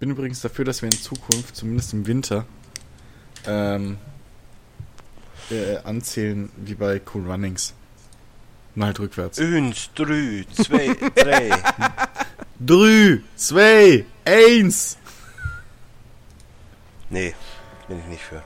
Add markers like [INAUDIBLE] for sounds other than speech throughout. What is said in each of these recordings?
bin übrigens dafür, dass wir in Zukunft, zumindest im Winter, ähm, äh, anzählen wie bei Cool Runnings. Nur halt rückwärts. Eins, drei, zwei, drei. [LAUGHS] Drei, zwei, eins. Nee, bin ich nicht für.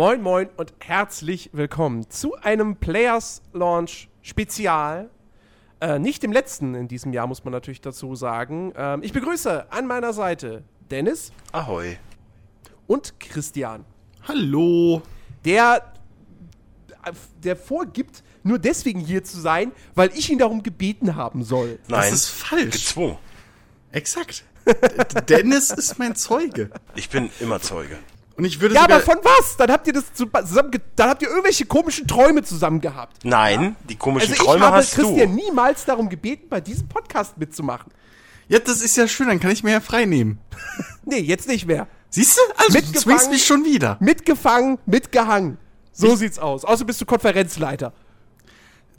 Moin Moin und herzlich willkommen zu einem Players Launch Spezial. Äh, nicht dem letzten in diesem Jahr, muss man natürlich dazu sagen. Ähm, ich begrüße an meiner Seite Dennis Ahoi. und Christian, Hallo. der, der vorgibt, nur deswegen hier zu sein, weil ich ihn darum gebeten haben soll. Nein, ist falsch. gezwungen. Exakt. [LAUGHS] Dennis ist mein Zeuge. Ich bin immer Zeuge. Und ich würde Ja, aber von was? Dann habt ihr das zusammen, dann habt ihr irgendwelche komischen Träume zusammen gehabt. Nein, die komischen Also ich Träume habe hast Christian du. niemals darum gebeten, bei diesem Podcast mitzumachen. ja, das ist ja schön, dann kann ich mir ja frei nehmen. [LAUGHS] Nee, jetzt nicht mehr. Siehst du? Also, du zwingst mich schon wieder. Mitgefangen, mitgehangen. So sieht's aus. Außer bist du Konferenzleiter.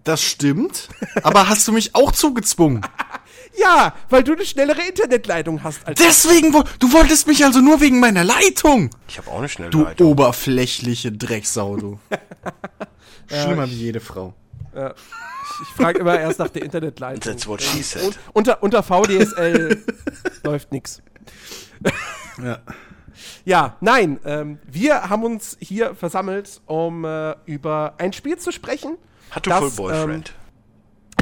Das stimmt. Aber hast du mich auch zugezwungen? [LAUGHS] Ja, weil du eine schnellere Internetleitung hast als Deswegen, wo, du wolltest mich also nur wegen meiner Leitung. Ich habe auch eine schnelle Du Leitung. oberflächliche Drecksau, du. [LAUGHS] Schlimmer wie jede Frau. Ich frage immer erst nach der Internetleitung. That's what she Und, said. unter, unter VDSL [LAUGHS] läuft nix. Ja. Ja, nein, ähm, wir haben uns hier versammelt, um äh, über ein Spiel zu sprechen. Hat du das, Full Boyfriend?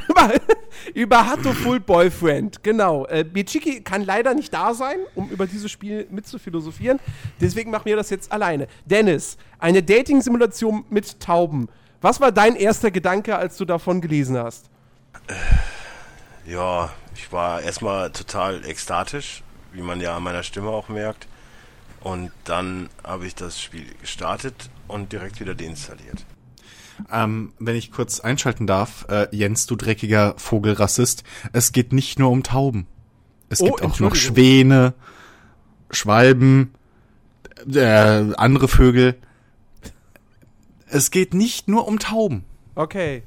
Über, [LAUGHS] über Hatoful Boyfriend, genau. Äh, Michiki kann leider nicht da sein, um über dieses Spiel mitzuphilosophieren. Deswegen machen wir das jetzt alleine. Dennis, eine Dating-Simulation mit Tauben. Was war dein erster Gedanke, als du davon gelesen hast? ja, ich war erstmal total ekstatisch, wie man ja an meiner Stimme auch merkt. Und dann habe ich das Spiel gestartet und direkt wieder deinstalliert. Ähm, wenn ich kurz einschalten darf, äh, Jens, du dreckiger Vogelrassist, es geht nicht nur um Tauben. Es Oh, gibt auch noch. Schwäne, Schwalben, äh, andere Vögel. Es geht nicht nur um Tauben. Okay.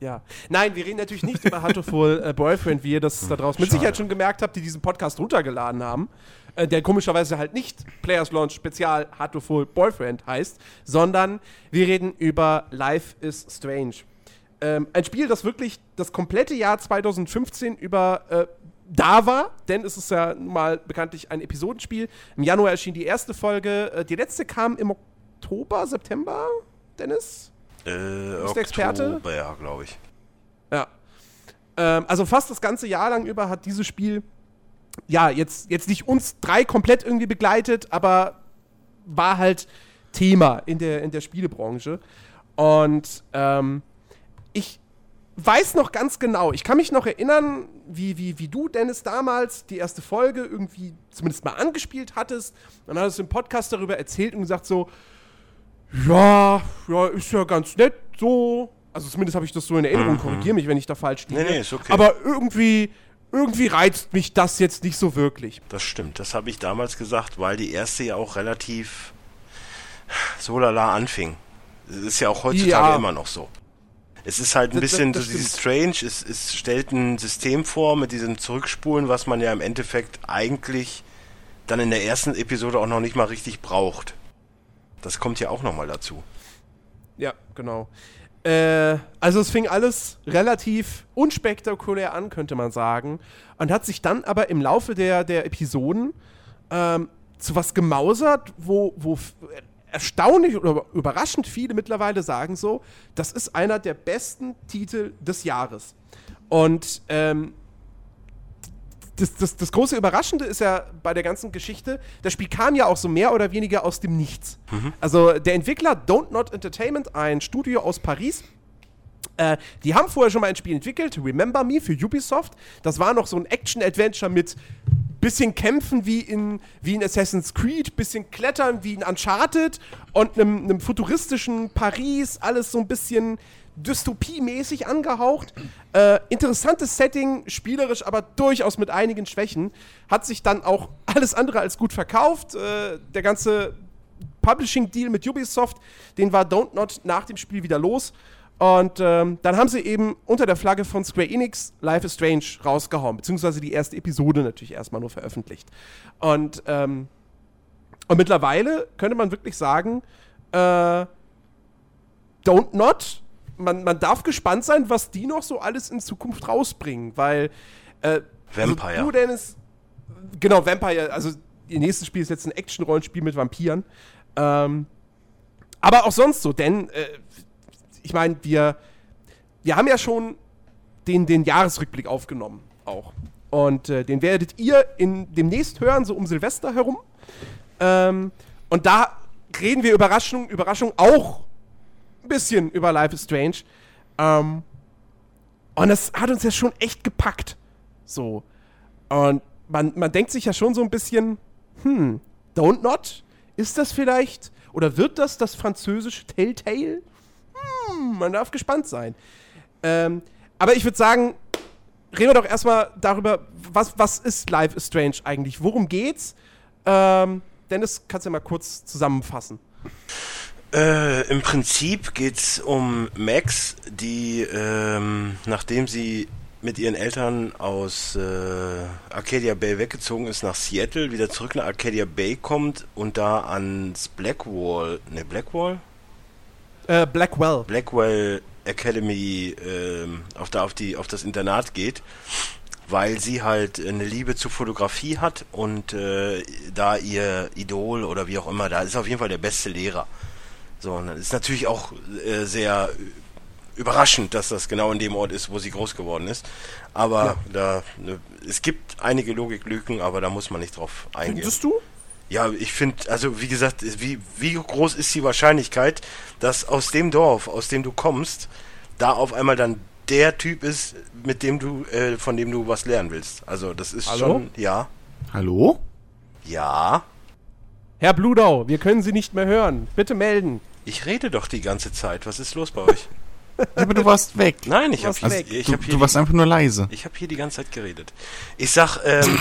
Ja. Nein, wir reden natürlich nicht über Hatoful äh, Boyfriend, wie ihr das da draußen mit Sicherheit schon gemerkt habt, die diesen Podcast runtergeladen haben. Äh, der komischerweise halt nicht Players Launch Spezial Hatoful Boyfriend heißt, sondern wir reden über Life is Strange. Ähm, ein Spiel, das wirklich das komplette Jahr 2015 über äh, da war, denn es ist ja nun mal bekanntlich ein Episodenspiel. Im Januar erschien die erste Folge, äh, die letzte kam im Oktober, September, Dennis? Äh, der Experte? Oktober, ja, glaube ich. Ja. Ähm, also fast das ganze Jahr lang über hat dieses Spiel, ja, jetzt, jetzt nicht uns drei komplett irgendwie begleitet, aber war halt Thema in der, in der Spielebranche. Und ähm, ich weiß noch ganz genau, ich kann mich noch erinnern, wie, wie, wie du, Dennis, damals die erste Folge irgendwie zumindest mal angespielt hattest. Dann hattest du im Podcast darüber erzählt und gesagt so, ja, ja, ist ja ganz nett so. Also zumindest habe ich das so in Erinnerung, korrigiere mich, wenn ich da falsch liege. Nee, nee, ist okay. Aber irgendwie, irgendwie reizt mich das jetzt nicht so wirklich. Das stimmt, das habe ich damals gesagt, weil die erste ja auch relativ so lala anfing. Es ist ja auch heutzutage Ja. immer noch so. Es ist halt ein Das- bisschen das so dieses Strange, es, es stellt ein System vor mit diesem Zurückspulen, was man ja im Endeffekt eigentlich dann in der ersten Episode auch noch nicht mal richtig braucht. Das kommt ja auch nochmal dazu. Ja, genau. Äh, also es fing alles relativ unspektakulär an, könnte man sagen. Und hat sich dann aber im Laufe der, der Episoden ähm, zu was gemausert, wo, wo erstaunlich oder überraschend viele mittlerweile sagen so, das ist einer der besten Titel des Jahres. Und ähm, das, das, das große Überraschende ist ja bei der ganzen Geschichte, das Spiel kam ja auch so mehr oder weniger aus dem Nichts. Also der Entwickler Don't Not Entertainment, ein Studio aus Paris, äh, die haben vorher schon mal ein Spiel entwickelt, Remember Me für Ubisoft. Das war noch so ein Action-Adventure mit bisschen Kämpfen wie in, wie in Assassin's Creed, bisschen Klettern wie in Uncharted und einem, einem futuristischen Paris, alles so ein bisschen, dystopiemäßig angehaucht. Äh, interessantes Setting, spielerisch, aber durchaus mit einigen Schwächen. Hat sich dann auch [LAUGHS] alles andere als gut verkauft. Äh, der ganze Publishing-Deal mit Ubisoft, den war Don't Not nach dem Spiel wieder los. Und ähm, dann haben sie eben unter der Flagge von Square Enix Life is Strange rausgehauen, beziehungsweise die erste Episode natürlich erstmal nur veröffentlicht. Und, ähm, und mittlerweile könnte man wirklich sagen, äh, Don't Not, man, man darf gespannt sein, was die noch so alles in Zukunft rausbringen, weil äh, Vampire. Also du, Dennis, genau, Vampire, also ihr nächstes Spiel ist jetzt ein Action-Rollenspiel mit Vampiren. Ähm, aber auch sonst so, denn äh, ich meine, wir, wir haben ja schon den, den Jahresrückblick aufgenommen auch. Und äh, den werdet ihr in demnächst hören, so um Silvester herum. Ähm, und da reden wir Überraschung, Überraschung auch ein bisschen über Life is Strange. Ähm, und das hat uns ja schon echt gepackt. So. Und man, man denkt sich ja schon so ein bisschen, hm, Don't Not? Ist das vielleicht, oder wird das das französische Telltale? Hm, man darf gespannt sein. Ähm, aber ich würde sagen, reden wir doch erstmal darüber, was, was ist Life is Strange eigentlich? Worum geht's? Ähm, Dennis, kannst du ja mal kurz zusammenfassen. Äh, Im Prinzip geht's um Max, die, ähm, nachdem sie mit ihren Eltern aus äh, Arcadia Bay weggezogen ist nach Seattle, wieder zurück nach Arcadia Bay kommt und da ans Blackwall, ne Blackwall? Äh, Blackwell. Blackwell Academy äh, auf, da, auf, die, auf das Internat geht, weil sie halt eine Liebe zur Fotografie hat und äh, da ihr Idol oder wie auch immer, da ist auf jeden Fall der beste Lehrer. So, und dann ist natürlich auch äh, sehr überraschend, dass das genau in dem Ort ist, wo sie groß geworden ist. Aber ja. da ne, es gibt einige Logiklücken, aber da muss man nicht drauf eingehen. Findest du? Ja, ich finde, also wie gesagt, wie, wie groß ist die Wahrscheinlichkeit, dass aus dem Dorf, aus dem du kommst, da auf einmal dann der Typ ist, mit dem du, äh, von dem du was lernen willst. Also das ist Hallo? schon, ja. Hallo? Ja. Herr Bludau, wir können Sie nicht mehr hören. Bitte melden. Ich rede doch die ganze Zeit. Was ist los bei euch? aber du warst weg. Nein, ich habe warst hier, weg. ich Du, hab hier, du warst einfach nur leise. ich hab hier die ganze Zeit geredet. Ich sag, ähm,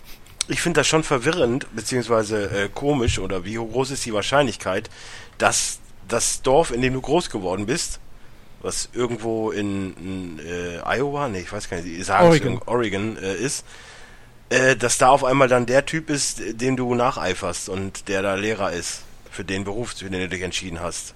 [LAUGHS] ich finde das schon verwirrend, beziehungsweise äh, komisch, oder wie groß ist die Wahrscheinlichkeit, dass das Dorf, in dem du groß geworden bist, was irgendwo in, in äh, Iowa, nee, ich weiß gar nicht, die sagen Oregon. Oregon äh, ist, äh, dass da auf einmal dann der Typ ist, den du nacheiferst und der da Lehrer ist, für den Beruf, für den du dich entschieden hast.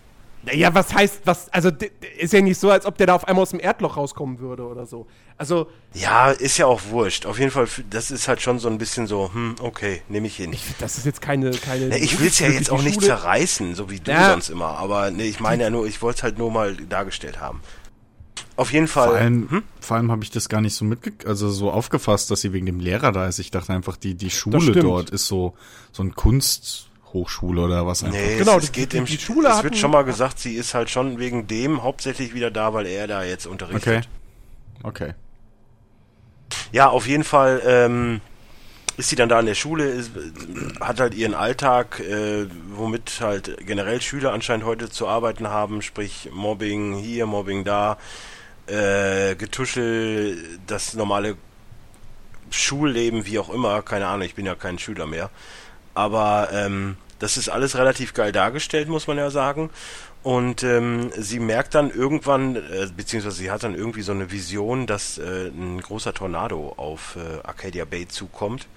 Ja, was heißt, was, also ist ja nicht so, als ob der da auf einmal aus dem Erdloch rauskommen würde oder so. Also, Ja, ist ja auch wurscht. Auf jeden Fall, das ist halt schon so ein bisschen so, hm, okay, nehme ich hin. ich das ist jetzt keine, keine. Ja, ich will es ja jetzt auch nicht Schule. zerreißen, so wie du Ja. sonst immer. Aber nee, ich meine ja nur, ich wollte es halt nur mal dargestellt haben. Auf jeden Fall. Vor allem, hm? vor allem habe ich das gar nicht so mitge also so aufgefasst, dass sie wegen dem Lehrer da ist. Ich dachte einfach, die, die Schule dort ist so, so ein Kunsthochschule oder was einfach. Nee, Genau, es, es die- geht die- im die Schule Es wird schon mal gesagt, sie ist halt schon wegen dem hauptsächlich wieder da, weil er da jetzt Okay. unterrichtet. Okay. Ja, auf jeden Fall ähm, ist sie dann da in der Schule, ist, hat halt ihren Alltag, äh, womit halt generell Schüler anscheinend heute zu arbeiten haben, sprich Mobbing hier, Mobbing da, äh, Getuschel, das normale Schulleben, wie auch immer, keine Ahnung, ich bin ja kein Schüler mehr. Aber ähm, das ist alles relativ geil dargestellt, muss man ja sagen. Und ähm, sie merkt dann irgendwann, äh, beziehungsweise sie hat dann irgendwie so eine Vision, dass äh, ein großer Tornado auf äh, Arcadia Bay zukommt.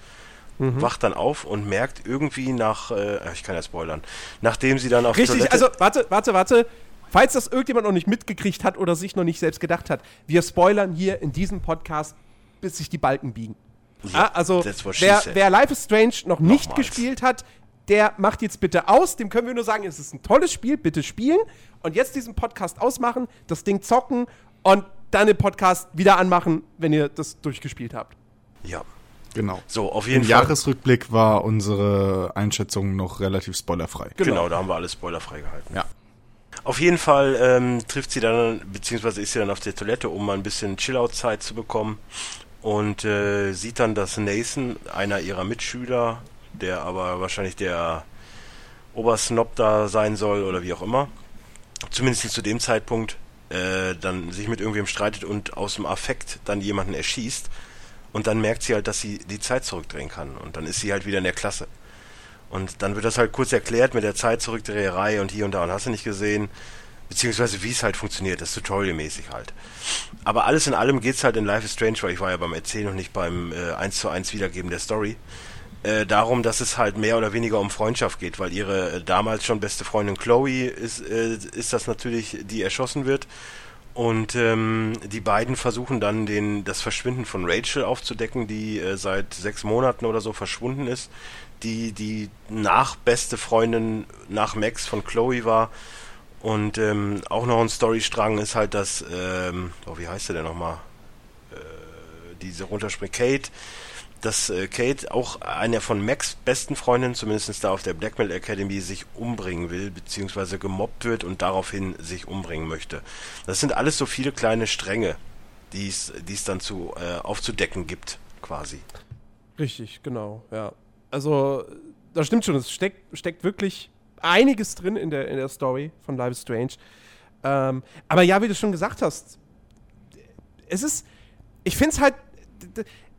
Mhm. Wacht dann auf und merkt irgendwie nach, äh, ich kann ja spoilern, nachdem sie dann auf Richtig, Toilette, also, warte, warte, warte. Falls das irgendjemand noch nicht mitgekriegt hat oder sich noch nicht selbst gedacht hat, wir spoilern hier in diesem Podcast, bis sich die Balken biegen. Ja, Ah, also, wer, wer Life is Strange noch nicht Nochmals. gespielt hat, der macht jetzt bitte aus. Dem können wir nur sagen, es ist ein tolles Spiel, bitte spielen. Und jetzt diesen Podcast ausmachen, das Ding zocken und dann den Podcast wieder anmachen, wenn ihr das durchgespielt habt. ja, Genau. so auf Im jeden Fall. Jahresrückblick war unsere Einschätzung noch relativ spoilerfrei. Genau. da haben wir alles spoilerfrei gehalten. Ja. Auf jeden Fall ähm, trifft sie dann, beziehungsweise ist sie dann auf der Toilette, um mal ein bisschen Chill-Out-Zeit zu bekommen. Und äh, sieht dann, dass Nathan, einer ihrer Mitschüler, der aber wahrscheinlich der Obersnob da sein soll oder wie auch immer, zumindest zu dem Zeitpunkt, äh, dann sich mit irgendwem streitet und aus dem Affekt dann jemanden erschießt. Und dann merkt sie halt, dass sie die Zeit zurückdrehen kann. Und dann ist sie halt wieder in der Klasse. Und dann wird das halt kurz erklärt mit der Zeit zurückdreherei und hier und da und hast du nicht gesehen. Beziehungsweise wie es halt funktioniert, das Tutorial-mäßig halt. Aber alles in allem geht's halt in Life is Strange, weil ich war ja beim Erzählen und nicht beim äh, 1 zu 1 Wiedergeben der Story. Äh, darum, dass es halt mehr oder weniger um Freundschaft geht, weil ihre äh, damals schon beste Freundin Chloe ist, äh, ist das natürlich, die erschossen wird. Und ähm, die beiden versuchen dann den, das Verschwinden von Rachel aufzudecken, die äh, seit sechs Monaten oder so verschwunden ist, die die nachbeste Freundin nach Max von Chloe war. Und ähm, auch noch ein Storystrang ist halt, dass, ähm, oh, wie heißt der denn nochmal? Äh, diese runterspringt Kate, dass äh, Kate auch eine von Max besten Freundinnen, zumindest da auf der Blackmail Academy, sich umbringen will, beziehungsweise gemobbt wird und daraufhin sich umbringen möchte. Das sind alles so viele kleine Stränge, die es dann zu äh, aufzudecken gibt, quasi. Richtig, genau, ja. Also, das stimmt schon, es steckt, steckt wirklich einiges drin in der, in der Story von Life is Strange. Ähm, aber ja, wie du schon gesagt hast, es ist, ich finde es halt,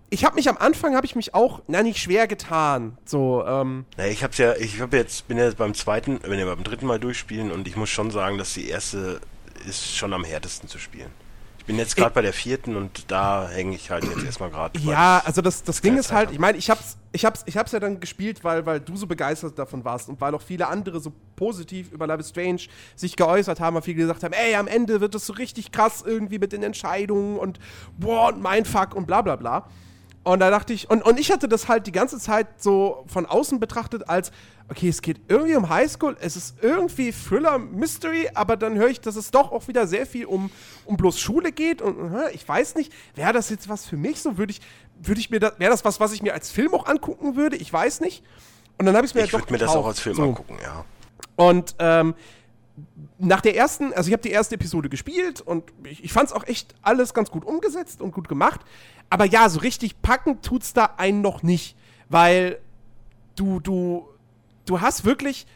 ich habe mich am Anfang habe ich mich auch na nicht schwer getan. So ähm naja, ich hab's ja ich habe jetzt bin jetzt beim zweiten wenn wir beim dritten Mal durchspielen und ich muss schon sagen dass die erste ist schon am härtesten zu spielen. Ich bin jetzt gerade bei der vierten und da hänge ich halt jetzt erstmal gerade ja also das das Ding ist halt ich meine ich hab's ich hab's ich hab's ja dann gespielt weil weil du so begeistert davon warst und weil auch viele andere so positiv über Life is Strange sich geäußert haben, weil viele gesagt haben, ey, am Ende wird das so richtig krass irgendwie mit den Entscheidungen und boah, und mein Fuck und bla bla bla. Und da dachte ich, und, und ich hatte das halt die ganze Zeit so von außen betrachtet als, okay, es geht irgendwie um Highschool, es ist irgendwie Thriller, Mystery, aber dann höre ich, dass es doch auch wieder sehr viel um, um bloß Schule geht und ich weiß nicht, wäre das jetzt was für mich? So würde ich, würde ich mir das, wäre das was, was ich mir als Film auch angucken würde? Ich weiß nicht. Und dann habe ich es mir ich ja würde mir das auch als Film so. angucken, ja. Und ähm, nach der ersten, also ich habe die erste Episode gespielt und ich, ich fand es auch echt alles ganz gut umgesetzt und gut gemacht. Aber ja, so richtig packen tut's da einen noch nicht, weil du, du, du hast wirklich,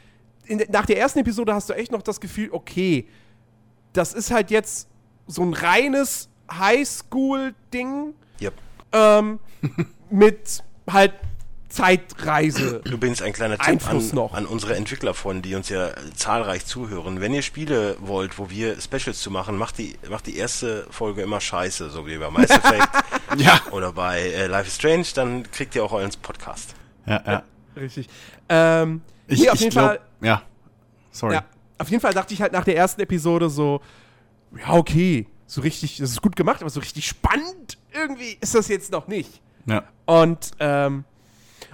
in, nach der ersten Episode hast du echt noch das Gefühl, okay, das ist halt jetzt so ein reines Highschool-Ding. Yep. Ähm, mit halt Zeitreise. [CLEARS THROAT] Übrigens ein kleiner Tipp an, an, unsere Entwicklerfreunde, die uns ja zahlreich zuhören. Wenn ihr Spiele wollt, wo wir Specials zu machen, macht die, macht die erste Folge immer scheiße, so wie bei Mass [LAUGHS] Effect ja. oder bei äh, Life is Strange, dann kriegt ihr auch euren Podcast. Ja, ja. Richtig. Ähm, ich, nee, auf jeden glaub, Fall. Ja. Sorry. Ja, auf jeden Fall dachte ich halt nach der ersten Episode so, ja, okay, so richtig, das ist gut gemacht, aber so richtig spannend irgendwie ist das jetzt noch nicht. Ja. Und ähm,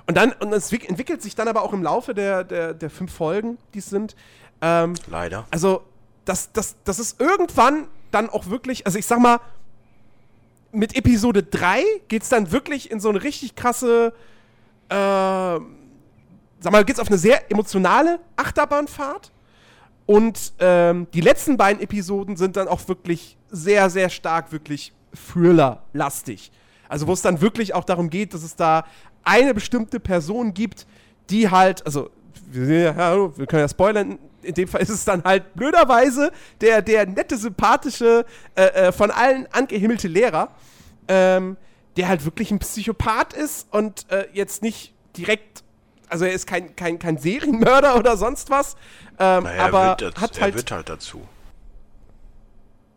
und dann, und es entwickelt sich dann aber auch im Laufe der, der, der fünf Folgen, die es sind. Ähm, Leider. Also, das, das, das ist irgendwann dann auch wirklich, also ich sag mal, mit Episode 3 geht es dann wirklich in so eine richtig krasse, äh, sag mal, geht's auf eine sehr emotionale Achterbahnfahrt. Und ähm, die letzten beiden Episoden sind dann auch wirklich sehr, sehr stark, wirklich Thriller-lastig. Also wo es dann wirklich auch darum geht, dass es da eine bestimmte Person gibt, die halt, also wir, ja, wir können ja spoilern, in dem Fall ist es dann halt blöderweise der, der nette, sympathische, äh, äh, von allen angehimmelte Lehrer, ähm, der halt wirklich ein Psychopath ist und äh, jetzt nicht direkt, also er ist kein, kein, kein Serienmörder oder sonst was, ähm, naja, aber er wird, hat halt, er wird halt dazu.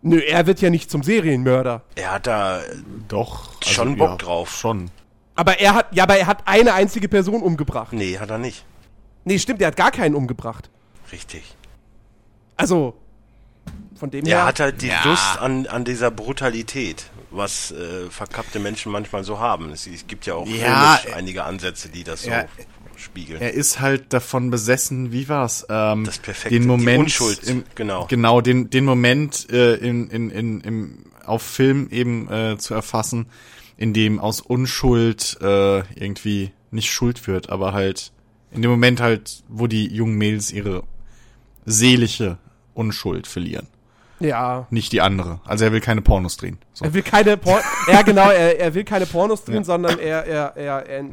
Nö, er wird ja nicht zum Serienmörder. Er hat da doch schon also, Bock ja, drauf. Schon. Aber er hat, ja, aber er hat eine einzige Person umgebracht. Nee, hat er nicht. Nee, stimmt, er hat gar keinen umgebracht. Richtig. Also, von dem er her. Er hat halt die ja. Lust an, an dieser Brutalität, was äh, verkappte Menschen manchmal so haben. Es, es gibt ja auch ja, einige Ansätze, die das so spiegeln. Er ist halt davon besessen, wie war's? Ähm, das perfekte, den Moment, die Unschuld, im, genau. Genau, den, den Moment äh, in, in, in, im, auf Film eben äh, zu erfassen, in dem aus Unschuld äh, irgendwie nicht Schuld wird, aber halt in dem Moment halt, wo die jungen Mädels ihre seelische Unschuld verlieren. Ja. Nicht die andere. Also er will keine Pornos drehen. So. Er will keine Pornos. ja, genau, er, er will keine Pornos drehen, ja. sondern er, er, er, er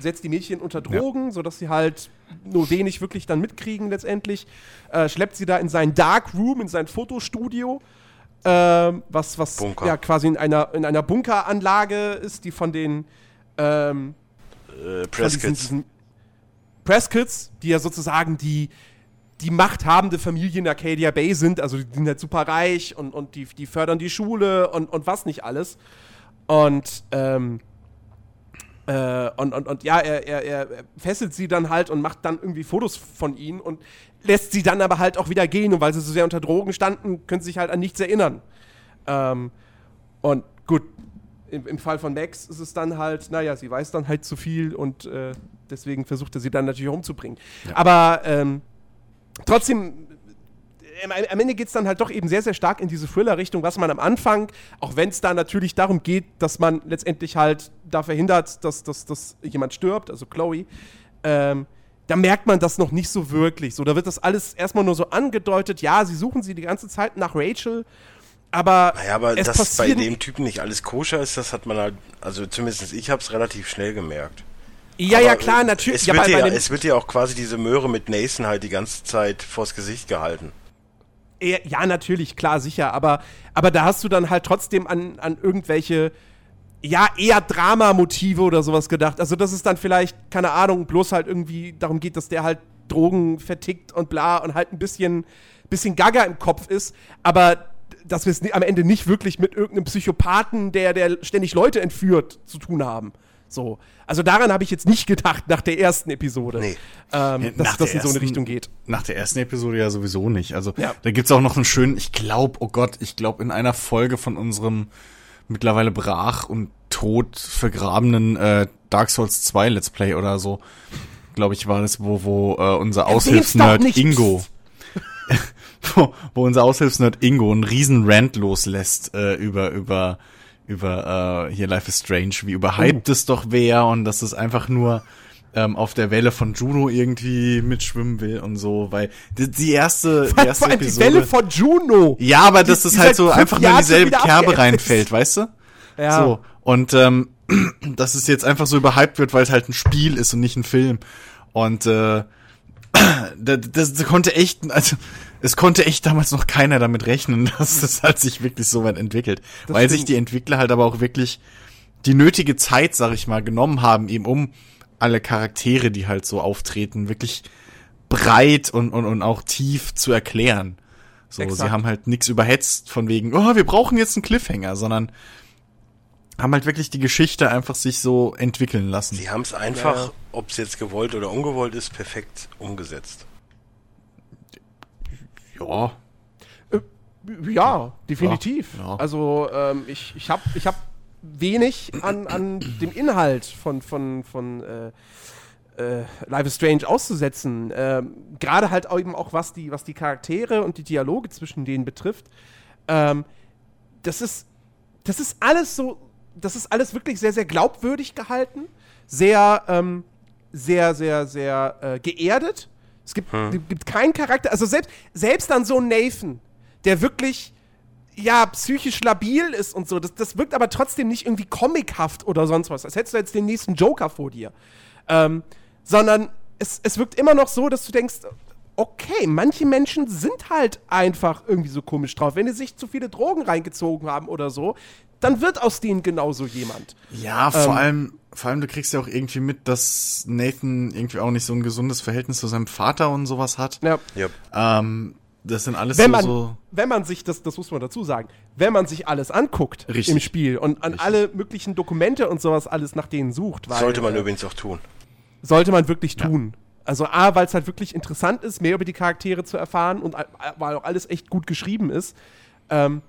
setzt die Mädchen unter Drogen, ja. sodass sie halt nur wenig wirklich dann mitkriegen letztendlich. Äh, schleppt sie da in sein Dark Room, in sein Fotostudio ähm, was, was Bunker. ja quasi in einer, in einer Bunkeranlage ist, die von den ähm, Äh, von Press diesen, Kids. diesen Prescotts, die ja sozusagen die, die machthabende Familie in Arcadia Bay sind, also die sind halt super reich und, und die, die fördern die Schule und, und was nicht alles. Und, ähm, äh, und, und, und ja, er, er, er fesselt sie dann halt und macht dann irgendwie Fotos von ihnen und lässt sie dann aber halt auch wieder gehen. Und weil sie so sehr unter Drogen standen, können sie sich halt an nichts erinnern. Ähm, und gut, im, im Fall von Max ist es dann halt, naja, sie weiß dann halt zu viel und äh, deswegen versucht er sie dann natürlich umzubringen. Aber ähm, trotzdem, am, am Ende geht es dann halt doch eben sehr, sehr stark in diese Thriller-Richtung, was man am Anfang, auch wenn es da natürlich darum geht, dass man letztendlich halt da verhindert, dass, dass, dass jemand stirbt, also Chloe, ähm, da merkt man das noch nicht so wirklich. So, da wird das alles erstmal nur so angedeutet. Ja, sie suchen sie die ganze Zeit nach Rachel, aber, Naja, aber es dass bei dem Typen nicht alles koscher ist, das hat man halt, also zumindest ich habe es relativ schnell gemerkt. Ja, Aber ja, klar, natürlich. Es wird, ja, es wird ja auch quasi diese Möhre mit Nathan halt die ganze Zeit vors Gesicht gehalten. ja, ja, natürlich, klar, sicher. Aber, aber da hast du dann halt trotzdem an, an irgendwelche, ja, eher Dramamotive oder sowas gedacht. Also, dass es dann vielleicht, keine Ahnung, bloß halt irgendwie darum geht, dass der halt Drogen vertickt und bla und halt ein bisschen, bisschen gaga im Kopf ist. Aber dass wir es am Ende nicht wirklich mit irgendeinem Psychopathen, der, der ständig Leute entführt, zu tun haben. So. Also daran habe ich jetzt nicht gedacht nach der ersten Episode. Nee. Ähm, dass das in so eine ersten- Richtung geht. Nach der ersten Episode ja sowieso nicht. Also Ja. da gibt's auch noch einen schönen, ich glaube, oh Gott, ich glaube in einer Folge von unserem mittlerweile brach und tot vergrabenen äh, Dark Souls 2 Let's Play oder so, glaube ich, war das, wo, wo äh, unser Aushilfsnerd. Ingo, [LAUGHS] wo, wo unser Aushilfsnerd Ingo einen riesen Rant loslässt äh, über, über, über äh, hier Life is Strange, wie überhyped Oh. es doch wäre und dass es einfach nur ähm, auf der Welle von Juno irgendwie mitschwimmen will und so, weil die, die erste, die Vor erste die Episode. Welle von Juno. ja, aber dass die- es die halt so einfach nur in dieselbe Kerbe reinfällt, ist. weißt du? Ja. So. Und ähm, [CLEARS THROAT] dass es jetzt einfach so überhyped wird, weil es halt ein Spiel ist und nicht ein Film. Und äh, [CLEARS THROAT] das, das, das konnte echt, also es konnte echt damals noch keiner damit rechnen, [LAUGHS] dass das halt sich wirklich so weit entwickelt. Das weil sich stimmt. die Entwickler halt aber auch wirklich die nötige Zeit, sag ich mal, genommen haben, eben um alle Charaktere, die halt so auftreten, wirklich breit und, und, und auch tief zu erklären. So, Exakt. sie haben halt nichts überhetzt von wegen, oh, wir brauchen jetzt einen Cliffhanger, sondern haben halt wirklich die Geschichte einfach sich so entwickeln lassen. Sie haben es einfach, Ja. ob es jetzt gewollt oder ungewollt ist, perfekt umgesetzt. Ja, Ja, definitiv. Ja, ja. Also ähm, ich, ich habe ich hab wenig an, an dem Inhalt von, von, von äh, äh, Life is Strange auszusetzen. Ähm, Gerade halt auch eben auch was die, was die Charaktere und die Dialoge zwischen denen betrifft. Ähm, das ist, das ist alles so, das ist alles wirklich sehr, sehr glaubwürdig gehalten. Sehr, ähm, sehr, sehr, sehr äh, geerdet. Es gibt, gibt keinen Charakter, also selbst, selbst dann so ein Nathan, der wirklich, ja, psychisch labil ist und so, das, das wirkt aber trotzdem nicht irgendwie comichaft oder sonst was, als hättest du jetzt den nächsten Joker vor dir. Ähm, sondern es, es wirkt immer noch so, dass du denkst, okay, manche Menschen sind halt einfach irgendwie so komisch drauf. Wenn die sich zu viele Drogen reingezogen haben oder so, dann wird aus denen genauso jemand. Ja, vor Ähm. allem, vor allem, du kriegst ja auch irgendwie mit, dass Nathan irgendwie auch nicht so ein gesundes Verhältnis zu seinem Vater und sowas hat. Ja. Ja. Ähm, das sind alles wenn man, so. wenn man sich, das, das muss man dazu sagen, wenn man sich alles anguckt Richtig. im Spiel und an Richtig. alle möglichen Dokumente und sowas alles nach denen sucht, weil, Sollte man äh, übrigens auch tun. sollte man wirklich tun. Also A, weil es halt wirklich interessant ist, mehr über die Charaktere zu erfahren und a- weil auch alles echt gut geschrieben ist. Ähm,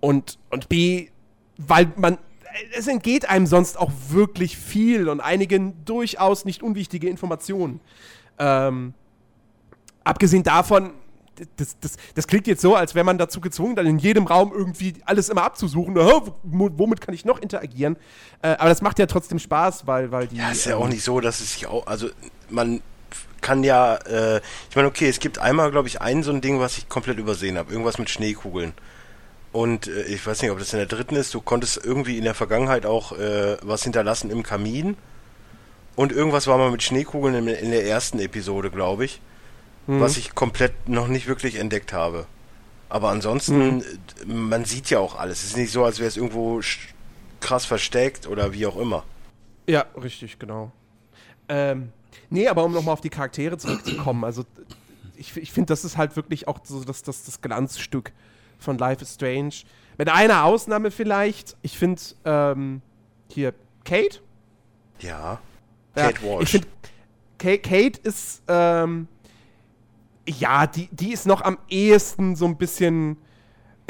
und, und B, weil man, es entgeht einem sonst auch wirklich viel und einigen durchaus nicht unwichtige Informationen. Ähm, abgesehen davon, das, das, das klingt jetzt so, als wäre man dazu gezwungen, dann in jedem Raum irgendwie alles immer abzusuchen. Wo- womit kann ich noch interagieren? Äh, aber das macht ja trotzdem Spaß, weil, weil die. Ja, ist ja ähm, auch nicht so, dass es sich auch, also man kann ja, äh, ich meine, okay, es gibt einmal, glaube ich, ein so ein Ding, was ich komplett übersehen habe. Irgendwas mit Schneekugeln. Und äh, ich weiß nicht, ob das in der dritten ist. Du konntest irgendwie in der Vergangenheit auch äh, was hinterlassen im Kamin. Und irgendwas war mal mit Schneekugeln in, in der ersten Episode, glaube ich. Mhm. Was ich komplett noch nicht wirklich entdeckt habe. Aber ansonsten, mhm. man sieht ja auch alles. Es ist nicht so, als wäre es irgendwo krass versteckt oder wie auch immer. Ja, richtig, genau. Ähm, nee, aber um nochmal auf die Charaktere zurückzukommen, also ich, ich finde, das ist halt wirklich auch so das, das, das Glanzstück von Life is Strange. Mit einer Ausnahme vielleicht. Ich finde, ähm, hier, Kate? Ja. Kate ja, Walsh. Ich finde, Kate ist, ähm, ja, die, die ist noch am ehesten so ein bisschen,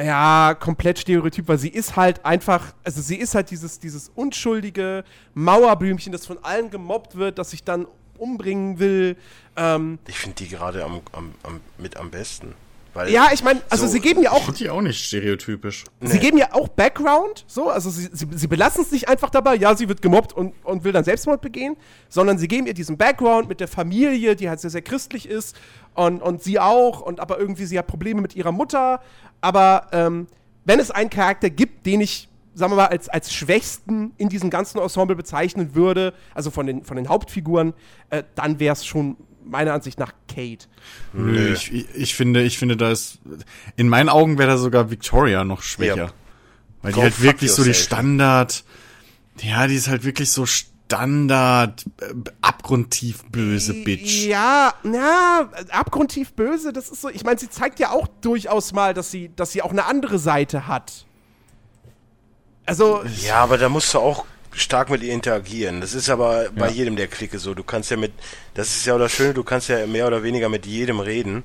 ja, komplett stereotyp, weil sie ist halt einfach, also sie ist halt dieses, dieses unschuldige Mauerblümchen, das von allen gemobbt wird, das sich dann umbringen will. Ähm, ich finde die gerade am, am, am, mit am besten. Weil ja, ich meine, also so, sie geben ja auch. Finde die auch nicht stereotypisch. Sie nee. geben ja auch Background, so, also sie, sie, sie belassen es nicht einfach dabei, ja, sie wird gemobbt und, und will dann Selbstmord begehen, sondern sie geben ihr diesen Background mit der Familie, die halt sehr, sehr christlich ist und, und sie auch, und aber irgendwie sie hat Probleme mit ihrer Mutter. Aber ähm, wenn es einen Charakter gibt, den ich, sagen wir mal, als, als schwächsten in diesem ganzen Ensemble bezeichnen würde, also von den, von den Hauptfiguren, äh, dann wäre es schon meiner Ansicht nach Kate. Nö, ich, ich finde, ich finde, da ist, in meinen Augen wäre da sogar Victoria noch schwächer. Ja. Weil die halt wirklich so die Standard, ja, die ist halt wirklich so Standard, äh, abgrundtief böse Bitch. Ja, na, abgrundtief böse, das ist so, ich meine, sie zeigt ja auch durchaus mal, dass sie, dass sie auch eine andere Seite hat. Also. Ja, aber da musst du auch stark mit ihr interagieren. Das ist aber ja. bei jedem der Clique so. Du kannst ja mit, das ist ja auch das Schöne, du kannst ja mehr oder weniger mit jedem reden.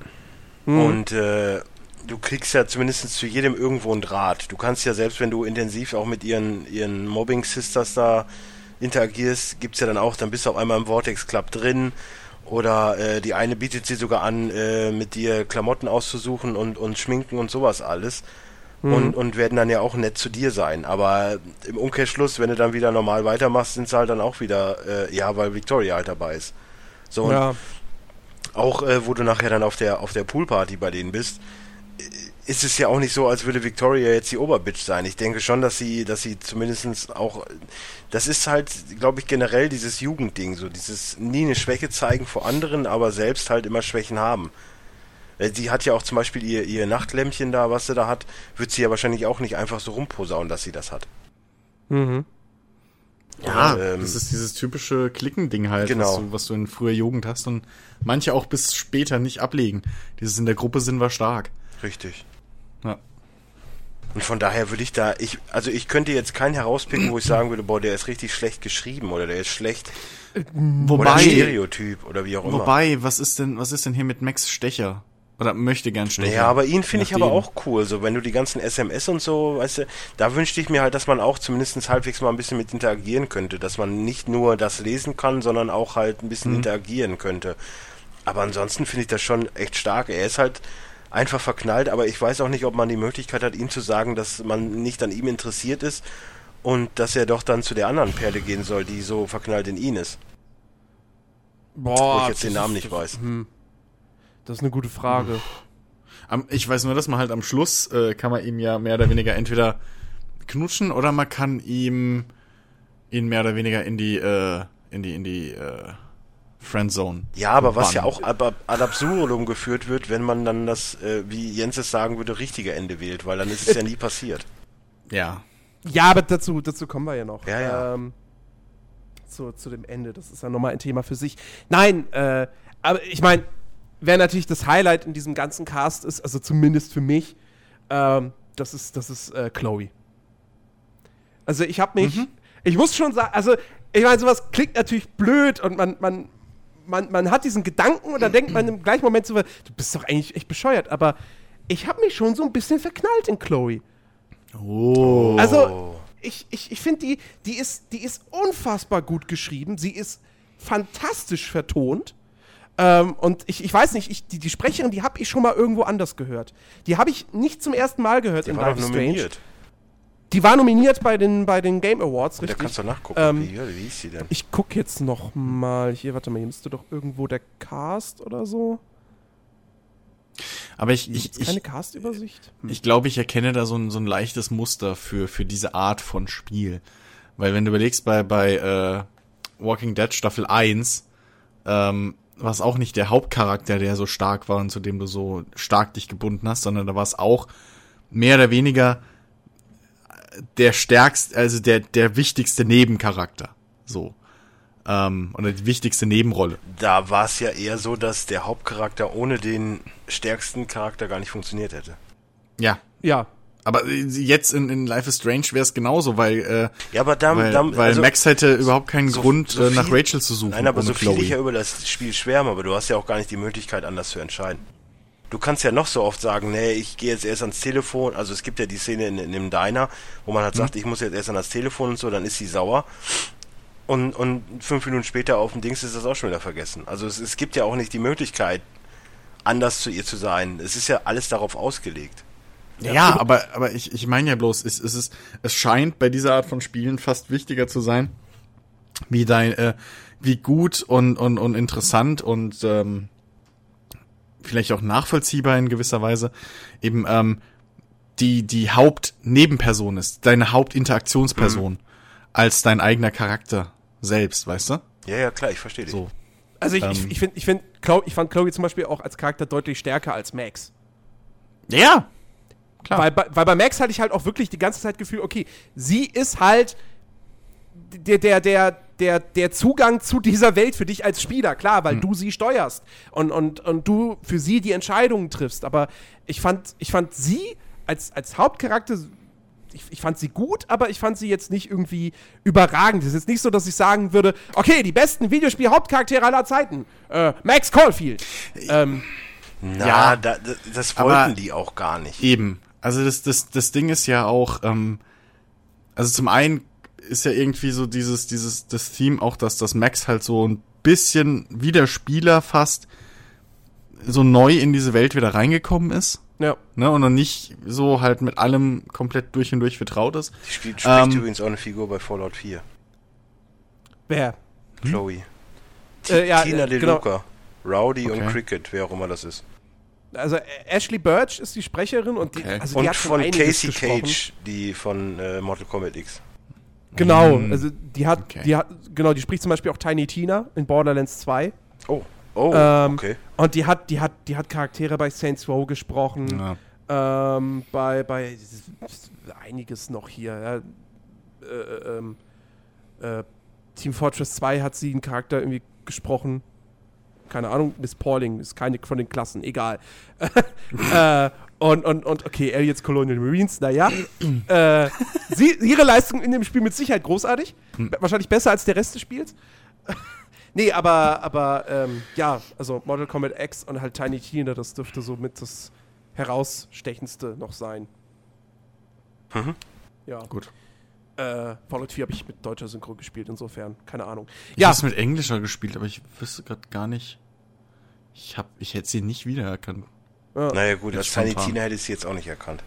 Mhm. Und äh, du kriegst ja zumindest zu jedem irgendwo einen Draht. Du kannst ja selbst, wenn du intensiv auch mit ihren, ihren Mobbing-Sisters da interagierst, gibt's ja dann auch, dann bist du auf einmal im Vortex Club drin. Oder äh, die eine bietet sie sogar an, äh, mit dir Klamotten auszusuchen und, und Schminken und sowas alles mhm. und, und werden dann ja auch nett zu dir sein. Aber im Umkehrschluss, wenn du dann wieder normal weitermachst, sind sie halt dann auch wieder, äh, ja, weil Victoria halt dabei ist. So, ja. auch äh, wo du nachher dann auf der, auf der Poolparty bei denen bist, äh, ist es ja auch nicht so, als würde Victoria jetzt die Oberbitch sein. Ich denke schon, dass sie, dass sie zumindestens auch, das ist halt, glaube ich, generell dieses Jugendding, so dieses nie eine Schwäche zeigen vor anderen, aber selbst halt immer Schwächen haben. Äh, sie hat ja auch zum Beispiel ihr, ihr Nachtlämpchen da, was sie da hat, wird sie ja wahrscheinlich auch nicht einfach so rumposaunen, dass sie das hat. Mhm. Ja, und, ähm, das ist dieses typische Klickending halt, genau. was, du, was du in früher Jugend hast und manche auch bis später nicht ablegen. Dieses in der Gruppe sind wir stark. Richtig. Ja. Und von daher würde ich da, ich, also ich könnte jetzt keinen herauspicken, wo ich sagen würde, boah, der ist richtig schlecht geschrieben oder der ist schlecht. Wobei, oder Stereotyp oder wie auch immer. Wobei, was ist denn, was ist denn hier mit Max Stecher? Oder möchte gern stechen. Ja, aber ihn finde ich aber auch cool. So, wenn du die ganzen SMS und so, weißt du, da wünschte ich mir halt, dass man auch zumindest halbwegs mal ein bisschen mit interagieren könnte. Dass man nicht nur das lesen kann, sondern auch halt ein bisschen mhm. interagieren könnte. Aber ansonsten finde ich das schon echt stark. Er ist halt einfach verknallt, aber ich weiß auch nicht, ob man die Möglichkeit hat, ihm zu sagen, dass man nicht an ihm interessiert ist und dass er doch dann zu der anderen Perle gehen soll, die so verknallt in ihn ist. Boah, wo ich jetzt den Namen nicht weiß. Hm. Das ist eine gute Frage. Ich weiß nur, dass man halt am Schluss äh, kann man ihm ja mehr oder weniger entweder knutschen oder man kann ihm ihn mehr oder weniger in die äh, in die in die äh, Friendzone. Ja, aber was ja auch ad, ad absurdum geführt wird, wenn man dann das, äh, wie Jens es sagen würde, richtige Ende wählt, weil dann ist es ja nie passiert. Ja. Ja, aber dazu, dazu kommen wir ja noch. Ja, ja. Ähm, zu, zu dem Ende, das ist ja nochmal ein Thema für sich. Nein, äh, aber ich meine, wer natürlich das Highlight in diesem ganzen Cast ist, also zumindest für mich, ähm, das ist, das ist äh, Chloe. Also ich habe mich, mhm. ich muss schon sagen, also ich meine, sowas klingt natürlich blöd und man, man, man, man hat diesen Gedanken und dann denkt man im gleichen Moment so, du bist doch eigentlich echt bescheuert, aber ich habe mich schon so ein bisschen verknallt in Chloe. Oh. Also ich, ich, ich finde, die, die, ist, die ist unfassbar gut geschrieben, sie ist fantastisch vertont. Ähm, und ich, ich weiß nicht, ich, die, die Sprecherin, die habe ich schon mal irgendwo anders gehört. Die habe ich nicht zum ersten Mal gehört die in Life Strange. Die war nominiert bei den, bei den Game Awards, richtig? Da kannst du nachgucken, ähm, wie, wie hieß sie denn? Ich gucke jetzt noch mal. Hier, warte mal, hier müsste doch irgendwo der Cast oder so. Aber ich, ich, keine Cast-Übersicht? Hm. Ich glaube, ich erkenne da so ein, so ein leichtes Muster für, für diese Art von Spiel. Weil wenn du überlegst, bei, bei äh, Walking Dead Staffel 1, ähm, war es auch nicht der Hauptcharakter, der so stark war und zu dem du so stark dich gebunden hast, sondern da war es auch mehr oder weniger der stärkste, also der, der wichtigste Nebencharakter. So. Ähm, oder die wichtigste Nebenrolle. Da war es ja eher so, dass der Hauptcharakter ohne den stärksten Charakter gar nicht funktioniert hätte. Ja. Ja. Aber äh, jetzt in, in Life is Strange wäre es genauso, weil, äh, Ja, aber da, weil, da, weil also- Max hätte überhaupt keinen so- Grund, so äh, nach viel- Rachel zu suchen. Nein, aber so viel Chloe. ich ja über das Spiel schwärme, aber du hast ja auch gar nicht die Möglichkeit, anders zu entscheiden. Du kannst ja noch so oft sagen, nee, ich gehe jetzt erst ans Telefon. Also es gibt ja die Szene in, in dem Diner, wo man halt Mhm. sagt, ich muss jetzt erst an das Telefon und so, dann ist sie sauer. Und, und fünf Minuten später auf dem Dings ist das auch schon wieder vergessen. Also es, es gibt ja auch nicht die Möglichkeit, anders zu ihr zu sein. Es ist ja alles darauf ausgelegt. Ja, aber, aber ich, ich meine ja bloß, es, es, ist, es scheint bei dieser Art von Spielen fast wichtiger zu sein, wie dein, äh, wie gut und, und, und interessant und ähm, vielleicht auch nachvollziehbar in gewisser Weise eben ähm, die, die Hauptnebenperson ist, deine Hauptinteraktionsperson, als dein eigener Charakter selbst, weißt du? Ja, ja, klar, ich verstehe dich. So. Also ich, ich, Ähm. ich finde, ich, find, Chloe, ich fand Chloe zum Beispiel auch als Charakter deutlich stärker als Max. Ja, klar. Weil, bei- weil bei Max hatte ich halt auch wirklich die ganze Zeit Gefühl, okay, sie ist halt der, der, der, der, der Zugang zu dieser Welt für dich als Spieler, klar, weil du sie steuerst und, und, und du für sie die Entscheidungen triffst. Aber ich fand, ich fand sie als, als Hauptcharakter, ich, ich fand sie gut, aber ich fand sie jetzt nicht irgendwie überragend. Es ist jetzt nicht so, dass ich sagen würde, okay, die besten Videospiel-Hauptcharaktere aller Zeiten. Äh, Max Caulfield. Ähm, Na, Ja. da, da, das Aber- wollten die auch gar nicht. Eben. Also das, das, das Ding ist ja auch, ähm, also zum einen ist ja irgendwie so dieses, dieses, das Theme auch, dass das Max halt so ein bisschen wie der Spieler fast so neu in diese Welt wieder reingekommen ist. ja. Ne, und noch nicht so halt mit allem komplett durch und durch vertraut ist. Die spielt, spricht Ähm. übrigens auch eine Figur bei Fallout 4. Wer? Chloe. Äh, ja, Tina äh, De genau. Luca. Rowdy und Okay. Cricket, wer auch immer das ist. Also äh, Ashley Birch ist die Sprecherin und die, Okay. also die und hat von Casey gesprochen. Cage, die von äh, Mortal Kombat X. Genau, Mm. also die hat, Okay. die hat, genau, die spricht zum Beispiel auch Tiny Tina in Borderlands 2. Oh, oh, Ähm, okay. Und die hat, die hat, die hat Charaktere bei Saints Row gesprochen. Ja. Ähm, bei, bei einiges noch hier. Ja. Äh, ähm, äh, Team Fortress 2 hat sie einen Charakter irgendwie gesprochen. Keine Ahnung, Miss Pauling ist keine von den Klassen, egal. [LAUGHS] äh, und, und, und, okay, Aliens Colonial Marines, naja. [CLEARS THROAT] äh, sie, ihre Leistung in dem Spiel mit Sicherheit großartig. Wahrscheinlich besser als der Rest des Spiels. [LAUGHS] nee, aber, aber, ähm, ja, also Mortal Kombat X und halt Tiny Tina, das dürfte so mit das herausstechendste noch sein. Mhm. Ja. Gut. Äh, Fallout 4 habe ich mit deutscher Synchro gespielt, insofern, keine Ahnung. Ich ja, hab's mit Englischer gespielt, aber ich wüsste gerade gar nicht. Ich hab, ich hätte sie nicht wiedererkannt. Naja, gut, als Tiny. Tina hätte ich sie jetzt auch nicht erkannt.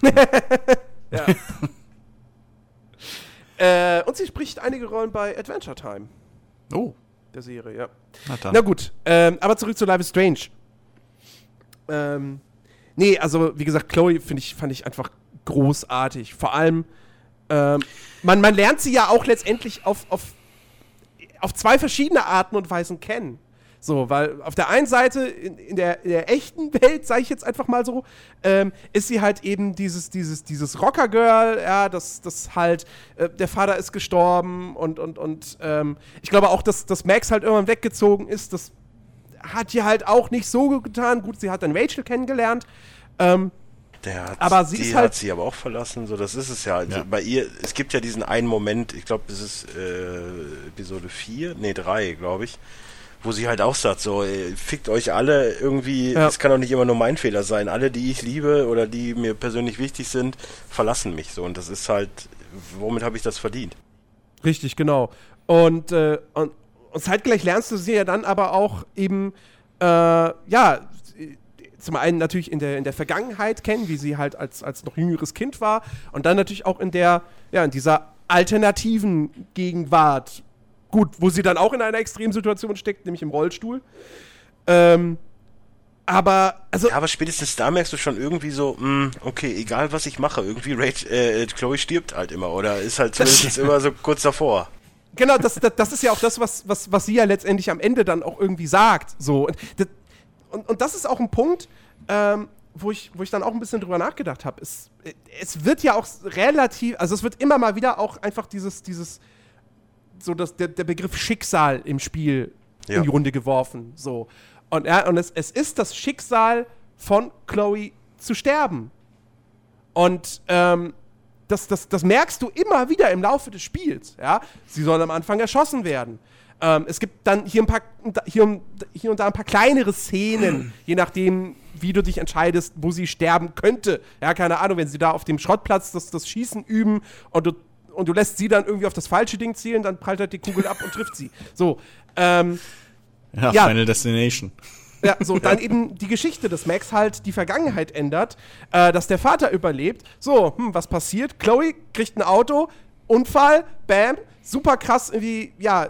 [LAUGHS] [LAUGHS] äh, und sie spricht einige Rollen bei Adventure Time, Oh, der Serie, ja. na dann. Na gut, ähm, aber zurück zu Life is Strange. Ähm, nee, also wie gesagt, Chloe finde ich, fand ich einfach großartig. Vor allem, ähm, man, man lernt sie ja auch letztendlich auf, auf, auf zwei verschiedene Arten und Weisen kennen. So, weil auf der einen Seite, in, in, der, in der echten Welt, sage ich jetzt einfach mal so, ähm, ist sie halt eben dieses, dieses, dieses Rocker-Girl, ja, das, das halt, äh, der Vater ist gestorben und, und, und ähm, ich glaube auch, dass, dass Max halt irgendwann weggezogen ist, das hat ihr halt auch nicht so getan. Gut, sie hat dann Rachel kennengelernt. Ähm, Der hat, Aber sie die ist hat halt- sie aber auch verlassen, so das ist es ja. Also Ja. Bei ihr, es gibt ja diesen einen Moment, ich glaube, das ist äh, Episode 4, nee, 3, glaube ich, wo sie halt auch sagt, so, ey, fickt euch alle irgendwie, Ja. es kann doch nicht immer nur mein Fehler sein. Alle, die ich liebe oder die mir persönlich wichtig sind, verlassen mich so. Und das ist halt, womit habe ich das verdient? Richtig, genau. Und, äh, und, und zeitgleich lernst du sie ja dann aber auch eben, äh, ja, zum einen natürlich in der, in der Vergangenheit kennen, wie sie halt als, als noch jüngeres Kind war. Und dann natürlich auch in der, ja, in dieser alternativen Gegenwart. Gut, wo sie dann auch in einer Extremsituation steckt, nämlich im Rollstuhl. Ähm, aber, also, Ja, aber spätestens da merkst du schon irgendwie so, mh, okay, egal was ich mache, irgendwie Rach, äh, Chloe stirbt halt immer oder ist halt [LAUGHS] zumindest immer so kurz davor. genau, das, das, das ist ja auch das, was, was, was sie ja letztendlich am Ende dann auch irgendwie sagt. So. Und, das, und, und das ist auch ein Punkt, ähm, wo, ich, wo ich dann auch ein bisschen drüber nachgedacht habe. Es, es wird ja auch relativ, also es wird immer mal wieder auch einfach dieses, dieses, so das, der, der Begriff Schicksal im Spiel Ja. in die Runde geworfen. So. Und, ja, und es, es ist das Schicksal von Chloe zu sterben. Und ähm, das, das, das merkst du immer wieder im Laufe des Spiels. Ja? Sie soll am Anfang erschossen werden. Ähm, es gibt dann hier, ein paar, hier, und- hier und da ein paar kleinere Szenen, je nachdem, wie du dich entscheidest, wo sie sterben könnte. Ja, keine Ahnung, wenn sie da auf dem Schrottplatz das, das Schießen üben und du, und du lässt sie dann irgendwie auf das falsche Ding zielen, dann prallt halt die Kugel ab und trifft sie. So. Ähm, Ja, Ja. Final Destination. ja, so, [LAUGHS] dann eben die Geschichte, dass Max halt die Vergangenheit ändert, äh, dass der Vater überlebt. So, hm, was passiert? Chloe kriegt ein Auto, Unfall, bam, super krass, irgendwie, ja,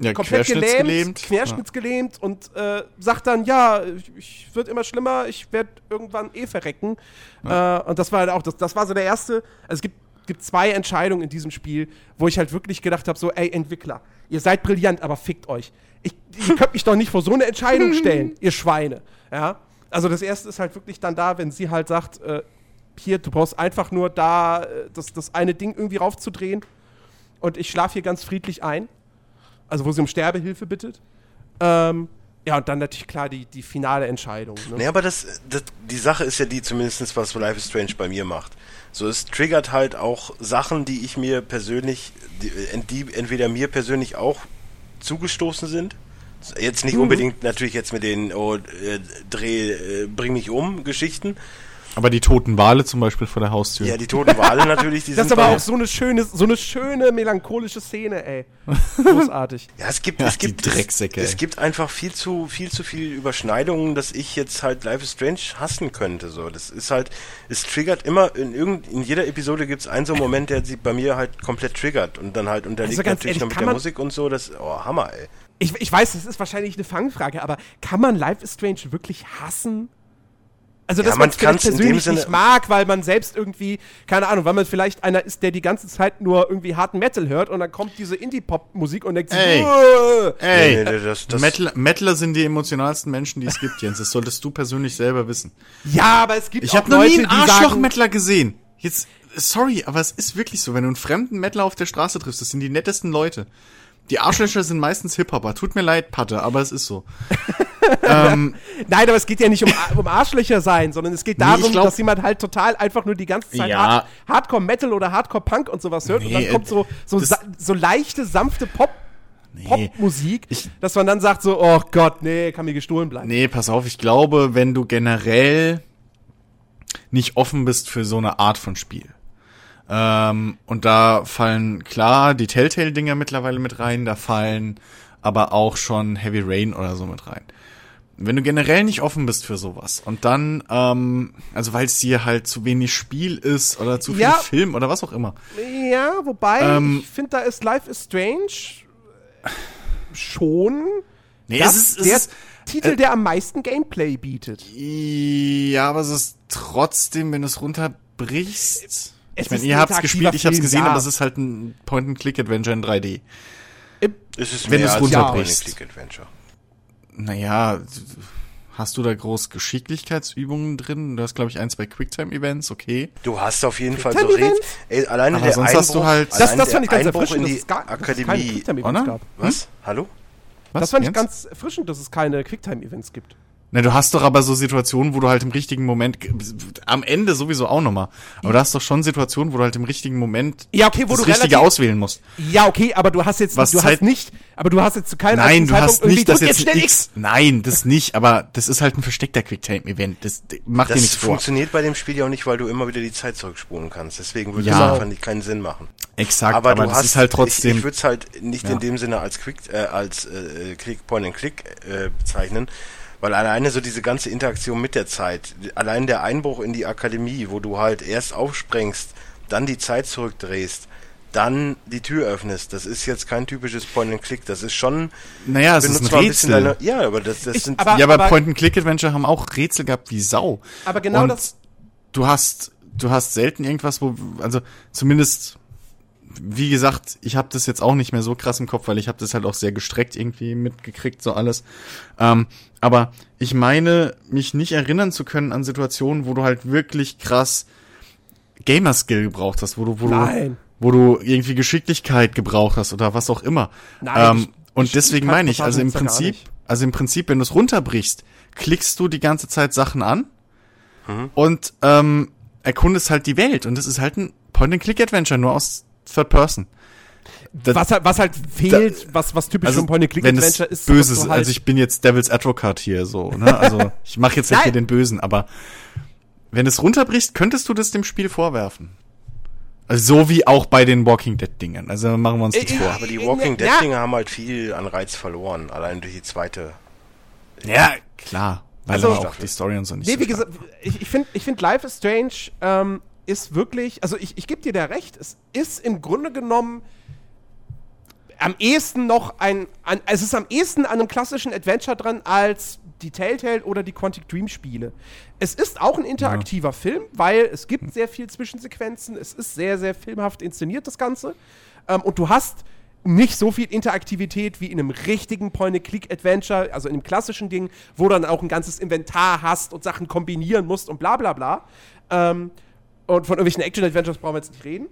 Ja, komplett gelähmt, querschnittsgelähmt. querschnittsgelähmt und äh, sagt dann, ja, ich, ich wird immer schlimmer, ich werde irgendwann eh verrecken. Äh, und das war halt auch, das, das war so der erste, also es gibt, gibt zwei Entscheidungen in diesem Spiel, wo ich halt wirklich gedacht habe, so, ey, Entwickler, ihr seid brillant, aber fickt euch. Ich, ihr könnt mich doch nicht vor so eine Entscheidung stellen, [LAUGHS] ihr Schweine. Ja? Also das erste ist halt wirklich dann da, wenn sie halt sagt, äh, hier, du brauchst einfach nur da äh, das, das eine Ding irgendwie raufzudrehen und ich schlafe hier ganz friedlich ein also wo sie um Sterbehilfe bittet. Ähm, ja, und dann natürlich klar die, die finale Entscheidung. Ne? Nee, aber das, das, die Sache ist ja die, zumindest was Life is Strange bei mir macht. So, es triggert halt auch Sachen, die ich mir persönlich, die, die entweder mir persönlich auch zugestoßen sind. Jetzt nicht Mhm. unbedingt natürlich jetzt mit den oh, äh, Dreh, äh, bring mich um Geschichten. Aber die toten Wale zum Beispiel vor der Haustür. Ja, die toten Wale natürlich, die Das ist aber auch so eine schöne, so eine schöne melancholische Szene, ey. Großartig. [LAUGHS] Ja, es gibt, Ja, es die gibt, Drecksäcke, es, es gibt einfach viel zu, viel zu viel Überschneidungen, dass ich jetzt halt Life is Strange hassen könnte, so. Das ist halt, es triggert immer, in irgend, in jeder Episode gibt es einen so einen Moment, der sie bei mir halt komplett triggert und dann halt unterliegt Also natürlich ehrlich, noch mit der Musik und so, das, oh, Hammer, ey. Ich, ich weiß, das ist wahrscheinlich eine Fangfrage, aber kann man Life is Strange wirklich hassen? Also, Ja, dass man man es vielleicht persönlich nicht mag, weil man selbst irgendwie, keine Ahnung, weil man vielleicht einer ist, der die ganze Zeit nur irgendwie harten Metal hört und dann kommt diese Indie-Pop-Musik und denkt sich, Ey. "Uah." Ey, Nee, nee, das- das- Mettler, Mettler sind die emotionalsten Menschen, die es gibt, Jens. Das solltest du persönlich selber wissen. ja, aber es gibt Ich auch habe noch Leute, nie einen die sagen, Arschloch-Mettler gesehen. Jetzt, sorry, aber es ist wirklich so. Wenn du einen fremden Mettler auf der Straße triffst, das sind die nettesten Leute. Die Arschlöcher sind meistens Hip-Hopper. Tut mir leid, Patte, aber es ist so. [LAUGHS] ähm, Nein, aber es geht ja nicht um, um Arschlöcher sein, sondern es geht Nee, darum, ich glaub- dass jemand halt total einfach nur die ganze Zeit Ja. Hard Hardcore-Metal oder Hardcore-Punk und sowas hört und Nee, dann kommt so, so, so leichte, sanfte Pop nee, Popmusik, Ich- dass man dann sagt so, oh Gott, nee, kann mir gestohlen bleiben. nee, pass auf, ich glaube, wenn du generell nicht offen bist für so eine Art von Spiel. Ähm, und da fallen klar die Telltale-Dinger mittlerweile mit rein, da fallen aber auch schon Heavy Rain oder so mit rein. Wenn du generell nicht offen bist für sowas und dann, ähm, also weil es dir halt zu wenig Spiel ist oder zu viel Ja. Film oder was auch immer. Ja, wobei, Ähm, ich finde, da ist Life is Strange schon Nee, das, es ist, es der ist Titel, der am meisten Gameplay bietet. Ja, aber es ist trotzdem, wenn du es runterbrichst. Es ich meine, ihr habt's gespielt, ich hab's Film, gesehen, ja. aber es ist halt ein Point-and-Click-Adventure in 3D. Es ist Wenn mehr du's als runterbrichst. Naja, hast du da groß Geschicklichkeitsübungen drin? Du hast, glaube ich, ein, zwei Quicktime-Events, okay. Du hast auf jeden Fall berät, Events? ey, alleine Aber der sonst Einbruch, hast du halt- Das, das fand ich ganz Einbruch erfrischend, in dass die es, gar, dass es keine. Quicktime-Events gab. Was? Hallo? Was, Das fand ich ganz erfrischend, dass es keine Quicktime-Events gibt. Na, du hast doch aber so Situationen, wo du halt im richtigen Moment, am Ende sowieso auch nochmal, aber du hast doch schon Situationen, wo du halt im richtigen Moment Ja, okay, wo das du Richtige relativ- auswählen musst. Ja, okay, aber du hast jetzt Was du Zeit- hast nicht, aber du hast jetzt zu keinem Nein, du hast nicht, dass irgendwie, jetzt schnell X. Nein, das nicht, aber das ist halt ein versteckter Quicktime-Event. Das macht dir Das nichts vor. funktioniert bei dem Spiel ja auch nicht, weil du immer wieder die Zeit zurückspulen kannst. Deswegen würde Ja. es einfach nicht, keinen Sinn machen. Exakt, aber, aber, du das hast ist halt trotzdem. Ich, ich würde es halt nicht Ja. in dem Sinne als Quick, äh, als äh, Click Point and Click äh, bezeichnen, weil alleine so diese ganze Interaktion mit der Zeit, allein der Einbruch in die Akademie, wo du halt erst aufsprengst, dann die Zeit zurückdrehst, dann die Tür öffnest, das ist jetzt kein typisches Point and Click, das ist schon naja, es ist ein Rätsel. deine, ja, aber das, das Ich- sind aber- ja, aber, Point-and-Click-Adventure haben auch Rätsel gehabt wie Sau. Aber genau Und das- Du hast, du hast selten irgendwas, wo, also zumindest wie gesagt, ich habe das jetzt auch nicht mehr so krass im Kopf, weil ich habe das halt auch sehr gestreckt irgendwie mitgekriegt, so alles. Ähm, aber ich meine, mich nicht erinnern zu können an Situationen, wo du halt wirklich krass Gamer-Skill gebraucht hast, wo du, wo Nein. du, wo du irgendwie Geschicklichkeit gebraucht hast oder was auch immer. Nein, ähm, und deswegen meine ich, also im Prinzip, also im Prinzip, wenn du es runterbrichst, klickst du die ganze Zeit Sachen an und ähm, erkundest halt die Welt. Und das ist halt ein Point-and-Click-Adventure, nur aus Third Person. Das- was, halt, was halt fehlt, was, was typisch für ein Point-and-Click-Adventure ist. böse dass ist, du halt, also ich bin jetzt Devil's Advocate hier so, ne? Also [LAUGHS] ich mache jetzt nicht hier den Bösen, aber wenn es runterbricht, könntest du das dem Spiel vorwerfen. Also so wie auch bei den Walking Dead Dingen. Also machen wir uns nichts Äh, vor. äh, Aber die Ja, Walking ja. Dead Dinge haben halt viel an Reiz verloren, allein durch die zweite. Ja, klar. Weil Also- auch die Story und so nicht Nee, so wie stark gesagt, ich, ich finde, ich find Life is Strange ähm, ist wirklich, also ich, ich gebe dir da recht, es ist im Grunde genommen am ehesten noch ein, an, es ist am ehesten an einem klassischen Adventure dran als die Telltale oder die Quantic Dream Spiele. Es ist auch ein interaktiver Film, weil es gibt sehr viel Zwischensequenzen, es ist sehr, sehr filmhaft inszeniert, das Ganze. Ähm, und du hast nicht so viel Interaktivität wie in einem richtigen Point-and-Click-Adventure, also in einem klassischen Ding, wo dann auch ein ganzes Inventar hast und Sachen kombinieren musst und bla bla bla. Ähm, und von irgendwelchen Action-Adventures brauchen wir jetzt nicht reden.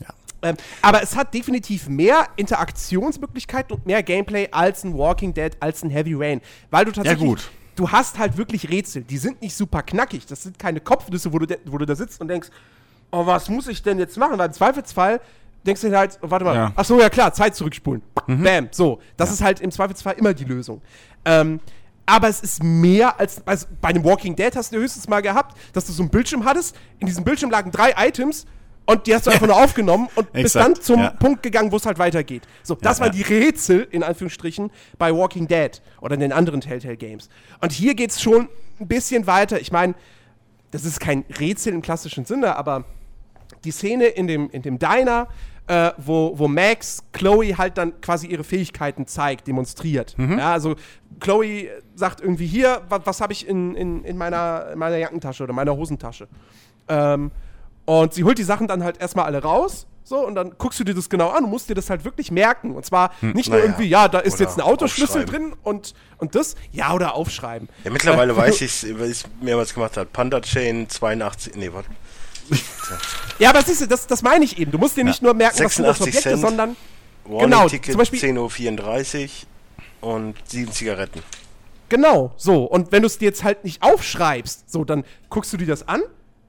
Ja. Ähm, aber es hat definitiv mehr Interaktionsmöglichkeiten und mehr Gameplay als ein Walking Dead, als ein Heavy Rain. Weil du tatsächlich. gut. Du hast halt wirklich Rätsel. Die sind nicht super knackig. Das sind keine Kopfnüsse, wo du, wo du da sitzt und denkst, oh, was muss ich denn jetzt machen? Weil im Zweifelsfall denkst du dir halt, oh, warte mal, Ja. ach so, ja klar, Zeit zurückspulen. Bam, so. Das ist halt im Zweifelsfall immer die Lösung. Ähm, aber es ist mehr als, also bei einem Walking Dead hast du höchstens mal gehabt, dass du so einen Bildschirm hattest. In diesem Bildschirm lagen drei Items und die hast du einfach nur [LAUGHS] aufgenommen und bist dann zum ja. Punkt gegangen, wo es halt weitergeht. So, das Ja, waren ja. die Rätsel, in Anführungsstrichen, bei Walking Dead oder in den anderen Telltale Games. Und hier geht's schon ein bisschen weiter. Ich meine, das ist kein Rätsel im klassischen Sinne, aber die Szene in dem, in dem Diner, äh, wo, wo Max Chloe halt dann quasi ihre Fähigkeiten zeigt, demonstriert. Ja, also Chloe sagt irgendwie hier, was, was habe ich in, in, in, meiner, in meiner Jackentasche oder meiner Hosentasche. Ähm, und sie holt die Sachen dann halt erstmal alle raus. So, und dann guckst du dir das genau an und musst dir das halt wirklich merken. Und zwar nicht nur naja. irgendwie, ja, da ist jetzt ein Autoschlüssel drin und, und das, ja, oder aufschreiben. Ja, mittlerweile Äh, weiß [LAUGHS] ich weil ich es mehrmals gemacht habe. Panda Chain 82, nee, warte. [LAUGHS] Ja, aber siehst du, das, das meine ich eben. Du musst dir nicht nur merken, was sind das 86 Objekte, sondern Warning Genau, Ticket zum Beispiel- 10.34 Uhr und sieben Zigaretten. Genau, so. Und wenn du es dir jetzt halt nicht aufschreibst, so, dann guckst du dir das an,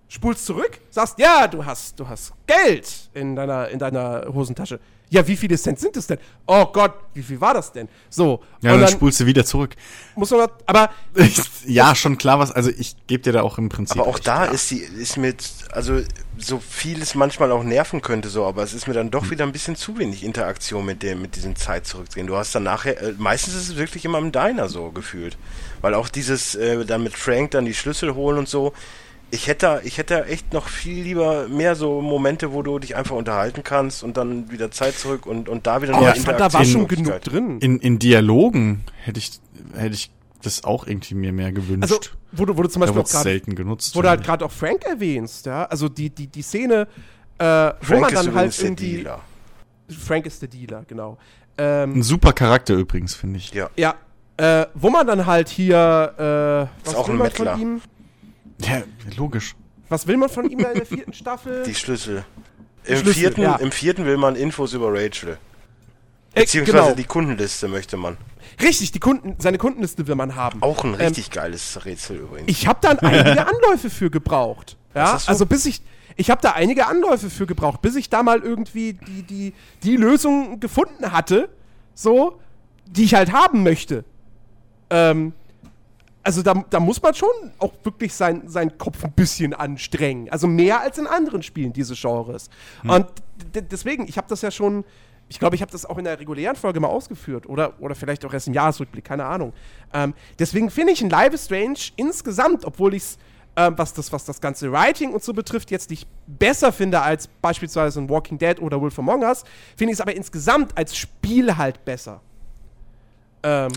spulst zurück, sagst, ja, du hast, du hast Geld in deiner, in deiner Hosentasche. Ja, wie viele Cent sind es denn? Oh Gott, wie viel war das denn? So. Ja, und dann, dann spulst du wieder zurück. muss man, aber [LAUGHS] ja, schon klar was. Also ich gebe dir da auch im Prinzip. Aber auch da ja. ist die, ist mit, also so viel es manchmal auch nerven könnte, so, aber es ist mir dann doch wieder ein bisschen zu wenig Interaktion mit dem, mit diesem Zeit zurückgehen. Du hast dann nachher, äh, meistens ist es wirklich immer im Diner so gefühlt. Weil auch dieses, äh, dann mit Frank dann die Schlüssel holen und so, ich hätte, ich hätte echt noch viel lieber mehr so Momente, wo du dich einfach unterhalten kannst und dann wieder Zeit zurück und, und da wieder oh, eine ich fand, da war schon genug drin. in, in Dialogen hätte ich, hätte ich das auch irgendwie mir mehr gewünscht. Also, wo du, wo du zum Beispiel auch gerade selten genutzt. wo du halt gerade auch Frank erwähnst, ja, also die, die, die Szene, äh, wo Frank man ist dann halt der irgendwie. Dealer. Frank ist der Dealer, genau. Ähm, Ein super Charakter übrigens, finde ich. Ja. ja, äh, wo man dann halt hier, äh, was auch will ein man Mettler. von ihm? Ja, logisch. Was will man von ihm in der vierten Staffel? Die Schlüssel. Im, Schlüssel, vierten, ja. Im vierten will man Infos über Rachel. Äh, Beziehungsweise genau. die Kundenliste möchte man. Richtig, die Kunden, seine Kundenliste will man haben. Auch ein Ähm, richtig geiles Rätsel übrigens. Ich habe dann einige Anläufe für gebraucht. [LAUGHS] Ja, so? also bis ich, ich habe da einige Anläufe für gebraucht, bis ich da mal irgendwie die, die, die Lösung gefunden hatte, so, die ich halt haben möchte. Ähm, also da, da muss man schon auch wirklich sein, seinen Kopf ein bisschen anstrengen. Also mehr als in anderen Spielen dieses Genres. Und d- deswegen, ich habe das ja schon, ich glaube, ich habe das auch in der regulären Folge mal ausgeführt. Oder, oder vielleicht auch erst im Jahresrückblick, keine Ahnung. Ähm, deswegen finde ich ein Live is Strange insgesamt, obwohl ich es, ähm, was, das, was das ganze Writing und so betrifft, jetzt nicht besser finde als beispielsweise ein Walking Dead oder Wolf Among Us, finde ich es aber insgesamt als Spiel halt besser. Ähm,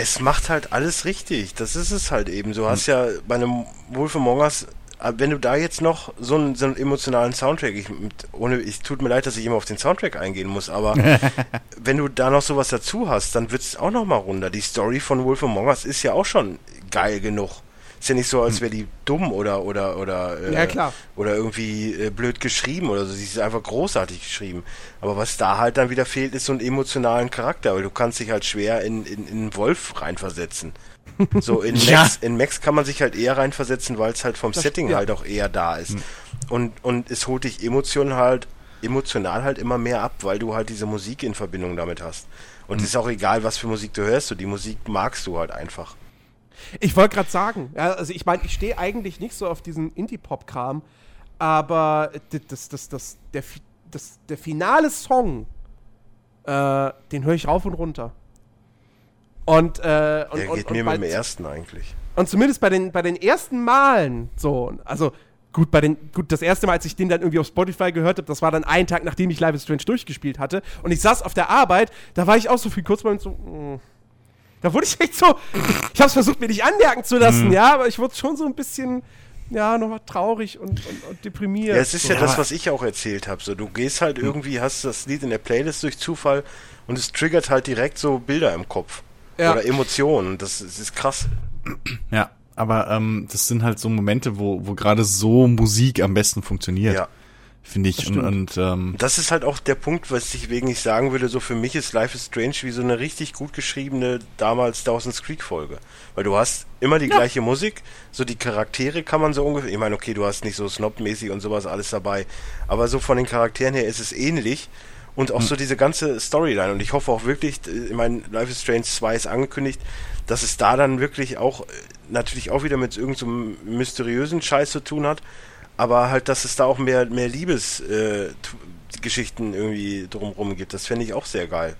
Es macht halt alles richtig. Das ist es halt eben. Du hast ja bei einem Wolf Among Us äh, wenn du da jetzt noch so einen, so einen emotionalen Soundtrack, ich, ohne, ich tut mir leid, dass ich immer auf den Soundtrack eingehen muss, aber [LAUGHS] wenn du da noch sowas dazu hast, dann wird es auch noch mal runter. Die Story von Wolf Among Us ist ja auch schon geil genug. Ist ja nicht so, als wäre die dumm oder oder oder äh, Ja, klar. oder irgendwie äh, blöd geschrieben oder so. Sie ist einfach großartig geschrieben. Aber was da halt dann wieder fehlt, ist so einen emotionalen Charakter, weil du kannst dich halt schwer in, in, in Wolf reinversetzen. [LAUGHS] So in Max, Ja. in Max kann man sich halt eher reinversetzen, weil es halt vom Das- Setting ja. halt auch eher da ist. Und, und es holt dich emotional halt, emotional halt immer mehr ab, weil du halt diese Musik in Verbindung damit hast. Und es ist auch egal, was für Musik du hörst, so die Musik magst du halt einfach. Ich wollte gerade sagen, ja, also ich meine, ich stehe eigentlich nicht so auf diesen Indie-Pop-Kram, aber das, das, das, der, das, der finale Song, äh, den höre ich rauf und runter. Und, äh, und, Der und, geht und, mir bei, mit dem ersten eigentlich. und zumindest bei den, bei den ersten Malen, so, also gut, bei den, gut, das erste Mal, als ich den dann irgendwie auf Spotify gehört habe, das war dann einen Tag, nachdem ich Live is Strange durchgespielt hatte. Und ich saß auf der Arbeit, da war ich auch so viel kurz mal so, mm. Da wurde ich echt so, ich habe es versucht, mir nicht anmerken zu lassen, ja, aber ich wurde schon so ein bisschen, ja, nochmal traurig und, und, und deprimiert. Ja, es ist so. ja das, was ich auch erzählt habe. So, du gehst halt irgendwie, hast das Lied in der Playlist durch Zufall und es triggert halt direkt so Bilder im Kopf. Ja. Oder Emotionen. Das, das ist krass. Ja, aber ähm, das sind halt so Momente, wo, wo gerade so Musik am besten funktioniert, Ja. Finde ich. Und, und ähm, Das ist halt auch der Punkt, was ich wegen ich sagen würde, so für mich ist Life is Strange wie so eine richtig gut geschriebene damals Dawson's Creek Folge. Weil du hast immer die gleiche Musik, so die Charaktere kann man so ungefähr, ich meine, okay, du hast nicht so Snob-mäßig und sowas alles dabei, aber so von den Charakteren her ist es ähnlich und auch so diese ganze Storyline. Und ich hoffe auch wirklich, ich meine, Life is Strange 2 ist angekündigt, dass es da dann wirklich auch, äh, natürlich auch wieder mit irgendeinem so mysteriösen Scheiß zu tun hat, aber halt, dass es da auch mehr, mehr Liebesgeschichten äh, irgendwie drumrum gibt. Das fände ich auch sehr geil.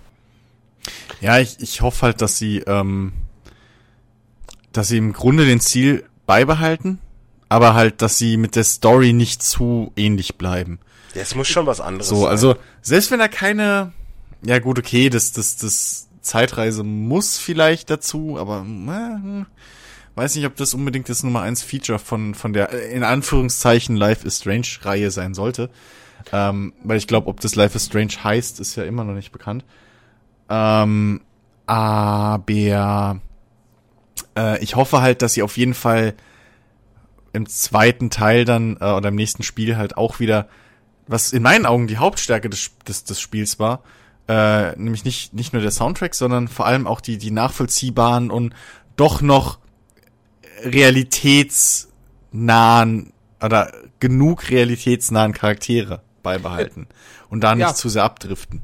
ja, ich, ich hoffe halt, dass sie, ähm, dass sie im Grunde den Ziel beibehalten, aber halt, dass sie mit der Story nicht zu ähnlich bleiben. Ja, es muss schon was anderes So, sein. also selbst wenn da keine, ja gut, okay, das, das, das Zeitreise muss vielleicht dazu, aber äh, weiß nicht, ob das unbedingt das Nummer eins Feature von von der äh, in Anführungszeichen Life is Strange Reihe sein sollte, ähm, weil ich glaube, ob das Life is Strange heißt, ist ja immer noch nicht bekannt. Ähm, aber äh, ich hoffe halt, dass sie auf jeden Fall im zweiten Teil dann äh, oder im nächsten Spiel halt auch wieder was in meinen Augen die Hauptstärke des, des, des Spiels war, äh, nämlich nicht, nicht nur der Soundtrack, sondern vor allem auch die, die nachvollziehbaren und doch noch realitätsnahen oder genug realitätsnahen Charaktere beibehalten und da nicht Ja. zu sehr abdriften.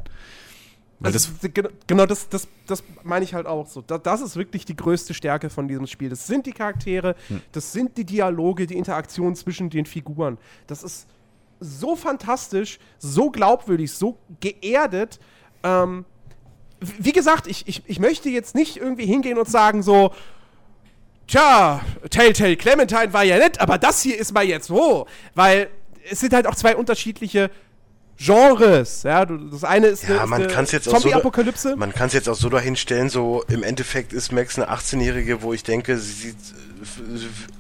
Weil Also, das, gen- genau, das, das, das meine ich halt auch so. Da, das ist wirklich die größte Stärke von diesem Spiel. Das sind die Charaktere, Hm. das sind die Dialoge, die Interaktion zwischen den Figuren. Das ist so fantastisch, so glaubwürdig, so geerdet. Ähm, wie gesagt, ich, ich, ich möchte jetzt nicht irgendwie hingehen und sagen so, tja, Telltale Clementine war ja nett, aber das hier ist mal jetzt wo. Weil es sind halt auch zwei unterschiedliche Genres. Ja, das eine ist Ja, eine, man ist kann's eine jetzt auch so- Zombie-Apokalypse. Man kann es jetzt auch so dahinstellen, so im Endeffekt ist Max eine 18-Jährige, wo ich denke, sie f-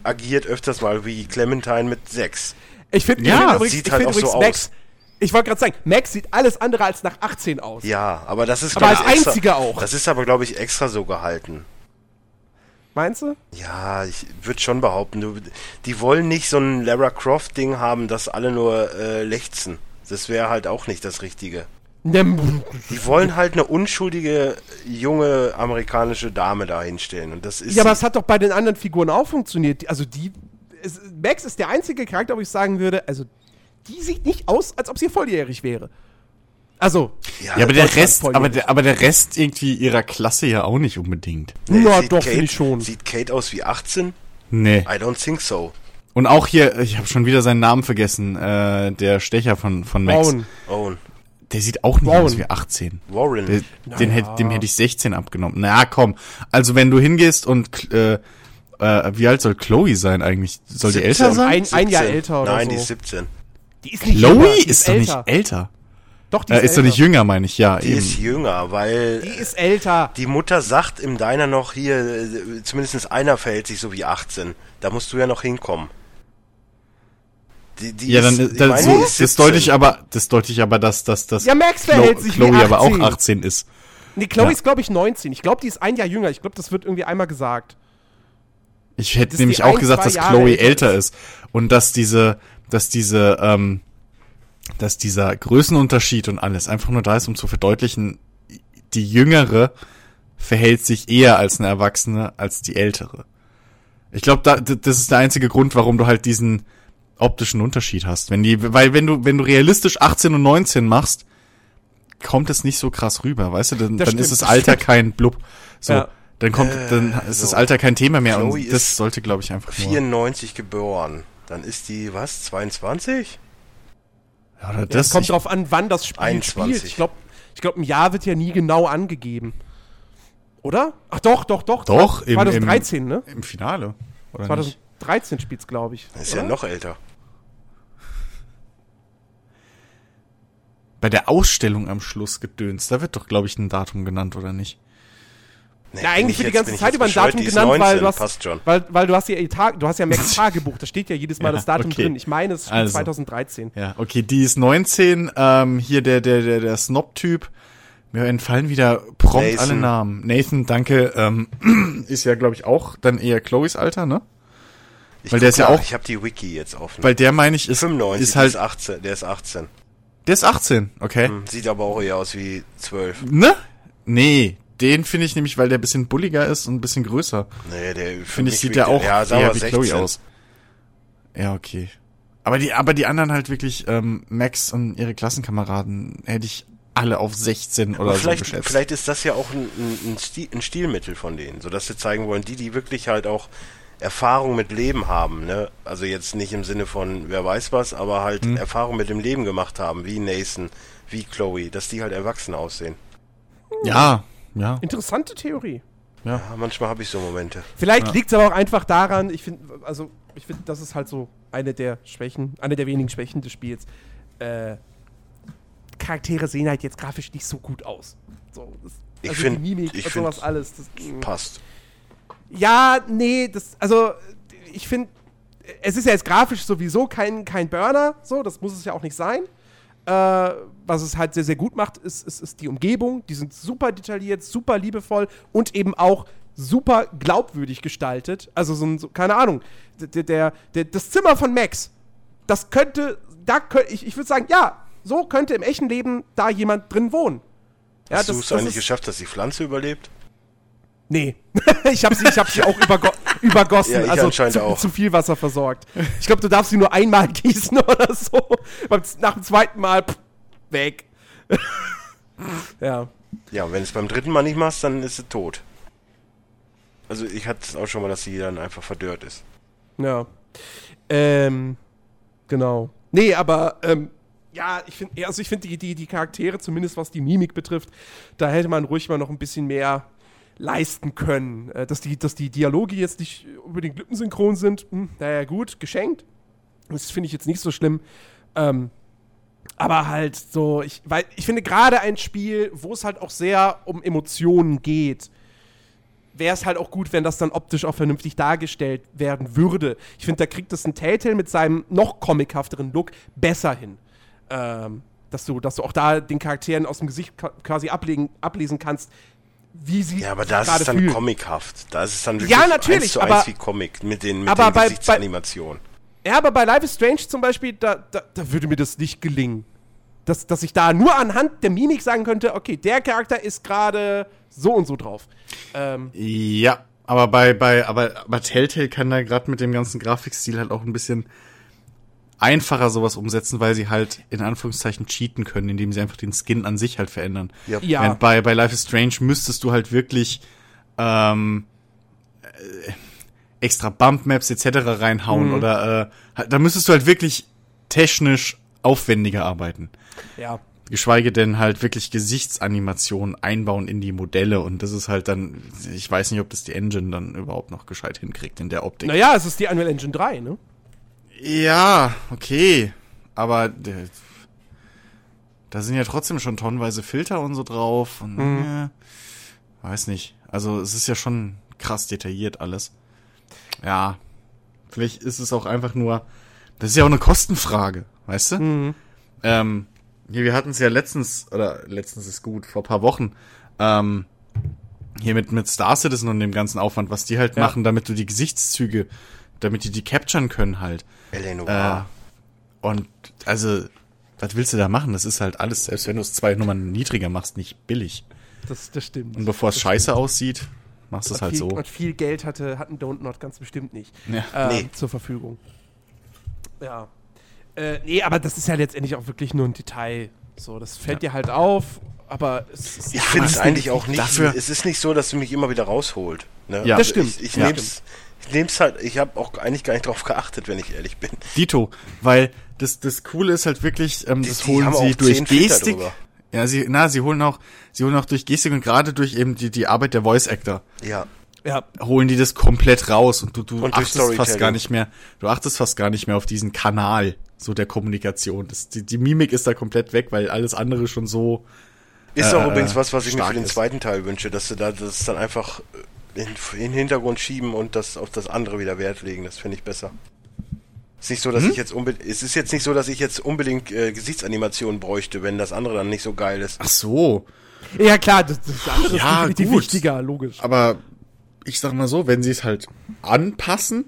agiert öfters mal wie Clementine mit 6. Ich finde Ja, übrigens, sieht ich halt auch so Max. aus. Ich wollte gerade sagen, Max sieht alles andere als nach 18 aus. Ja, aber das ist Aber als ich, extra, einziger auch. Das ist aber glaube ich extra so gehalten. Meinst du? Ja, ich würde schon behaupten, du, die wollen nicht so ein Lara Croft Ding haben, dass alle nur äh, lechzen. Das wäre halt auch nicht das Richtige. Die wollen halt eine unschuldige junge amerikanische Dame da hinstellen und das ist Ja, aber es hat doch bei den anderen Figuren auch funktioniert. Also die. Es, Max ist der einzige Charakter, wo ich sagen würde, also die sieht nicht aus, als ob sie volljährig wäre. Also, ja, aber der Rest, aber der, aber der Rest irgendwie ihrer Klasse ja auch nicht unbedingt. na sieht doch, Kate- finde ich schon. Sieht Kate aus wie 18? Nee. I don't think so. Und auch hier, ich habe schon wieder seinen Namen vergessen, äh, der Stecher von, von Max. Owen. Owen. Der sieht auch nicht Warren. aus wie 18. Warren. Der, den hätt, dem hätte ich 16 abgenommen. Na komm, also wenn du hingehst und äh, äh, wie alt soll Chloe sein eigentlich? Soll die 17. älter sein? Ein, ein Jahr 17. älter oder Nein, so. die ist 17. Die ist nicht Chloe jünger, die ist doch nicht älter. Doch, die Äh, ist doch nicht jünger, meine ich, ja. Die eben. ist jünger, weil Die ist älter. die Mutter sagt im Diner noch hier, äh, zumindest einer verhält sich so wie 18. Da musst du ja noch hinkommen. Die, die Ja, dann, ist, ich dann meine, so, ist das deute 17. ich aber, das deute ich aber, dass, dass, dass Ja, Max Chlo- verhält sich wie Chloe aber auch 18. 18 ist. Nee, Chloe Ja. ist, glaube ich, 19. Ich glaube, die ist ein Jahr jünger. Ich glaube, das wird irgendwie einmal gesagt. Ich hätte ist nämlich auch ein, gesagt, dass Jahre Chloe älter älter ist. Und dass diese, dass diese, ähm, dass dieser Größenunterschied und alles einfach nur da ist, um zu verdeutlichen, die Jüngere verhält sich eher als eine Erwachsene als die Ältere. Ich glaube, da, das ist der einzige Grund, warum du halt diesen optischen Unterschied hast. Wenn die, weil wenn du, wenn du realistisch 18 und 19 machst, kommt es nicht so krass rüber, weißt du? Dann, Das dann stimmt, ist das das Alter stimmt. kein Blub. So, Ja. dann kommt, Äh, dann ist das so. Alter kein Thema mehr Chloe und das ist sollte, glaube ich, einfach nur. 94 geboren. Dann ist die, was, 22? Ja, oder Ja, das es kommt drauf an, wann das Spiel 21. spielt. Ich glaube, ich glaub, ein Jahr wird ja nie genau angegeben. Oder? Ach doch, doch, doch. Doch, im- 2013, ne? im Finale. Oder nicht? 2013 spielt's, glaube ich. Ist oder? ja noch älter. Bei der Ausstellung am Schluss gedöns, da wird doch, glaube ich, ein Datum genannt, oder nicht? Nee, Ja, bin eigentlich ich wird die ganze Zeit über ein? Datum ist genannt, weil 19, du hast, weil, weil du hast ja Tag, du hast ja Max [LAUGHS] Tagebuch, da steht ja jedes Mal Ja, das Datum okay. drin. Ich meine, es steht Also. 2013. Ja, okay, die ist 19, ähm, hier der, der, der, der Snob-Typ. Mir entfallen wieder prompt Nathan. alle Namen. Nathan, danke, ähm, [CLEARS THROAT] ist ja, glaube ich, auch dann eher Chloes Alter, ne? Ich weil der ist ja auch- Ich habe die Wiki jetzt offen. Weil der, meine ich, ist, 95, ist halt, ist 18. Der ist 18. der ist 18, okay. Hm, Sieht aber auch eher aus wie 12. Ne? Nee, den finde ich nämlich, weil der ein bisschen bulliger ist und ein bisschen größer. Nee, der Finde ich, sieht der auch ja, eher wie 16. Chloe aus. Ja, okay. Aber die, aber die anderen halt wirklich, ähm, Max und ihre Klassenkameraden hätte ich alle auf 16 oder Aber so vielleicht, geschätzt. vielleicht ist das ja auch ein, ein, ein, Stil, ein Stilmittel von denen, so dass sie zeigen wollen, die, die wirklich halt auch Erfahrung mit Leben haben, ne? Also jetzt nicht im Sinne von wer weiß was, aber halt Mhm. Erfahrung mit dem Leben gemacht haben, wie Nathan, wie Chloe, dass die halt erwachsen aussehen. Ja, ja. Interessante Theorie. Ja, manchmal habe ich so Momente. Vielleicht Ja. liegt's aber auch einfach daran, ich finde, also, ich finde, das ist halt so eine der Schwächen, eine der wenigen Schwächen des Spiels. Äh, Charaktere sehen halt jetzt grafisch nicht so gut aus. So, das, Ich also find- die Mimik ich und find- sowas alles. Das, mh. Passt. Ja, nee, das, also, ich finde, es ist ja jetzt grafisch sowieso kein, kein Burner, so, das muss es ja auch nicht sein. Äh, was es halt sehr, sehr gut macht, ist, ist, ist die Umgebung. Die sind super detailliert, super liebevoll und eben auch super glaubwürdig gestaltet. Also, so, ein- so keine Ahnung, der, der, der, das Zimmer von Max, das könnte, da könnte, ich, ich würde sagen, ja, so könnte im echten Leben da jemand drin wohnen. Ja, Hast du es eigentlich ist- geschafft, dass die Pflanze überlebt? Nee. [LAUGHS] ich habe sie, ich hab sie auch [LAUGHS] übergo übergossen, Ja, also zu, auch. zu viel Wasser versorgt. Ich glaube, du darfst sie nur einmal [LAUGHS] gießen oder so. Nach dem zweiten Mal pff, weg. [LAUGHS] ja. Ja, und wenn es beim dritten Mal nicht machst, dann ist sie tot. Also ich hatte es auch schon mal, dass sie dann einfach verdörrt ist. Ja. Ähm, genau. Nee, aber ähm, ja, ich finde, also ich finde die, die, die Charaktere, zumindest was die Mimik betrifft, da hätte man ruhig mal noch ein bisschen mehr leisten können. Äh, dass, die, dass die Dialoge jetzt nicht unbedingt lippensynchron sind, hm, naja, gut, geschenkt. Das finde ich jetzt nicht so schlimm. Ähm, aber halt so, ich, weil ich finde gerade ein Spiel, wo es halt auch sehr um Emotionen geht, wäre es halt auch gut, wenn das dann optisch auch vernünftig dargestellt werden würde. Ich finde, da kriegt es ein Telltale mit seinem noch comichafteren Look besser hin. Ähm, dass, du, dass du auch da den Charakteren aus dem Gesicht quasi ablegen, ablesen kannst, wie sie Ja, aber da ist es dann fühlen. comichaft. Da ist es dann Ja, natürlich, eins zu aber- eins wie Comic mit den, mit aber den bei- bei- Gesichtsanimationen. Ja, aber bei Life is Strange zum Beispiel, da, da, da würde mir das nicht gelingen. Dass, dass ich da nur anhand der Mimik sagen könnte, okay, der Charakter ist gerade so und so drauf. Ähm, Ja, aber bei, bei, aber, aber Telltale kann da gerade mit dem ganzen Grafikstil halt auch ein bisschen einfacher sowas umsetzen, weil sie halt in Anführungszeichen cheaten können, indem sie einfach den Skin an sich halt verändern. Ja. ja. Während bei, bei Life is Strange müsstest du halt wirklich ähm, äh, extra Bump-Maps etc. reinhauen oder äh, da müsstest du halt wirklich technisch aufwendiger arbeiten. ja. Geschweige denn halt wirklich Gesichtsanimationen einbauen in die Modelle und das ist halt dann, ich weiß nicht, ob das die Engine dann überhaupt noch gescheit hinkriegt in der Optik. Naja, es ist die Unreal Engine 3, ne? Ja, okay, aber der, da sind ja trotzdem schon tonnenweise Filter und so drauf und äh, weiß nicht. Also es ist ja schon krass detailliert alles. Ja, vielleicht ist es auch einfach nur das ist ja auch eine Kostenfrage, weißt du? Mhm. Ähm, hier, wir hatten es ja letztens, oder letztens ist gut, vor paar Wochen, ähm, hier mit, mit Star Citizen und dem ganzen Aufwand, was die halt ja. machen, damit du die Gesichtszüge, damit die die capturen können halt. Äh, und also, was willst du da machen? Das ist halt alles, selbst wenn du es zwei Nummern niedriger machst, nicht billig. Das, das stimmt. Und bevor es scheiße stimmt. aussieht, machst du es halt viel, so. Und viel Geld hatte, hatten Don't Not ganz bestimmt nicht ja. äh, nee. zur Verfügung. Ja. Äh, nee, aber das ist ja letztendlich auch wirklich nur ein Detail. So, das fällt ja. dir halt auf, aber es ist Ich finde es eigentlich auch nicht. Dafür es ist nicht so, dass du mich immer wieder rausholt. Ne? Ja, das stimmt. Ich, ich ja. nehme es ich nehm's halt, ich habe auch eigentlich gar nicht drauf geachtet, wenn ich ehrlich bin. Dito, weil das, das Coole ist halt wirklich, ähm, die, das holen sie durch Gestik. Ja, sie, na, sie holen auch, sie holen auch durch Gestik und gerade durch eben die, die Arbeit der Voice Actor. Ja. Ja. Holen die das komplett raus und du, du und achtest fast gar nicht mehr, du achtest fast gar nicht mehr auf diesen Kanal so der Kommunikation. Das, die, die Mimik ist da komplett weg, weil alles andere schon so. Ist äh, auch übrigens was, was ich mir für den zweiten Teil wünsche, dass sie da das dann einfach in, in den Hintergrund schieben und das auf das andere wieder Wert legen. Das finde ich besser. Ist nicht so, dass hm? ich jetzt unbedingt. Es ist jetzt nicht so, dass ich jetzt unbedingt äh, Gesichtsanimationen bräuchte, wenn das andere dann nicht so geil ist. Ach so. Ja klar, das, das andere ja, ist definitiv gut. wichtiger, logisch. Aber ich sag mal so, wenn sie es halt anpassen,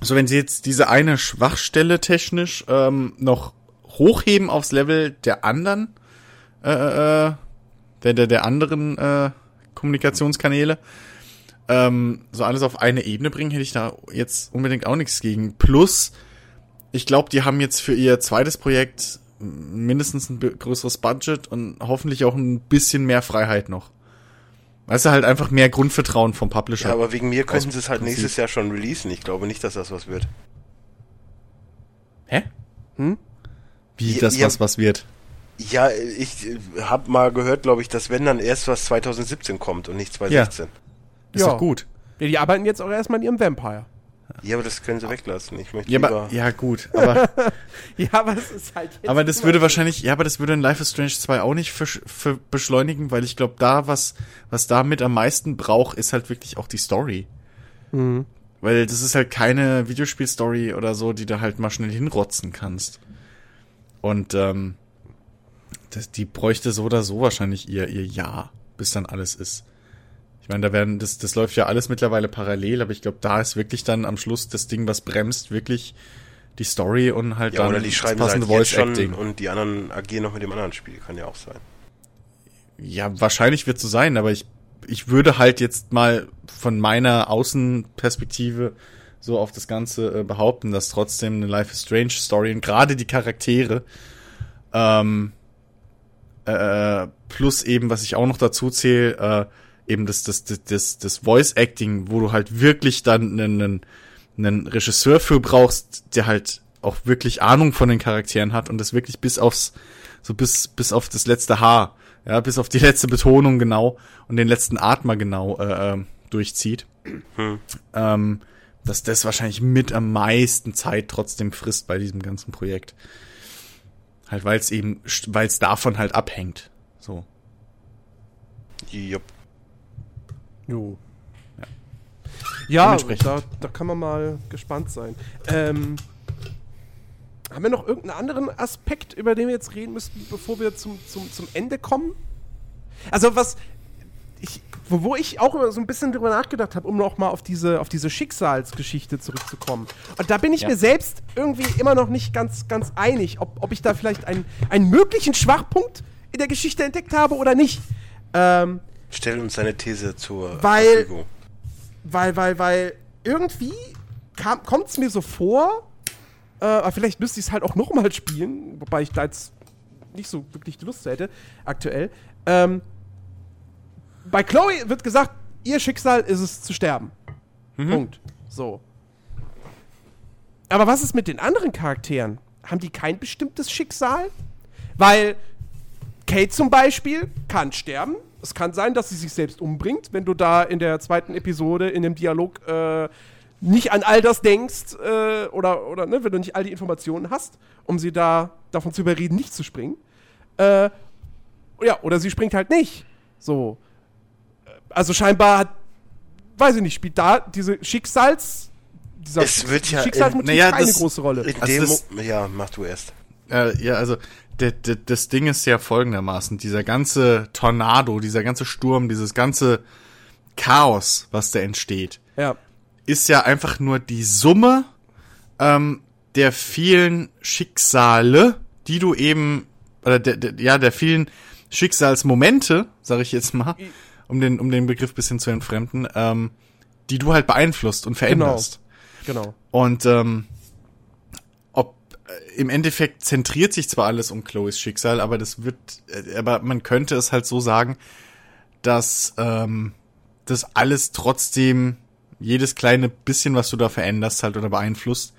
so wenn sie jetzt diese eine Schwachstelle technisch ähm, noch hochheben aufs Level der anderen, äh, äh, der, der, der anderen äh, Kommunikationskanäle, ähm, so alles auf eine Ebene bringen, hätte ich da jetzt unbedingt auch nichts gegen. Plus, ich glaube, die haben jetzt für ihr zweites Projekt mindestens ein größeres Budget und hoffentlich auch ein bisschen mehr Freiheit noch. Weißt du, halt einfach mehr Grundvertrauen vom Publisher. Ja, aber wegen mir könnten sie es halt nächstes Jahr schon releasen. Ich glaube nicht, dass das was wird. Hä? Hm? Wie ja, das was was wird? Ja, ich habe mal gehört, glaube ich, dass wenn dann erst was 2017 kommt und nicht 2016. Ja. Ist ja. doch gut. Ja, die arbeiten jetzt auch erstmal an ihrem Vampire. Ja, aber das können sie weglassen. Ich möchte ja, aber, ja gut, aber [LAUGHS] ja, aber es ist halt jetzt Aber das würde wahrscheinlich, ja, aber das würde in Life is Strange 2 auch nicht für, für beschleunigen, weil ich glaube, da was was da mit am meisten braucht, ist halt wirklich auch die Story. Mhm. Weil das ist halt keine Videospielstory oder so, die du halt mal schnell hinrotzen kannst. Und ähm, das, die bräuchte so oder so wahrscheinlich ihr ihr Jahr, bis dann alles ist. Ich meine, da werden, das, das läuft ja alles mittlerweile parallel, aber ich glaube, da ist wirklich dann am Schluss das Ding, was bremst, wirklich die Story und halt ja, dann oder die schreiben das passende halt Voice Acting. Und die anderen agieren noch mit dem anderen Spiel, kann ja auch sein. Ja, wahrscheinlich wird so sein, aber ich, ich würde halt jetzt mal von meiner Außenperspektive so auf das Ganze äh, behaupten, dass trotzdem eine Life is Strange Story und gerade die Charaktere ähm, äh, plus eben, was ich auch noch dazu zähle, äh, eben das, das, das, das, das Voice Acting, wo du halt wirklich dann einen, einen Regisseur für brauchst, der halt auch wirklich Ahnung von den Charakteren hat und das wirklich bis aufs, so bis, bis auf das letzte Haar, ja, bis auf die letzte Betonung genau und den letzten Atmer genau äh, äh durchzieht. Hm. Ähm, dass das wahrscheinlich mit am meisten Zeit trotzdem frisst bei diesem ganzen Projekt. Halt, weil es eben, weil es davon halt abhängt. So. Jupp. Jo. Ja, ja da, da kann man mal gespannt sein. Ähm, haben wir noch irgendeinen anderen Aspekt, über den wir jetzt reden müssen, bevor wir zum, zum, zum Ende kommen? Also was, wo, wo ich auch immer so ein bisschen drüber nachgedacht habe, um nochmal auf diese, auf diese Schicksalsgeschichte zurückzukommen. Und da bin ich ja. mir selbst irgendwie immer noch nicht ganz, ganz einig, ob, ob ich da vielleicht einen, einen möglichen Schwachpunkt in der Geschichte entdeckt habe oder nicht. Ähm, Stell uns deine These zur weil, Verfügung. Weil, weil, weil irgendwie kommt es mir so vor, äh, aber vielleicht müsste ich es halt auch nochmal spielen, wobei ich da jetzt nicht so wirklich die Lust hätte, aktuell. Ähm, bei Chloe wird gesagt, ihr Schicksal ist es zu sterben. Mhm. Punkt. So. Aber was ist mit den anderen Charakteren? Haben die kein bestimmtes Schicksal? Weil Kate zum Beispiel kann sterben, es kann sein, dass sie sich selbst umbringt, wenn du da in der zweiten Episode in dem Dialog äh, nicht an all das denkst äh, oder, oder ne, wenn du nicht all die Informationen hast, um sie da davon zu überreden, nicht zu springen. Äh, ja, oder sie springt halt nicht. So. Also scheinbar hat, weiß ich nicht, spielt da diese Schicksals, dieser Es wird ja Schicksalsmotiv naja, keine das- große Rolle. In Also dem das- ja, mach du erst. Äh, ja, also der, der, das Ding ist ja folgendermaßen, dieser ganze Tornado, dieser ganze Sturm, dieses ganze Chaos, was da entsteht, Ja. ist ja einfach nur die Summe ähm, der vielen Schicksale, die du eben, oder der, der, ja, der vielen Schicksalsmomente, sage ich jetzt mal, um den, um den Begriff bisschen zu entfremden, ähm, die du halt beeinflusst und veränderst. Genau. Und ähm, ob äh, im Endeffekt zentriert sich zwar alles um Chloes Schicksal, aber das wird, äh, aber man könnte es halt so sagen, dass ähm, das alles trotzdem jedes kleine bisschen, was du da veränderst halt oder beeinflusst,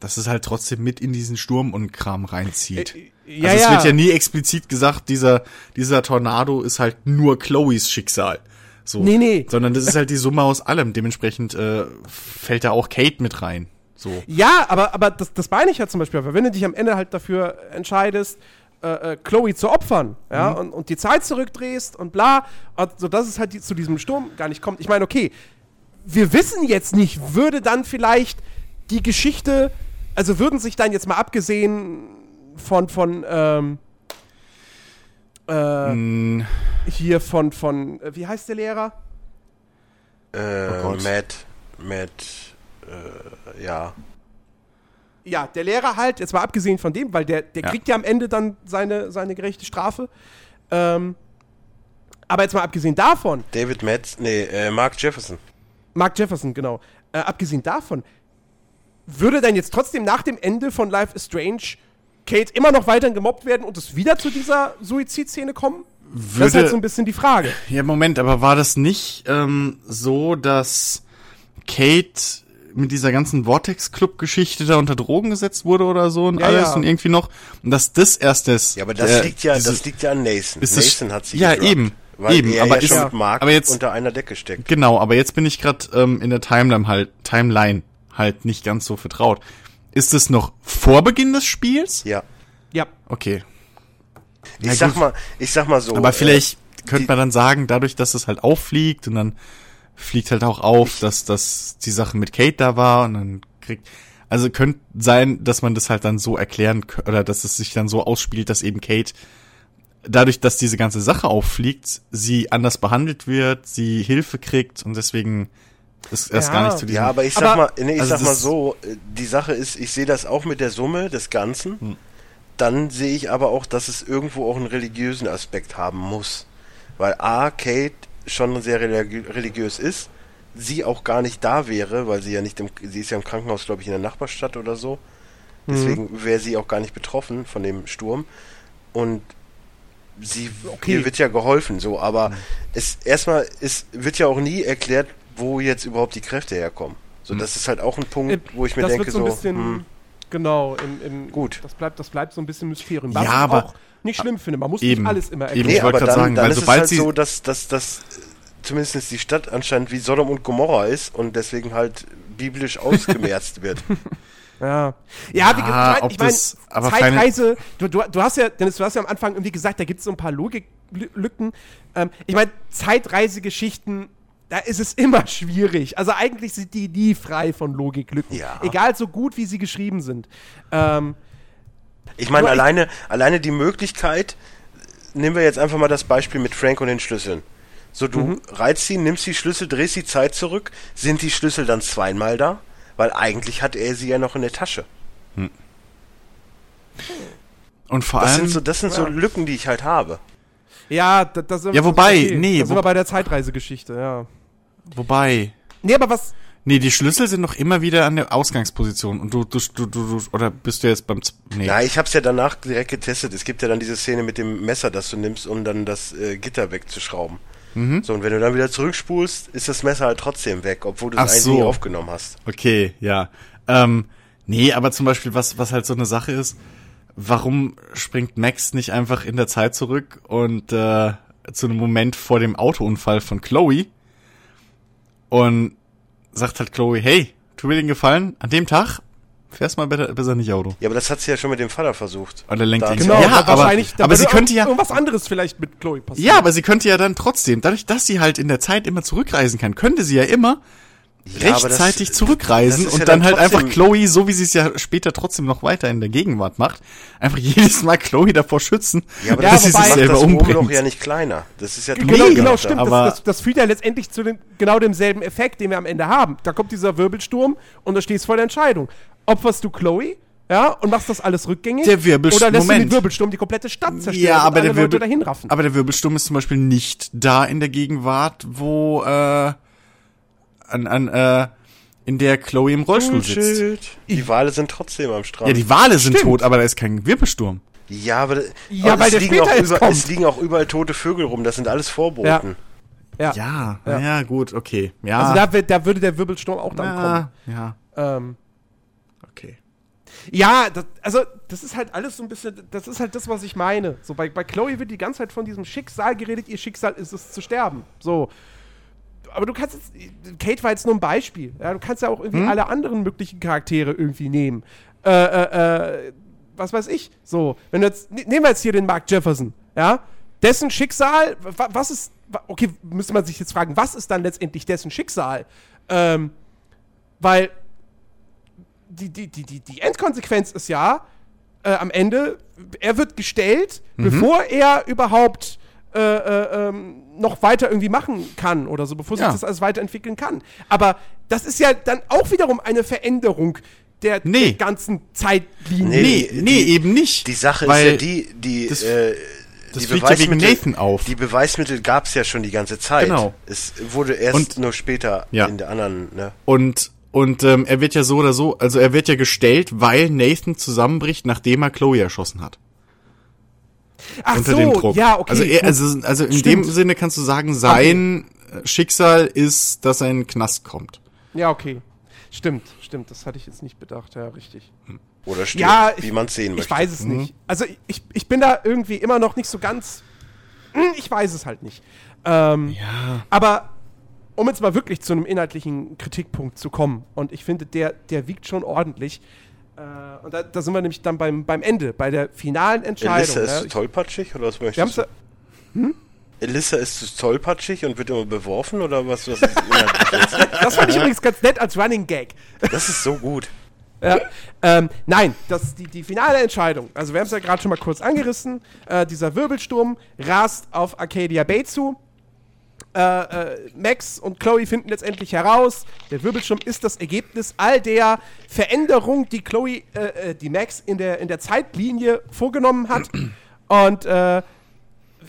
dass es halt trotzdem mit in diesen Sturm und Kram reinzieht. Äh, ja, also es ja. wird ja nie explizit gesagt, dieser dieser Tornado ist halt nur Chloes Schicksal. So. Nee, nee. Sondern das ist halt die Summe aus allem. Dementsprechend äh, fällt da auch Kate mit rein. So. Ja, aber, aber das, das meine ich ja zum Beispiel, weil wenn du dich am Ende halt dafür entscheidest, äh, äh, Chloe zu opfern, ja, und, und die Zeit zurückdrehst und bla, und so dass es halt die, zu diesem Sturm gar nicht kommt. Ich meine, okay, wir wissen jetzt nicht, würde dann vielleicht die Geschichte, also würden sich dann jetzt mal abgesehen von, von, ähm, äh, Mm, hier von, von, äh, wie heißt der Lehrer? Äh, Oh. Matt, Matt, äh, ja. Ja, der Lehrer halt, jetzt mal abgesehen von dem, weil der, der Ja. kriegt ja am Ende dann seine, seine gerechte Strafe. Ähm, aber jetzt mal abgesehen davon, David Matt, nee, äh, Mark Jefferson. Mark Jefferson, genau, äh, abgesehen davon, würde dann jetzt trotzdem nach dem Ende von Life is Strange Kate immer noch weiterhin gemobbt werden und es wieder zu dieser Suizidszene kommen? das ist halt würde, so ein bisschen die Frage. ja, Moment, aber war das nicht ähm, so, dass Kate mit dieser ganzen Vortex-Club-Geschichte da unter Drogen gesetzt wurde oder so und Ja, alles ja. und irgendwie noch und dass das erst ist. Ja, aber das der- liegt ja, diese- das liegt ja an Nathan. ist das- Nathan hat sie ja, gedroppt, eben, Weil eben, er aber ja ist- schon mit Mark aber jetzt- unter einer Decke steckt. Genau, aber jetzt bin ich gerade ähm, in der Timeline halt, Timeline halt nicht ganz so vertraut. Ist es noch vor Beginn des Spiels? Ja. Ja. Okay. Ich Na sag gut. mal, ich sag mal so. Aber äh, vielleicht könnte die- man dann sagen, dadurch, dass es halt auffliegt und dann fliegt halt auch auf, dass, dass die Sache mit Kate da war und dann kriegt, also könnte sein, dass man das halt dann so erklären oder dass es sich dann so ausspielt, dass eben Kate dadurch, dass diese ganze Sache auffliegt, sie anders behandelt wird, sie Hilfe kriegt und deswegen ist erst Ja. gar nicht zu diesem Ja, aber ich sag Aber- mal, nee, ich also sag mal das- so, äh, die Sache ist, ich sehe das auch mit der Summe des Ganzen. Hm. Dann sehe ich aber auch, dass es irgendwo auch einen religiösen Aspekt haben muss. Weil A, Kate schon sehr religi religiös ist, sie auch gar nicht da wäre, weil sie ja nicht im, sie ist ja im Krankenhaus, glaube ich, in der Nachbarstadt oder so. Mhm. Deswegen wäre sie auch gar nicht betroffen von dem Sturm. Und sie Okay. ihr wird ja geholfen, so, Mhm. aber es erstmal es wird ja auch nie erklärt, wo jetzt überhaupt die Kräfte herkommen. So, Mhm. das ist halt auch ein Punkt, Äh, wo ich mir das denke, wird so ein so, bisschen, hm, genau, im, im, Gut. Das bleibt, das bleibt so ein bisschen Mysterium. Was Ja, ich aber- auch nicht schlimm finde. Man muss Eben. nicht alles immer Eben. erklären. ich wollte dann, sagen, dann weil ist sobald es halt sie- so, dass, dass, dass zumindest die Stadt anscheinend wie Sodom und Gomorra ist und deswegen halt biblisch [LAUGHS] ausgemerzt wird. [LAUGHS] Ja, ja wie gesagt, ich meine, Zeitreise, du, du, du hast ja, Dennis, du hast ja am Anfang irgendwie gesagt, da gibt es so ein paar Logiklücken. Ähm, ich meine, Zeitreisegeschichten, da ist es immer schwierig. Also eigentlich sind die nie frei von Logiklücken. Ja. Egal so gut, wie sie geschrieben sind. Ähm, Ich meine, ich- alleine, alleine die Möglichkeit, nehmen wir jetzt einfach mal das Beispiel mit Frank und den Schlüsseln. So, du Mhm. reizt sie, nimmst die Schlüssel, drehst die Zeit zurück, sind die Schlüssel dann zweimal da? Weil eigentlich hat er sie ja noch in der Tasche. und vor Das allem sind so, das sind so ja. Lücken, die ich halt habe. ja, da, da sind Ja, wobei, nee, Da sind wo- wir bei der Zeitreisegeschichte, ja. Wobei Nee, aber was, Nee, die Schlüssel sind noch immer wieder an der Ausgangsposition und du, du, du, du, du oder bist du jetzt beim, Z- nee. Ja, ich hab's ja danach direkt getestet. Es gibt ja dann diese Szene mit dem Messer, das du nimmst, um dann das äh, Gitter wegzuschrauben. Mhm. So, und wenn du dann wieder zurückspulst, ist das Messer halt trotzdem weg, obwohl du es eigentlich so. nie aufgenommen hast. Okay, ja. Ähm, nee, aber zum Beispiel, was, was halt so eine Sache ist, warum springt Max nicht einfach in der Zeit zurück und äh, zu einem Moment vor dem Autounfall von Chloe und sagt halt Chloe, hey, tu mir den Gefallen, an dem Tag fährst mal besser, besser nicht Auto. Ja, aber das hat sie ja schon mit dem Vater versucht. Und er lenkt ihn. genau, ja, aber, wahrscheinlich, aber sie könnte ja, irgendwas anderes vielleicht mit Chloe passieren. Ja, aber sie könnte ja dann trotzdem, dadurch, dass sie halt in der Zeit immer zurückreisen kann, könnte sie ja immer Ja, aber das- rechtzeitig zurückreisen das ist ja und dann, dann halt einfach Chloe, so wie sie es ja später trotzdem noch weiter in der Gegenwart macht, einfach [LAUGHS] jedes Mal Chloe davor schützen, Ja, aber dass das sie sich selber das umbringt. Wurmloch ja nicht kleiner. Das ist ja Genau, trotzdem genau, stimmt. Aber- das, das, das führt ja letztendlich zu den, genau demselben Effekt, den wir am Ende haben. Da kommt dieser Wirbelsturm und da stehst du vor der Entscheidung. Opferst du Chloe, ja, und machst das alles rückgängig? Der Wirbelsturm- Oder lässt du Moment. den Wirbelsturm die komplette Stadt zerstören Ja, und aber alle der, Leute Wirbel, dahin raffen? aber der Wirbelsturm ist zum Beispiel nicht da in der Gegenwart, wo äh, an, an äh, in der Chloe im Rollstuhl sitzt. Bullshit. Die Wale sind trotzdem am Strand. Ja, die Wale sind Stimmt. tot, aber da ist kein Wirbelsturm. Ja, aber, Ja, aber weil es, liegen auch über, kommt. es liegen auch überall tote Vögel rum. Das sind alles Vorboten. ja. Ja, Ja. ja, gut, okay. Ja, Also da, wird- da würde der Wirbelsturm auch dann ja, ja, kommen. Ähm, okay. Ja, das, also das ist halt alles so ein bisschen, das ist halt das, was ich meine. So bei, bei Chloe wird die ganze Zeit von diesem Schicksal geredet, ihr Schicksal ist es zu sterben. So. Aber du kannst jetzt, Kate war jetzt nur ein Beispiel. Ja, du kannst ja auch irgendwie alle anderen möglichen Charaktere irgendwie nehmen. Äh, äh, äh, was weiß ich. So, wenn du jetzt, ne- nehmen wir jetzt hier den Mark Jefferson, ja? Dessen Schicksal, wa- was ist, okay, müsste man sich jetzt fragen, was ist dann letztendlich dessen Schicksal? Ähm, weil die, die, die, die, die Endkonsequenz ist ja, äh, am Ende, er wird gestellt, bevor er überhaupt äh, äh, ähm, noch weiter irgendwie machen kann oder so, bevor sich Ja. das alles weiterentwickeln kann. Aber das ist ja dann auch wiederum eine Veränderung der, Nee. der ganzen Zeitlinie. Nee, die- nee, die- eben nicht. Die Sache weil ist ja die, die, das- äh, das die ja Beweismittel, Nathan auf. Die Beweismittel gab es ja schon die ganze Zeit. Genau. Es wurde erst Und- nur später Ja. in der anderen, ne? Und und ähm, er wird ja so oder so, also er wird ja gestellt, weil Nathan zusammenbricht, nachdem er Chloe erschossen hat. Ach unter so, dem Druck. ja, okay. Also, er, also, also in Stimmt. dem Sinne kannst du sagen, sein äh, Schicksal ist, dass er in den Knast kommt. ja, okay. Stimmt, stimmt, das hatte ich jetzt nicht bedacht, ja, richtig. Oder stirbt, Ja, wie man es sehen möchte. Ich weiß es nicht. Also ich, ich bin da irgendwie immer noch nicht so ganz. Hm, Ich weiß es halt nicht. Ähm, Ja. aber um jetzt mal wirklich zu einem inhaltlichen Kritikpunkt zu kommen, und ich finde, der, der wiegt schon ordentlich. Äh, und da, da sind wir nämlich dann beim, beim Ende, bei der finalen Entscheidung. Elissa ist ne? tollpatschig oder was möchtest du? ja, Elissa ist zu tollpatschig und wird immer beworfen oder was? was [LAUGHS] das fand ich übrigens ganz nett als Running Gag. das ist so gut. Ja. Ähm, nein, das die, die finale Entscheidung. Also wir haben es ja gerade schon mal kurz angerissen. Äh, dieser Wirbelsturm rast auf Arcadia Bay zu. Äh, äh, Max und Chloe finden letztendlich heraus, der Wirbelsturm ist das Ergebnis all der Veränderungen, die Chloe, äh, äh, die Max in der, in der Zeitlinie vorgenommen hat. [CLEARS THROAT] Und äh,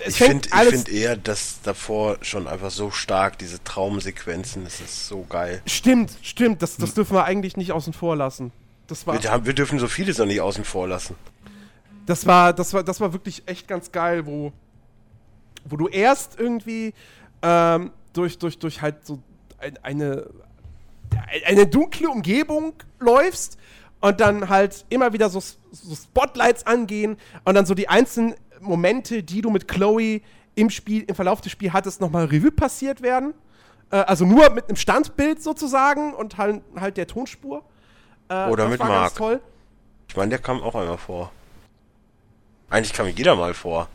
Ich finde find eher, dass davor schon einfach so stark, diese Traumsequenzen, das ist so geil. stimmt, stimmt, das, das dürfen wir eigentlich nicht außen vor lassen. Das war, Wir, wir dürfen so vieles noch nicht außen vor lassen. das war, das war, das war wirklich echt ganz geil, wo, wo du erst irgendwie ähm, durch, durch, durch halt so ein, eine, eine dunkle Umgebung läufst und dann halt immer wieder so, so Spotlights angehen und dann so die einzelnen Momente, die du mit Chloe im Spiel, im Verlauf des Spiels hattest, nochmal Revue passiert werden. Äh, also nur mit einem Standbild sozusagen und halt, halt der Tonspur. Äh, Oder mit Mark. Ich meine, der kam auch einmal vor. Eigentlich kam jeder mal vor.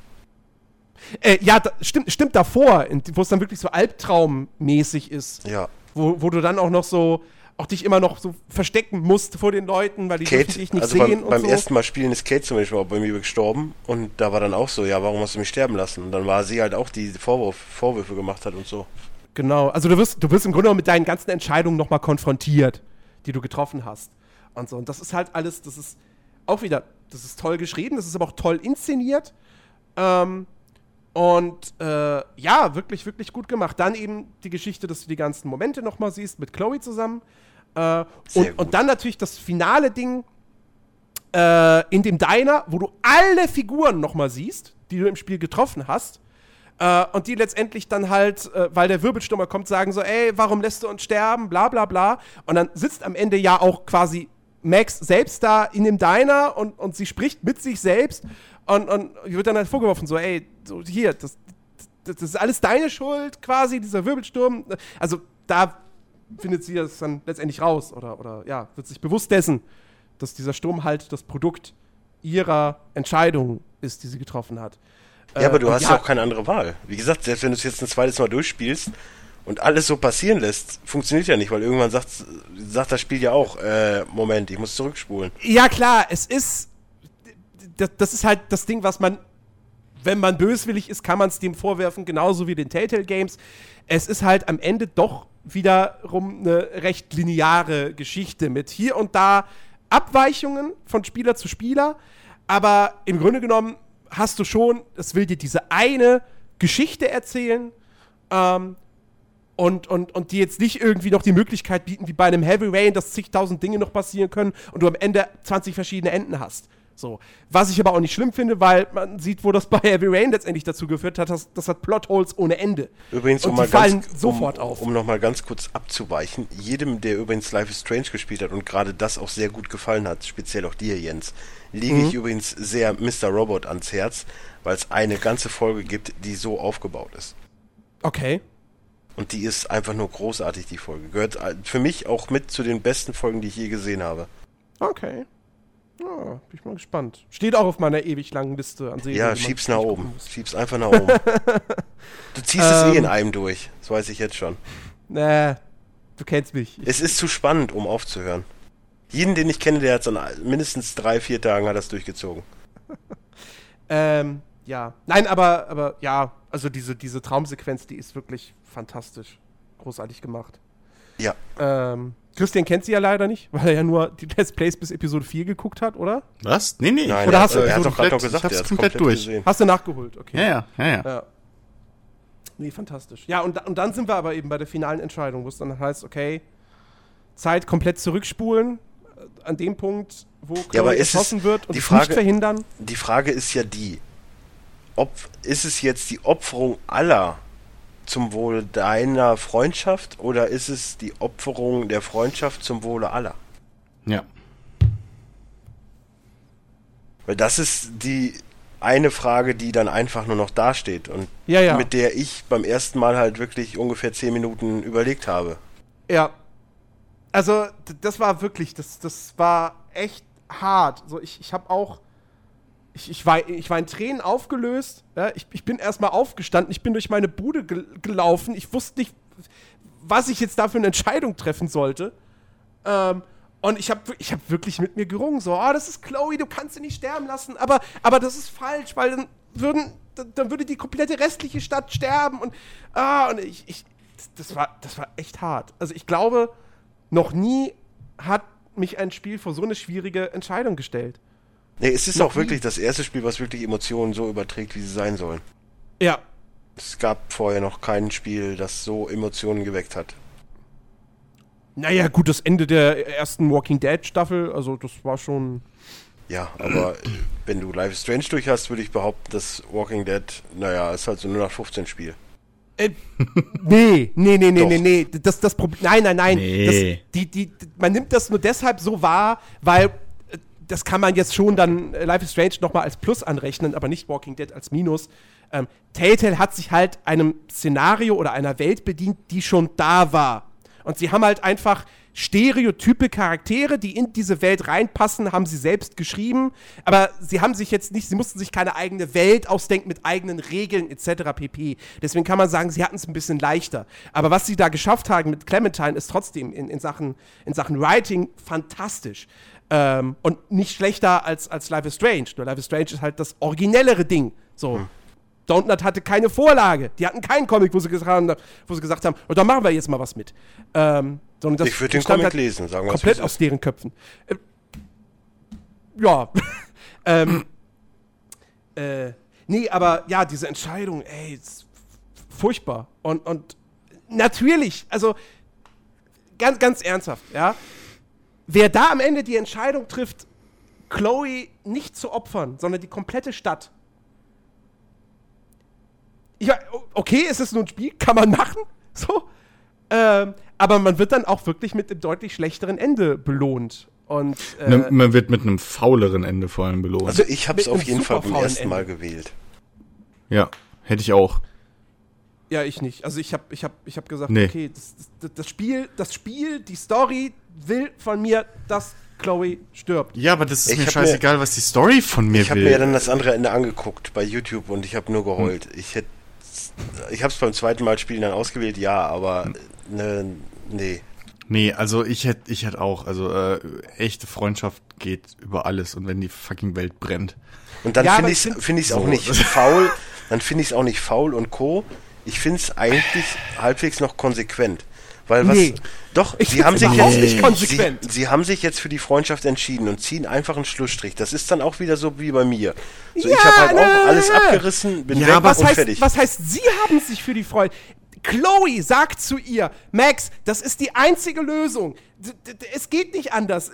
Äh, ja, da, stimmt, stimmt davor, wo es dann wirklich so albtraummäßig ist. Ja. Wo, wo du dann auch noch so, auch dich immer noch so verstecken musst vor den Leuten, weil die Kate, dich nicht also sehen beim, und beim so. ersten Mal spielen ist Kate zum Beispiel auch bei mir gestorben und da war dann auch so, ja, warum hast du mich sterben lassen? Und dann war sie halt auch, die Vorwurf, Vorwürfe gemacht hat und so. Genau, also du wirst, du wirst im Grunde mit deinen ganzen Entscheidungen nochmal konfrontiert, die du getroffen hast. Und so. Und das ist halt alles, das ist auch wieder, das ist toll geschrieben, das ist aber auch toll inszeniert. Ähm, und äh, ja, wirklich, wirklich gut gemacht. Dann eben die Geschichte, dass du die ganzen Momente nochmal siehst mit Chloe zusammen. Äh, und, und dann natürlich das finale Ding äh, in dem Diner, wo du alle Figuren nochmal siehst, die du im Spiel getroffen hast. Äh, und die letztendlich dann halt, äh, weil der Wirbelsturmer kommt, sagen so, ey, warum lässt du uns sterben, bla bla bla. Und dann sitzt am Ende ja auch quasi Max selbst da in dem Diner und, und sie spricht mit sich selbst und, und wird dann halt vorgeworfen, so, ey, so hier, das, das, das ist alles deine Schuld quasi, dieser Wirbelsturm. Also da findet sie das dann letztendlich raus oder, oder ja, wird sich bewusst dessen, dass dieser Sturm halt das Produkt ihrer Entscheidung ist, die sie getroffen hat. Ja, aber Äh, du hast ja auch keine andere Wahl. Wie gesagt, selbst wenn du es jetzt ein zweites Mal durchspielst und alles so passieren lässt, funktioniert ja nicht, weil irgendwann sagt, sagt das Spiel ja auch, äh, Moment, ich muss zurückspulen. Ja, klar, es ist. Das, das ist halt das Ding, was man. Wenn man böswillig ist, kann man es dem vorwerfen, genauso wie den Telltale Games. Es ist halt am Ende doch wiederum eine recht lineare Geschichte mit hier und da Abweichungen von Spieler zu Spieler. Aber im Grunde genommen hast du schon, es will dir diese eine Geschichte erzählen. Ähm, und, und, und die jetzt nicht irgendwie noch die Möglichkeit bieten, wie bei einem Heavy Rain, dass zigtausend Dinge noch passieren können und du am Ende 20 verschiedene Enden hast. So. Was ich aber auch nicht schlimm finde, weil man sieht, wo das bei Heavy Rain letztendlich dazu geführt hat, dass, das hat Plotholes ohne Ende. Übrigens, und um die mal fallen ganz, sofort um, auf. Um nochmal ganz kurz abzuweichen, jedem, der übrigens Life is Strange gespielt hat und gerade das auch sehr gut gefallen hat, speziell auch dir, Jens, lege Mhm. ich übrigens sehr Mr. Robot ans Herz, weil es eine ganze Folge gibt, die so aufgebaut ist. Okay. Und die ist einfach nur großartig, die Folge. Gehört äh, für mich auch mit zu den besten Folgen, die ich je gesehen habe. Okay. Ja, bin ich mal gespannt. Steht auch auf meiner ewig langen Liste an Serien, Ja, schieb's nach oben. Schieb's einfach nach oben. [LAUGHS] du ziehst es eh in Ähm. einem durch. Das weiß ich jetzt schon. Nee, du kennst mich. Ich, Es ist zu spannend, um aufzuhören. Jeden, den ich kenne, der hat so an mindestens drei, vier Tagen hat das durchgezogen. [LAUGHS] ähm, ja. Nein, aber, aber ja, also diese, diese Traumsequenz, die ist wirklich fantastisch. Großartig gemacht. Ja. Ähm, Christian kennt sie ja leider nicht, weil er ja nur die Let's Plays bis Episode 4 geguckt hat, oder? Was? Nee, nee. Nein, Oder er, hast du er hat doch gerade gesagt, ich hab's komplett durch. gesehen. Hast du nachgeholt, okay. Ja, ja, ja, ja. Ja. Nee, fantastisch. Ja, und, und dann sind wir aber eben bei der finalen Entscheidung, wo es dann heißt, okay, Zeit komplett zurückspulen, äh, an dem Punkt, wo Chloe es- erschossen wird und die es Frage- nicht verhindern. Die Frage ist ja die, ob ist es jetzt die Opferung aller zum Wohle deiner Freundschaft oder ist es die Opferung der Freundschaft zum Wohle aller? Ja. Weil das ist die eine Frage, die dann einfach nur noch dasteht und Ja, ja. mit der ich beim ersten Mal halt wirklich ungefähr zehn Minuten überlegt habe. Ja. Also, das war wirklich, das, das war echt hart. So, ich, ich habe auch, ich, ich, war, ich war in Tränen aufgelöst. Ja? Ich, ich bin erstmal aufgestanden, ich bin durch meine Bude gel gelaufen. Ich wusste nicht, was ich jetzt da für eine Entscheidung treffen sollte. Ähm, und ich habe ich hab wirklich mit mir gerungen, so, ah, das ist Chloe, du kannst sie nicht sterben lassen, aber, aber das ist falsch, weil dann würden, dann würde die komplette restliche Stadt sterben und, ah, und ich, ich das war, das war echt hart. Also ich glaube, noch nie hat mich ein Spiel vor so eine schwierige Entscheidung gestellt. Nee, es ist auch wirklich das erste Spiel, was wirklich Emotionen so überträgt, wie sie sein sollen. Ja, Es gab vorher noch kein Spiel, das so Emotionen geweckt hat. naja, gut, das Ende der ersten Walking Dead Staffel, also das war schon. Ja, aber wenn du Life is Strange durch hast, würde ich behaupten, dass Walking Dead, naja, ist halt so nur nach 15 Spiel. Äh, [LAUGHS] nee, nee, nee, nee, Doch. nee, nee. Das, das Problem. Nein, nein, nein. Nee. Das, die, die, man nimmt das nur deshalb so wahr, weil das kann man jetzt schon dann äh, Life is Strange nochmal als Plus anrechnen, aber nicht Walking Dead als Minus. Ähm, Telltale hat sich halt einem Szenario oder einer Welt bedient, die schon da war. Und sie haben halt einfach stereotype Charaktere, die in diese Welt reinpassen, haben sie selbst geschrieben. Aber sie haben sich jetzt nicht, sie mussten sich keine eigene Welt ausdenken mit eigenen Regeln etc. pp. Deswegen kann man sagen, sie hatten es ein bisschen leichter. Aber was sie da geschafft haben mit Clementine ist trotzdem in, in, Sachen, in Sachen Writing fantastisch. Ähm, und nicht schlechter als, als Life is Strange. Nur Life is Strange ist halt das originellere Ding. So. Hm. Dontnod hatte keine Vorlage. Die hatten keinen Comic, wo sie gesagt haben, wo sie gesagt haben und da machen wir jetzt mal was mit. Ähm, sondern das Ich würde den Comic halt lesen, sagen wir Komplett aus deren Köpfen. Äh, ja. [LAUGHS] ähm, äh, nee, aber ja, diese Entscheidung, ey, ist furchtbar. Und, und natürlich, also ganz, ganz ernsthaft, ja. Wer da am Ende die Entscheidung trifft, Chloe nicht zu opfern, sondern die komplette Stadt. Ja, okay, ist es nur ein Spiel, kann man machen, [LAUGHS] so. Ähm, aber man wird dann auch wirklich mit einem deutlich schlechteren Ende belohnt. Und äh, Ne- Man wird mit einem fauleren Ende vor allem belohnt. Also ich habe es auf jeden Fall beim ersten Mal Ende. gewählt. ja, hätte ich auch. Ja, ich nicht. Also ich habe ich hab, ich hab gesagt, Nee. okay, das, das, das Spiel, das Spiel, die Story will von mir, dass Chloe stirbt. Ja, aber das ist Ich mir scheißegal, was die Story von mir Ich habe will. mir ja dann das andere Ende angeguckt bei YouTube und ich habe nur geheult. Hm. Ich hätte Ich habe es beim zweiten Mal spielen dann ausgewählt, ja, aber ne, nee. Nee, also ich hätte ich hätte auch, also äh, echte Freundschaft geht über alles und wenn die fucking Welt brennt. Und dann Ja, finde ich ich es find- find ich's auch So. nicht faul, dann finde ich es auch nicht faul und co. Ich finde es eigentlich halbwegs noch konsequent. Weil was. Nee. Doch, Ich sie haben sich jetzt. nicht konsequent. Sie, sie haben sich jetzt für die Freundschaft entschieden und ziehen einfach einen Schlussstrich. Das ist dann auch wieder so wie bei mir. So, ich Ja, habe halt nö. auch alles abgerissen, bin Ja, weg Was und heißt, fertig. was heißt, sie haben sich für die Freunde. Chloe sagt zu ihr, Max, das ist die einzige Lösung. Es geht nicht anders.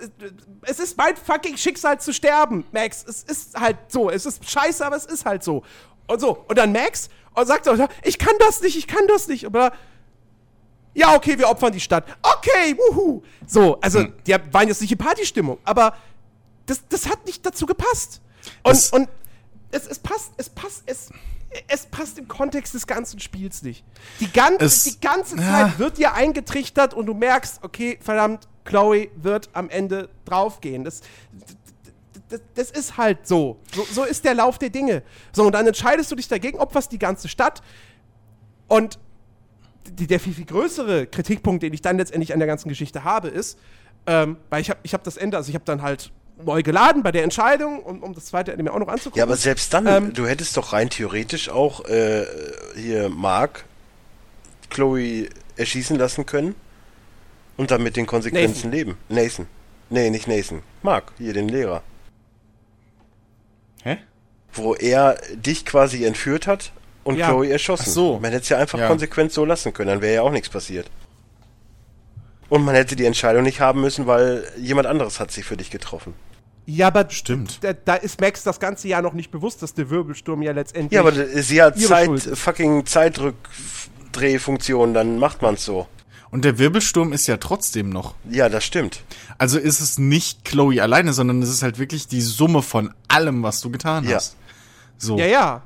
Es ist mein fucking Schicksal zu sterben, Max. Es ist halt so. Es ist scheiße, aber es ist halt so. Und so. Und dann Max und sagt so, ich kann das nicht, ich kann das nicht. Aber ja, okay, wir opfern die Stadt. Okay, wuhu. So, also, Hm. die waren jetzt nicht in Partystimmung, aber das, das hat nicht dazu gepasst. Und, Das- und es, es passt, es passt, es, es passt im Kontext des ganzen Spiels nicht. Die, gan Es- die ganze ja. Zeit wird dir eingetrichtert und du merkst, okay, verdammt, Chloe wird am Ende draufgehen. Das, das, das ist halt so. so. So ist der Lauf der Dinge. So, und dann entscheidest du dich dagegen, opferst die ganze Stadt und die, der viel, viel größere Kritikpunkt, den ich dann letztendlich an der ganzen Geschichte habe, ist, ähm, weil ich habe ich hab das Ende, also ich habe dann halt neu geladen bei der Entscheidung, um, um das zweite Ende mir auch noch anzugucken. Ja, aber selbst dann, Ähm, du hättest doch rein theoretisch auch äh, hier Mark Chloe erschießen lassen können und dann mit den Konsequenzen Nathan. leben. Nathan. Nee, nicht Nathan. Mark, hier den Lehrer. Hä? Wo er dich quasi entführt hat und Ja. Chloe erschossen. Ach so. Man hätte es ja einfach Ja. konsequent so lassen können, dann wäre ja auch nichts passiert. Und man hätte die Entscheidung nicht haben müssen, weil jemand anderes hat sich für dich getroffen. ja, aber Stimmt. Da, da ist Max das ganze Jahr noch nicht bewusst, dass der Wirbelsturm ja letztendlich. Ja, aber sie hat Zeit, Schuld fucking Zeitdrehfunktion, dann macht man's so. Und der Wirbelsturm ist ja trotzdem noch. Ja, das stimmt. Also ist es nicht Chloe alleine, sondern es ist halt wirklich die Summe von allem, was du getan Ja. hast. So. ja, ja.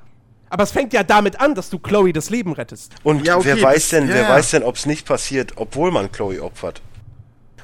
Aber es fängt ja damit an, dass du Chloe das Leben rettest. Und Ja, okay, wer weiß denn, wer ja. weiß denn, ob's nicht passiert, obwohl man Chloe opfert?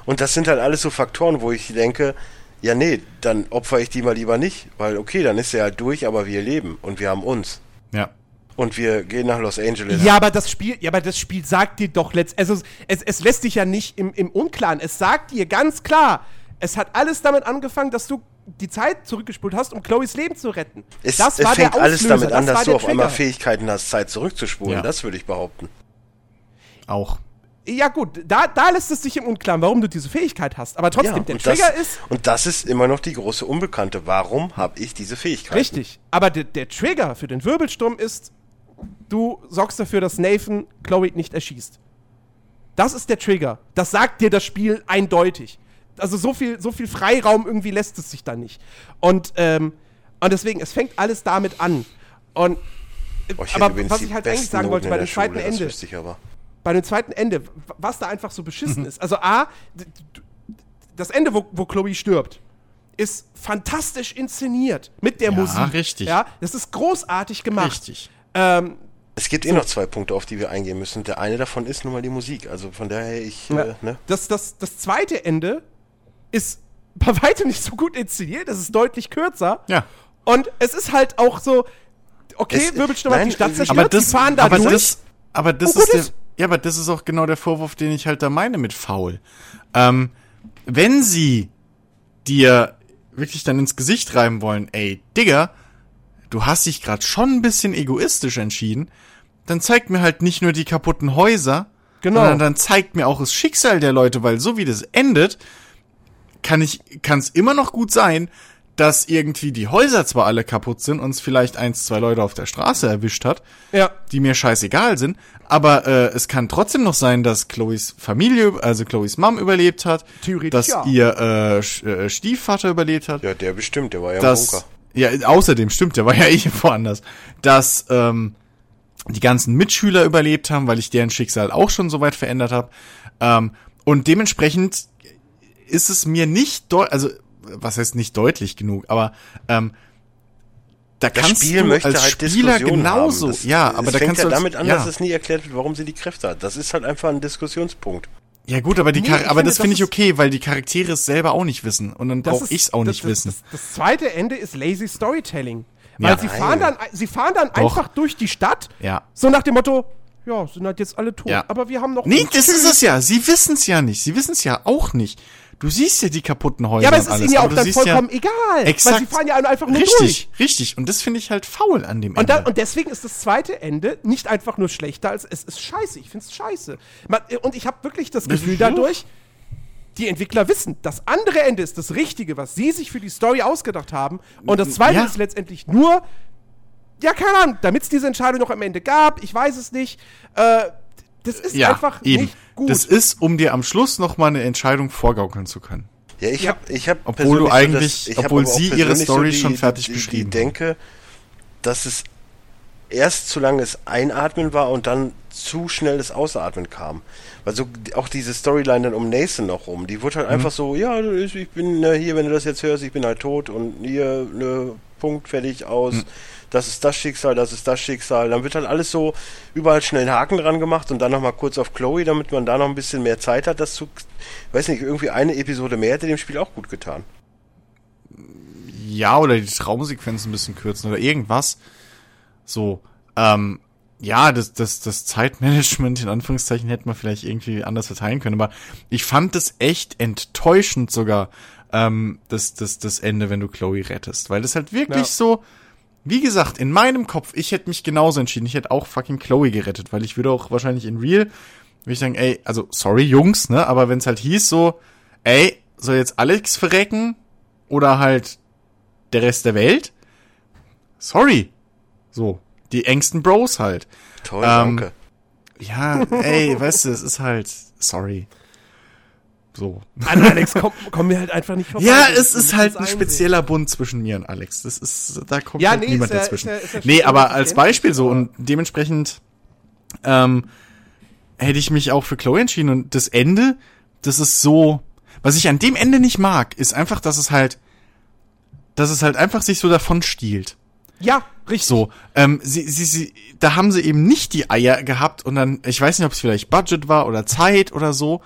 Und das sind halt alles so Faktoren, wo ich denke, ja nee, dann opfer ich die mal lieber nicht, weil okay, dann ist er halt durch, aber wir leben und wir haben uns. Ja. Und wir gehen nach Los Angeles. Ja, aber das Spiel, ja, aber das Spiel sagt dir doch letzt, also es, es lässt dich ja nicht im, im Unklaren. Es sagt dir ganz klar, es hat alles damit angefangen, dass du die Zeit zurückgespult hast, um Chloes Leben zu retten. Es, das es war fängt der alles Auslöser, damit an, dass du der auf einmal. Fähigkeiten hast, Zeit zurückzuspulen. Ja. Das würde ich behaupten. Auch. Ja gut, da, da lässt es sich im Unklaren, warum du diese Fähigkeit hast. Aber trotzdem, der und Trigger das, ist Und das ist immer noch die große Unbekannte. Warum habe ich diese Fähigkeit? richtig. Aber der, der Trigger für den Wirbelsturm ist, du sorgst dafür, dass Nathan Chloe nicht erschießt. Das ist der Trigger. Das sagt dir das Spiel eindeutig. Also so viel, so viel Freiraum irgendwie lässt es sich da nicht. Und, ähm, und deswegen, es fängt alles damit an. Und Oh, aber was ich halt eigentlich sagen wollte bei dem zweiten Schule, Ende, wüsste ich aber. bei dem zweiten Ende, was da einfach so beschissen [LAUGHS] ist. Also A, das Ende, wo, wo Chloe stirbt, ist fantastisch inszeniert mit der Ja, Musik. richtig. Ja, das ist großartig gemacht. Richtig. Ähm, Es gibt eh noch zwei Punkte, auf die wir eingehen müssen. Der eine davon ist nun mal die Musik. Also von daher, ich, ja. äh, ne? das, das, das zweite Ende ist bei weitem nicht so gut inszeniert. Das ist deutlich kürzer. Ja. Und es ist halt auch so, okay, Es- Wirbelsturm hat die Stadt aber zerstört, Aber das, fahren da aber durch. das, aber das gut ist der, ja, aber das ist auch genau der Vorwurf, den ich halt da meine mit faul. Ähm, wenn sie dir wirklich dann ins Gesicht reiben wollen, ey, Digga, du hast dich gerade schon ein bisschen egoistisch entschieden, dann zeigt mir halt nicht nur die kaputten Häuser, Genau. sondern dann zeigt mir auch das Schicksal der Leute, weil so wie das endet, kann ich, kann es immer noch gut sein, dass irgendwie die Häuser zwar alle kaputt sind und es vielleicht eins, zwei Leute auf der Straße erwischt hat, ja. die mir scheißegal sind, aber äh, es kann trotzdem noch sein, dass Chloes Familie, also Chloes Mom überlebt hat, Theoretisch dass ja. ihr äh, äh, Stiefvater überlebt hat, Ja, der bestimmt, der war ja im dass Bunker. Ja außerdem stimmt, der war ja [LAUGHS] eh woanders, dass ähm, die ganzen Mitschüler überlebt haben, weil ich deren Schicksal auch schon so weit verändert habe ähm, und dementsprechend ist es mir nicht deu also was heißt nicht deutlich genug, aber ähm, da Das kannst Spiel du möchte als halt Spieler Diskussion genauso. Das, ja, aber da fängt kannst ja du als, damit an, ja. dass es nie erklärt wird, warum sie die Kräfte hat. Das ist halt einfach ein Diskussionspunkt. Ja gut, aber die Nee, Char aber finde, das finde ich okay, weil die Charaktere es selber auch nicht wissen und dann brauche ich es auch das- nicht das, wissen. Das, das zweite Ende ist lazy Storytelling. Weil Ja. sie fahren dann, sie fahren dann einfach durch die Stadt, Ja. so nach dem Motto, ja, sind halt jetzt alle tot, Ja. aber wir haben noch Nee, das ist es ja. Sie wissen es ja nicht. Sie wissen es ja auch nicht. Du siehst ja die kaputten Häuser Ja, aber es ist ihnen ja auch dann vollkommen egal. Weil Exakt. sie fahren ja einfach nur richtig, durch. richtig. Und das finde ich halt faul an dem Und, Ende. dann, und deswegen ist das zweite Ende nicht einfach nur schlechter, als es ist scheiße. Ich finde es scheiße. Man, und ich habe wirklich das Gefühl Ja. dadurch, die Entwickler wissen, das andere Ende ist das Richtige, was sie sich für die Story ausgedacht haben. Und das zweite Ja. ist letztendlich nur, ja, keine Ahnung, damit es diese Entscheidung noch am Ende gab, ich weiß es nicht. Äh, das ist ja, einfach eben. nicht gut. Das ist, um dir am Schluss noch mal eine Entscheidung vorgaukeln zu können. Ja, ich Ja. habe, ich habe Obwohl du eigentlich- ich hab obwohl sie ihre Story die, schon fertig die, beschrieben Die denke, dass es erst zu langes Einatmen war und dann zu schnelles Ausatmen kam. Weil so auch diese Storyline dann um Nathan noch rum, die wurde halt Mhm. einfach so, ja, ich ich bin äh, hier, wenn du das jetzt hörst, ich bin halt tot und hier, ne, Punkt, fertig, aus. Mhm. Das ist das Schicksal, das ist das Schicksal. Dann wird halt alles so überall schnell einen Haken dran gemacht und dann nochmal kurz auf Chloe, damit man da noch ein bisschen mehr Zeit hat, das zu, weiß nicht, irgendwie eine Episode mehr hätte dem Spiel auch gut getan. Ja, oder die Traumsequenz ein bisschen kürzen oder irgendwas. So, ähm, ja, das, das, das Zeitmanagement in Anführungszeichen hätte man vielleicht irgendwie anders verteilen können, aber ich fand es echt enttäuschend sogar, ähm, das, das, das Ende, wenn du Chloe rettest, weil das halt wirklich Ja. so, wie gesagt, in meinem Kopf, ich hätte mich genauso entschieden, ich hätte auch fucking Chloe gerettet, weil ich würde auch wahrscheinlich in Real, würde ich sagen, ey, also sorry Jungs, ne, aber wenn es halt hieß so, ey, soll jetzt Alex verrecken oder halt der Rest der Welt? Sorry. So, die engsten Bros halt. Toll, Ähm, danke. Ja, ey, weißt du, es ist halt, sorry. So. An Alex kommt komm mir halt einfach nicht vorbei. Ja, es ist halt ein einsehen. spezieller Bund zwischen mir und Alex. Das ist, da kommt Ja, halt nee, niemand ist ja- dazwischen. ist ja- ist ja nee, aber als Beispiel so aber- und dementsprechend ähm, hätte ich mich auch für Chloe entschieden und das Ende, das ist so, was ich an dem Ende nicht mag, ist einfach, dass es halt, dass es halt einfach sich so davon stiehlt. Ja, richtig. So, ähm, sie, sie, sie, da haben sie eben nicht die Eier gehabt und dann, ich weiß nicht, ob es vielleicht Budget war oder Zeit oder so.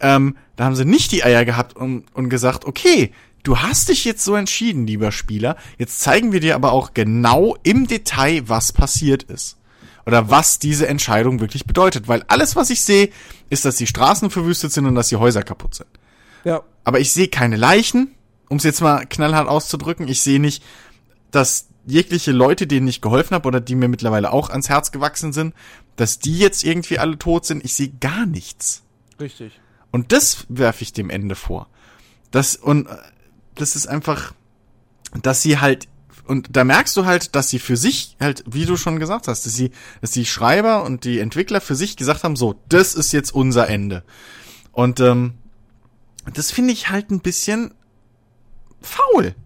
Ähm, da haben sie nicht die Eier gehabt und, und gesagt, okay, du hast dich jetzt so entschieden, lieber Spieler. Jetzt zeigen wir dir aber auch genau im Detail, was passiert ist. Oder was diese Entscheidung wirklich bedeutet. Weil alles, was ich sehe, ist, dass die Straßen verwüstet sind und dass die Häuser kaputt sind. Ja. Aber ich sehe keine Leichen, um es jetzt mal knallhart auszudrücken. Ich sehe nicht, dass jegliche Leute, denen ich geholfen habe oder die mir mittlerweile auch ans Herz gewachsen sind, dass die jetzt irgendwie alle tot sind. Ich sehe gar nichts. Richtig. Und das werfe ich dem Ende vor. Das und äh, das ist einfach, dass sie halt und da merkst du halt, dass sie für sich halt, wie du schon gesagt hast, dass sie, dass die Schreiber und die Entwickler für sich gesagt haben, so, das ist jetzt unser Ende. Und ähm, das finde ich halt ein bisschen faul.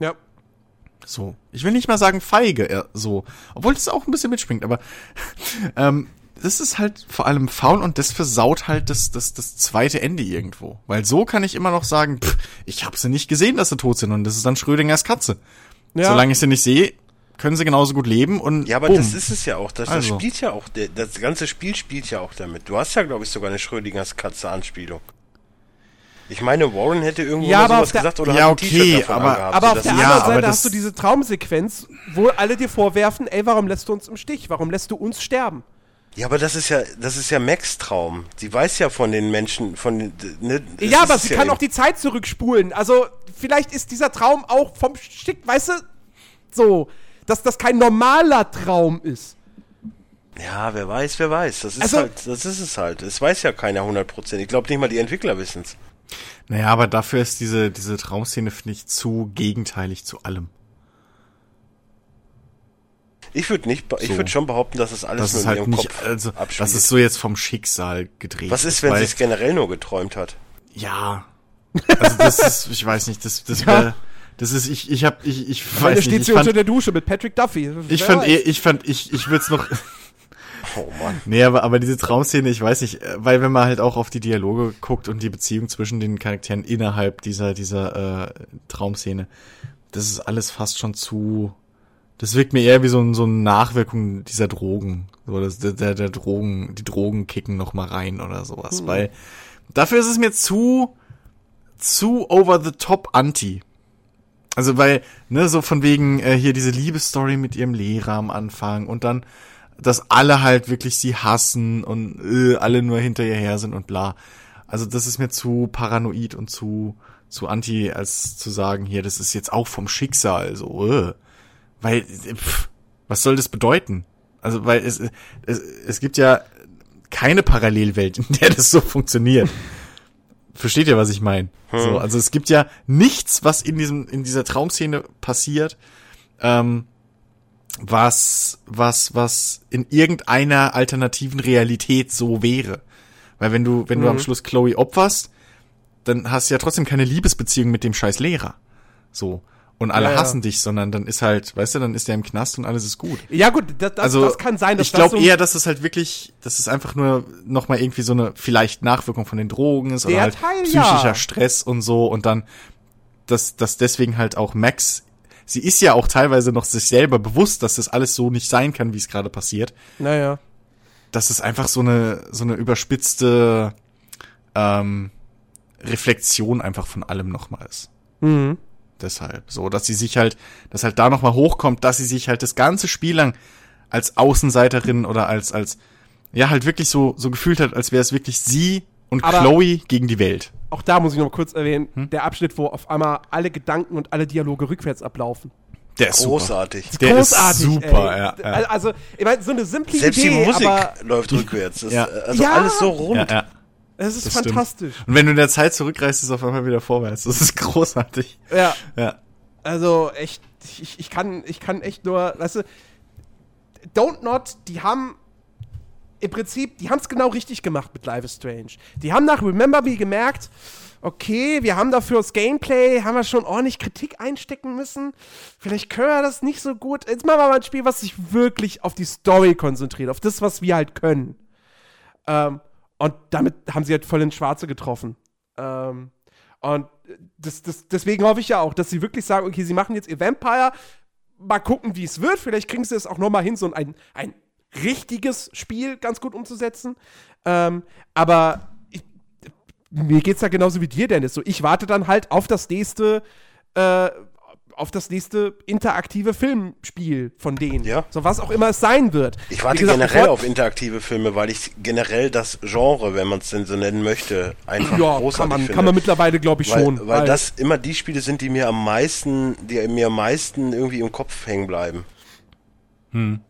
Ja. So. Ich will nicht mal sagen feige, äh, so. Obwohl das auch ein bisschen mitspringt, aber [LAUGHS] ähm, das ist halt vor allem faul und das versaut halt das, das, das zweite Ende irgendwo. Weil so kann ich immer noch sagen, pff, ich habe sie nicht gesehen, dass sie tot sind und das ist dann Schrödingers Katze. Ja. Solange ich sie nicht sehe, können sie genauso gut leben und Ja, aber bumm. das ist es ja auch. Das, das Also. spielt ja auch, das ganze Spiel spielt ja auch damit. Du hast ja, glaube ich, sogar eine Schrödingers Katze-Anspielung. Ich meine, Warren hätte irgendwo Ja, sowas der- gesagt oder Ja, hat ein okay, T-Shirt davon aber- angehabt. Aber so auf dass der ja, anderen aber Seite hast du diese Traumsequenz, wo alle dir vorwerfen, ey, warum lässt du uns im Stich? Warum lässt du uns sterben? Ja, aber das ist ja, das ist ja Max Traum. Sie weiß ja von den Menschen, von den, ne, ja, aber es sie kann eben. auch die Zeit zurückspulen. Also, vielleicht ist dieser Traum auch vom Stick, weißt du, so, dass das kein normaler Traum ist. Ja, wer weiß, wer weiß. Das ist Also- halt, das ist es halt. Es weiß ja keiner 100%. Ich glaube nicht mal die Entwickler wissen's. Naja, aber dafür ist diese, diese Traumszene, finde ich, zu gegenteilig zu allem. Ich würde nicht, ich So. würde schon behaupten, dass es alles Das nur ist in halt ihrem nicht, Kopf also, abspielt. das ist so jetzt vom Schicksal gedreht. Was ist, wenn sie es generell nur geträumt hat? Ja. Also das [LAUGHS] ist, ich weiß nicht, das, das, Ja. wär, das ist, ich, ich hab, ich, ich Weil da weiß steht nicht, ich sie unter der Dusche mit Patrick Duffy. ich Wer fand, eh, ich fand, ich, ich würde es noch, [LAUGHS] Oh Mann. nee, aber, aber diese Traumszene, ich weiß nicht, äh, weil wenn man halt auch auf die Dialoge guckt und die Beziehung zwischen den Charakteren innerhalb dieser, dieser, äh, Traumszene, das ist alles fast schon zu, das wirkt mir eher wie so, ein, so eine Nachwirkung dieser Drogen. So, das, der, der, Drogen, die Drogen kicken noch mal rein oder sowas. Weil dafür ist es mir zu, zu over the top anti. Also weil, ne, so von wegen äh, hier diese Liebesstory mit ihrem Lehrer am Anfang und dann, dass alle halt wirklich sie hassen und äh, alle nur hinter ihr her sind und bla. Also das ist mir zu paranoid und zu zu anti, als zu sagen, hier, das ist jetzt auch vom Schicksal, so, äh. Weil, pff, was soll das bedeuten? Also, weil es, es, es gibt ja keine Parallelwelt, in der das so funktioniert. Versteht ihr, was ich meine? Hm. So, also es gibt ja nichts, was in diesem, in dieser Traumszene passiert, ähm, was, was, was in irgendeiner alternativen Realität so wäre. Weil wenn du, wenn du am Mhm. Schluss Chloe opferst, dann hast du ja trotzdem keine Liebesbeziehung mit dem scheiß Lehrer. So. Und alle Ja, ja. hassen dich, sondern dann ist halt, weißt du, dann ist der im Knast und alles ist gut. Ja gut, das, das, also das kann sein, dass ich glaube das so eher, dass es halt wirklich, dass es einfach nur noch mal irgendwie so eine vielleicht Nachwirkung von den Drogen ist oder Der halt Teil, psychischer ja. Stress und so und dann, dass, dass deswegen halt auch Max, sie ist ja auch teilweise noch sich selber bewusst, dass das alles so nicht sein kann, wie es gerade passiert, Naja. dass es einfach so eine so eine überspitzte ähm, Reflexion einfach von allem nochmal ist. Mhm. Deshalb. So, dass sie sich halt, dass halt da nochmal hochkommt, dass sie sich halt das ganze Spiel lang als Außenseiterin oder als, als, ja, halt wirklich so, so gefühlt hat, als wäre es wirklich sie und Aber- Chloe gegen die Welt. Auch da muss ich noch kurz erwähnen, Hm? der Abschnitt, wo auf einmal alle Gedanken und alle Dialoge rückwärts ablaufen. Der ist Großartig. super. Der Großartig, ist super, ey. ja, ja. Also, ich meine, so eine simple Selbst Idee, die Musik aber läuft rückwärts. Das, Ja. Also Ja. alles so rund. Ja, ja. Es ist Das stimmt. fantastisch. Und wenn du in der Zeit zurückreist, ist es auf einmal wieder vorwärts. Das ist großartig. Ja, Ja. also echt, ich, ich kann, ich kann echt nur, weißt du, Don't Not, die haben im Prinzip, die haben es genau richtig gemacht mit Life is Strange. Die haben nach Remember Me gemerkt, okay, wir haben dafür das Gameplay, haben wir schon ordentlich Kritik einstecken müssen. Vielleicht können wir das nicht so gut. Jetzt machen wir mal ein Spiel, was sich wirklich auf die Story konzentriert, auf das, was wir halt können. Ähm, und damit haben sie halt voll ins Schwarze getroffen. Ähm, und das, das, deswegen hoffe ich ja auch, dass sie wirklich sagen, okay, sie machen jetzt ihr Vampire, mal gucken, wie es wird. Vielleicht kriegen sie es auch noch mal hin, so ein, ein richtiges Spiel ganz gut umzusetzen. Ähm, aber ich, mir geht's da genauso wie dir, Dennis. So, ich warte dann halt auf das nächste, äh, auf das nächste interaktive Filmspiel von denen. Ja. So was auch immer es sein wird. Ich warte gesagt, generell auf interaktive Filme, weil ich generell das Genre, wenn man es denn so nennen möchte, einfach Ja, großartig kann man, finde. kann man mittlerweile, glaube ich, weil, schon. weil das immer die Spiele sind, die mir am meisten, die mir am meisten irgendwie im Kopf hängen bleiben. Hm.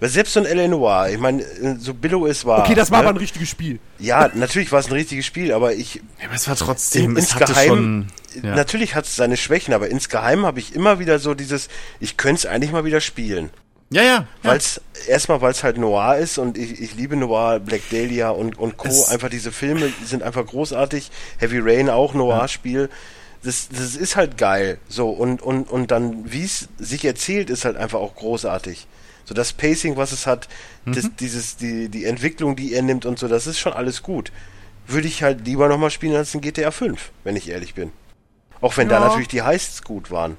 Weil selbst so ein L.A. Noir, ich meine, so billow es war. Okay, das war ne? aber ein richtiges Spiel. Ja, natürlich war es ein richtiges Spiel, aber ich, Ja, aber es war trotzdem, In- es hatte schon, ja. natürlich hat es seine Schwächen, aber insgeheim habe ich immer wieder so dieses, ich könnte es eigentlich mal wieder spielen. ja, ja, ja. Weil es erstmal, weil es halt Noir ist und ich, ich liebe Noir, Black Dahlia und, und Co. Es- einfach diese Filme sind einfach großartig. Heavy Rain auch Noir-Spiel. Das, das ist halt geil. So, und, und, und dann, wie es sich erzählt, ist halt einfach auch großartig. So das Pacing, was es hat, das, dieses, die, die Entwicklung, die er nimmt und so, das ist schon alles gut. Würde ich halt lieber nochmal spielen als ein GTA 5, wenn ich ehrlich bin. Auch wenn da Ja. natürlich die Heists gut waren.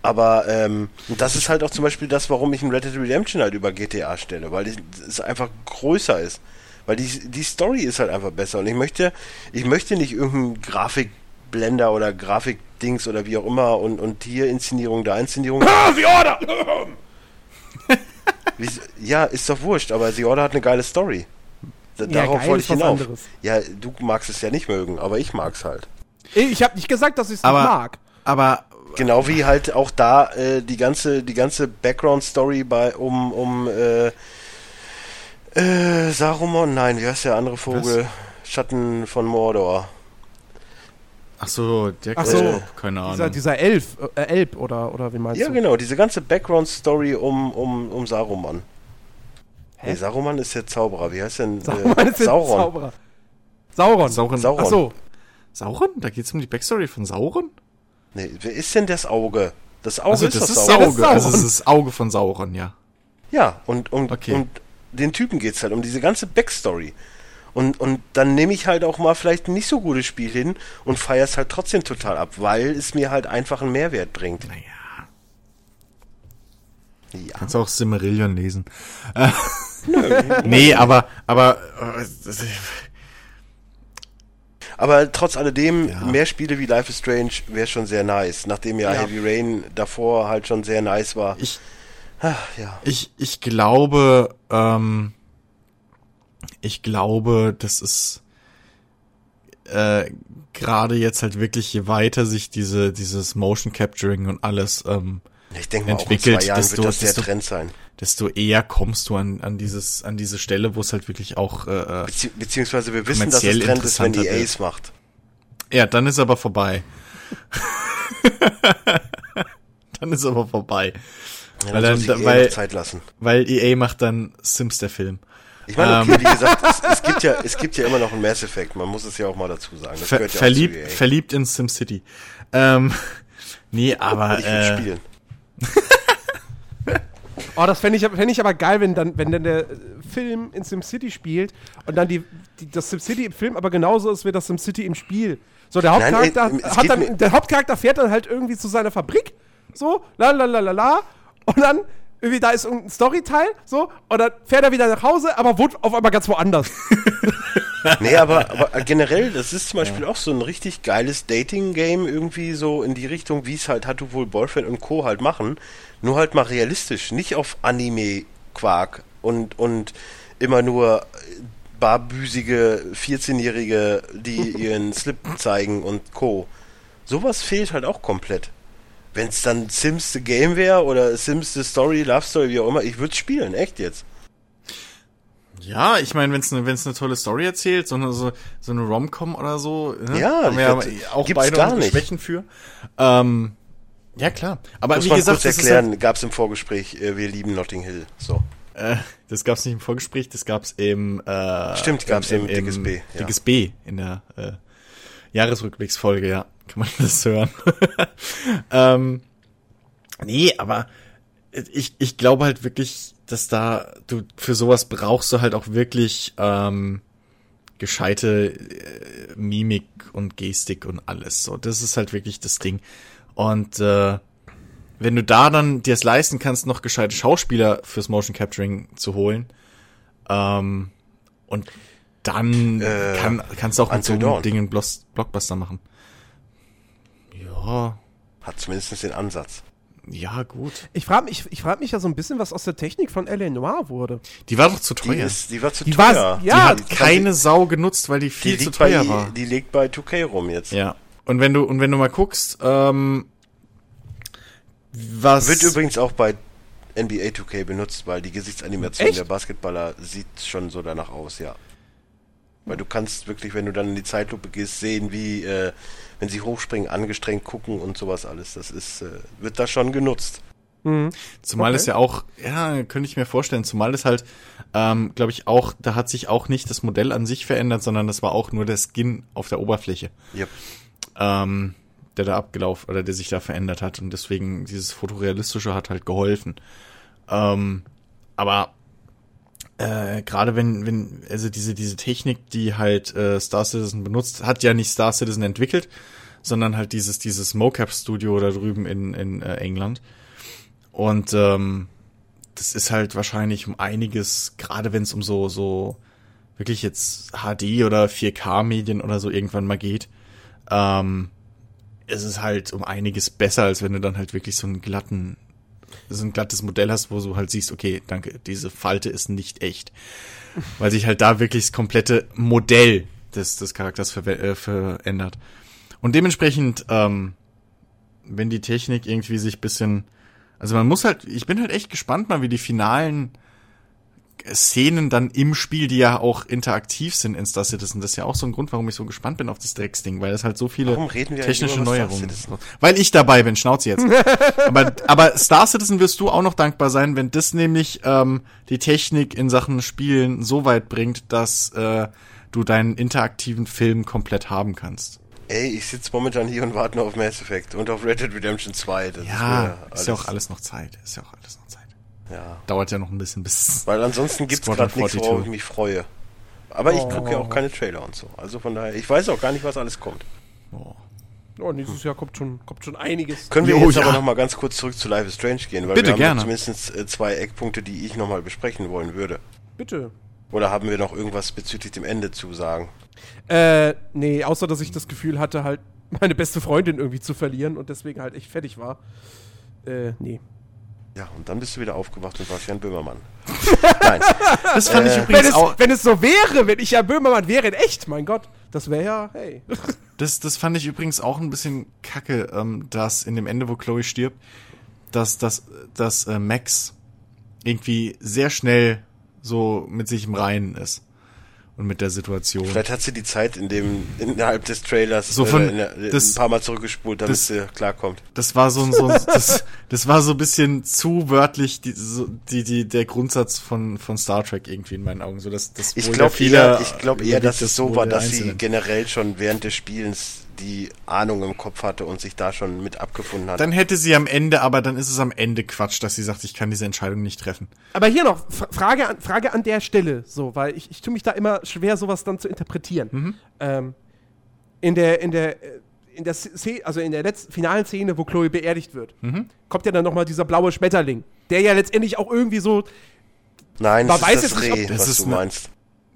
Aber ähm, und das ist halt auch zum Beispiel das, warum ich ein Red Dead Redemption halt über GTA stelle, weil es einfach größer ist. Weil die, die Story ist halt einfach besser. Und ich möchte, ich möchte nicht irgendeinen Grafikblender oder Grafikdings oder wie auch immer und, und hier Inszenierung, da Inszenierung. The Order! [LAUGHS] Wie, ja, ist doch wurscht, aber The Order hat eine geile Story. Da, Ja, darauf geil wollte ich hinauf. anderes. Ja, du magst es ja nicht mögen, aber ich mag's halt. Ich habe nicht gesagt, dass ich es nicht mag. aber Genau wie halt auch da äh, die ganze die ganze Background Story bei um um äh, äh, Saruman, nein, wie heißt der andere Vogel? Schatten von Mordor. ach so, der Ach so, äh, keine Ahnung. Dieser, dieser Elf, äh, Elb oder, oder wie meinst Ja, du? genau, diese ganze Background Story um um um Saruman. Hä? Nee, Saruman ist der Zauberer. Wie heißt denn Sauron äh, ist der Sauron? Zauberer. Sauron. Sauron. Sauron. Ach so. Sauron? Da geht's um die Backstory von Sauron? Nee, wer ist denn das Auge? Das Auge Also ist das das ist Sauron. Ja, das ist Auge, also es ist das Auge von Sauron, ja. Ja, und um, Okay. um den Typen geht's halt, um diese ganze Backstory. Und, und dann nehme ich halt auch mal vielleicht ein nicht so gutes Spiel hin und feiere es halt trotzdem total ab, weil es mir halt einfach einen Mehrwert bringt. Naja. Ja. Kannst auch Simmerillion lesen. Äh, [LAUGHS] nee, aber, aber, äh, das- Aber trotz alledem, Ja. mehr Spiele wie Life is Strange wäre schon sehr nice, nachdem ja, Ja. Heavy Rain davor halt schon sehr nice war. Ich, Ah, ja. ich, ich glaube, ähm, ich glaube, das ist äh, gerade jetzt halt wirklich, je weiter sich diese, dieses Motion Capturing und alles, ähm, Ich denke mal, auch in entwickelt, zwei Jahren desto- wird das der desto- Trend sein. Desto eher kommst du an, an dieses, an diese Stelle, wo es halt wirklich auch, äh, äh, Bezieh beziehungsweise wir wissen, dass es Trend ist, wenn wird. es macht. ja, dann ist aber vorbei. [LAUGHS] dann ist aber vorbei. Ja, Weil dann dann- EA weil- Zeit lassen. Weil EA macht dann Sims der Film. Ich meine, okay, Ähm. wie gesagt, es, es gibt ja, es gibt ja immer noch einen Mass Effect. Man muss es ja auch mal dazu sagen. Das Ver gehört ja verliebt, EA. verliebt in SimCity. Ähm, [LAUGHS] nee, aber ich will äh, spielen. [LAUGHS] Oh, das fände ich, fänd ich aber geil, wenn dann, wenn dann der äh, Film in SimCity spielt und dann die, die, das SimCity im Film aber genauso ist wie das SimCity im Spiel. So, der Nein, Hauptcharakter, ey, hat dann, der Hauptcharakter fährt dann halt irgendwie zu seiner Fabrik, so, la la la la la, und dann irgendwie da ist irgendein Storyteil, so, und dann fährt er wieder nach Hause, aber wohnt auf einmal ganz woanders. [LAUGHS] Nee, aber, aber generell, das ist zum Beispiel auch so ein richtig geiles Dating-Game irgendwie so in die Richtung, wie es halt hat du wohl Boyfriend und Co. halt machen. Nur halt mal realistisch, nicht auf Anime-Quark und, und immer nur barbüsige 14-Jährige, die [LAUGHS] ihren Slip zeigen und Co. Sowas fehlt halt auch komplett. Wenn es dann Sims the Game wäre oder Sims the Story, Love Story, wie auch immer, ich würde spielen, echt jetzt. ja, ich meine, wenn es eine wenn's ne tolle Story erzählt, so eine, so, so eine Rom-Com oder so, ne? Ja, haben wir ja auch gibt's beide gar unsere nicht. Schwächen für. Ähm, ja, klar. Aber Muss wie man gesagt, kurz das ist halt- erklären, gab es im Vorgespräch, äh, wir lieben Notting Hill. So. Äh, das gab's nicht im Vorgespräch, das gab's im äh, Stimmt, gab's im Dickes B, ja. Dickes B in der äh, Jahresrückblicksfolge, ja. [LAUGHS] Kann man das hören. [LAUGHS] ähm, nee, aber ich, ich glaube halt wirklich, dass da du für sowas brauchst du halt auch wirklich ähm, gescheite äh, Mimik und Gestik und alles. So, das ist halt wirklich das Ding. Und äh, wenn du da dann dir es leisten kannst, noch gescheite Schauspieler fürs Motion Capturing zu holen, ähm, und dann Äh, kann, kannst du auch mit so einem Dawn. Ding einen Blockbuster machen. Ja, Hat zumindest den Ansatz. ja, gut. Ich frage mich, ich frag mich ja so ein bisschen, was aus der Technik von L.A. Noir wurde. Die war doch zu Die, teuer. ist, die war zu Die teuer. war- die ja, hat keine Sau genutzt, weil die die viel zu liegt, bei, teuer war. die liegt bei 2K rum jetzt. Ja. Und wenn du, und wenn du mal guckst, ähm, was. Wird übrigens auch bei NBA 2K benutzt, weil die Gesichtsanimation Echt? der Basketballer sieht schon so danach aus, ja. Weil du kannst wirklich, wenn du dann in die Zeitlupe gehst, sehen, wie, äh, wenn sie hochspringen, angestrengt gucken und sowas alles. Das ist, äh, wird da schon genutzt. Zumal Okay. es ja auch, ja, könnte ich mir vorstellen, zumal es halt, ähm, glaube ich, auch, da hat sich auch nicht das Modell an sich verändert, sondern das war auch nur der Skin auf der Oberfläche, Yep. Ähm, der da abgelaufen oder der sich da verändert hat und deswegen dieses Fotorealistische hat halt geholfen. Ähm, aber äh, gerade wenn, wenn, also diese, diese Technik, die halt äh, Star Citizen benutzt, hat ja nicht Star Citizen entwickelt, sondern halt dieses, dieses Mocap Studio da drüben in, in äh, England. Und ähm, das ist halt wahrscheinlich um einiges, gerade wenn es um so, so wirklich jetzt HD oder 4K-Medien oder so irgendwann mal geht, ähm, ist es halt um einiges besser, als wenn du dann halt wirklich so einen glatten, so ein glattes Modell hast, wo du halt siehst, okay, danke, diese Falte ist nicht echt. [LAUGHS] Weil sich halt da wirklich das komplette Modell des, des Charakters verwe- äh, verändert. Und dementsprechend, ähm, wenn die Technik irgendwie sich bisschen, also man muss halt, ich bin halt echt gespannt mal, wie die finalen Szenen dann im Spiel, die ja auch interaktiv sind in Star Citizen, das ist ja auch so ein Grund, warum ich so gespannt bin auf das Drecksding, weil es halt so viele technische Neuerungen. Weil ich dabei bin, schnauze jetzt. [LAUGHS] aber, aber Star Citizen wirst du auch noch dankbar sein, wenn das nämlich ähm, die Technik in Sachen Spielen so weit bringt, dass äh, du deinen interaktiven Film komplett haben kannst. Ey, ich sitze momentan hier und warte nur auf Mass Effect und auf Red Dead Redemption 2. Das Ja, ist, ist ja auch alles noch Zeit. Ist ja auch alles noch Zeit. Ja. Dauert ja noch ein bisschen bis. Weil ansonsten gibt's Squadron gerade nichts, 42. worauf ich mich freue. Aber ich Oh. gucke ja auch keine Trailer und so. Also von daher, ich weiß auch gar nicht, was alles kommt. Oh. Oh, nächstes Jahr kommt schon, kommt schon einiges. Können wir Jo, jetzt ja. aber noch mal ganz kurz zurück zu Life is Strange gehen, weil Bitte, wir haben gerne. zumindest äh, zwei Eckpunkte, die ich noch mal besprechen wollen würde. Bitte. Oder haben wir noch irgendwas bezüglich dem Ende zu sagen? Äh, nee, außer dass ich das Gefühl hatte, halt meine beste Freundin irgendwie zu verlieren und deswegen halt echt fertig war. Äh, nee. Ja, und dann bist du wieder aufgewacht und warst Jan Böhmermann. [LAUGHS] Nein. Das fand ich Äh, Wenn übrigens es, auch. wenn es so wäre, wenn ich ja Böhmermann wäre in echt, mein Gott, das wäre ja, hey. [LAUGHS] Das, das fand ich übrigens auch ein bisschen kacke, ähm, dass in dem Ende, wo Chloe stirbt, dass, dass, dass äh, Max irgendwie sehr schnell so mit sich im Reinen ist. Und mit der Situation. Vielleicht hat sie die Zeit in dem, innerhalb des Trailers So von- in der, das- ein paar Mal zurückgespult, damit das- sie klarkommt. Das war so, ein- so [LAUGHS] das, das war so ein bisschen zu wörtlich die, so, die, die, der Grundsatz von, von Star Trek irgendwie in meinen Augen. So, dass, das Ich glaube eher, ich glaub eher, dass es so war, dass sie generell schon während des Spielens die Ahnung im Kopf hatte und sich da schon mit abgefunden hat. Dann hätte sie am Ende, aber dann ist es am Ende Quatsch, dass sie sagt, ich kann diese Entscheidung nicht treffen. Aber hier noch, F Frage, an, Frage an der Stelle, so, weil ich, ich tue mich da immer schwer, sowas dann zu interpretieren. Ähm, in der, in der, in der Szene, also in der letzten finalen Szene, wo Chloe beerdigt wird, kommt ja dann nochmal dieser blaue Schmetterling, der ja letztendlich auch irgendwie so, Nein, das weiß ist das nicht, ob- Reh, Das was ist du meinst.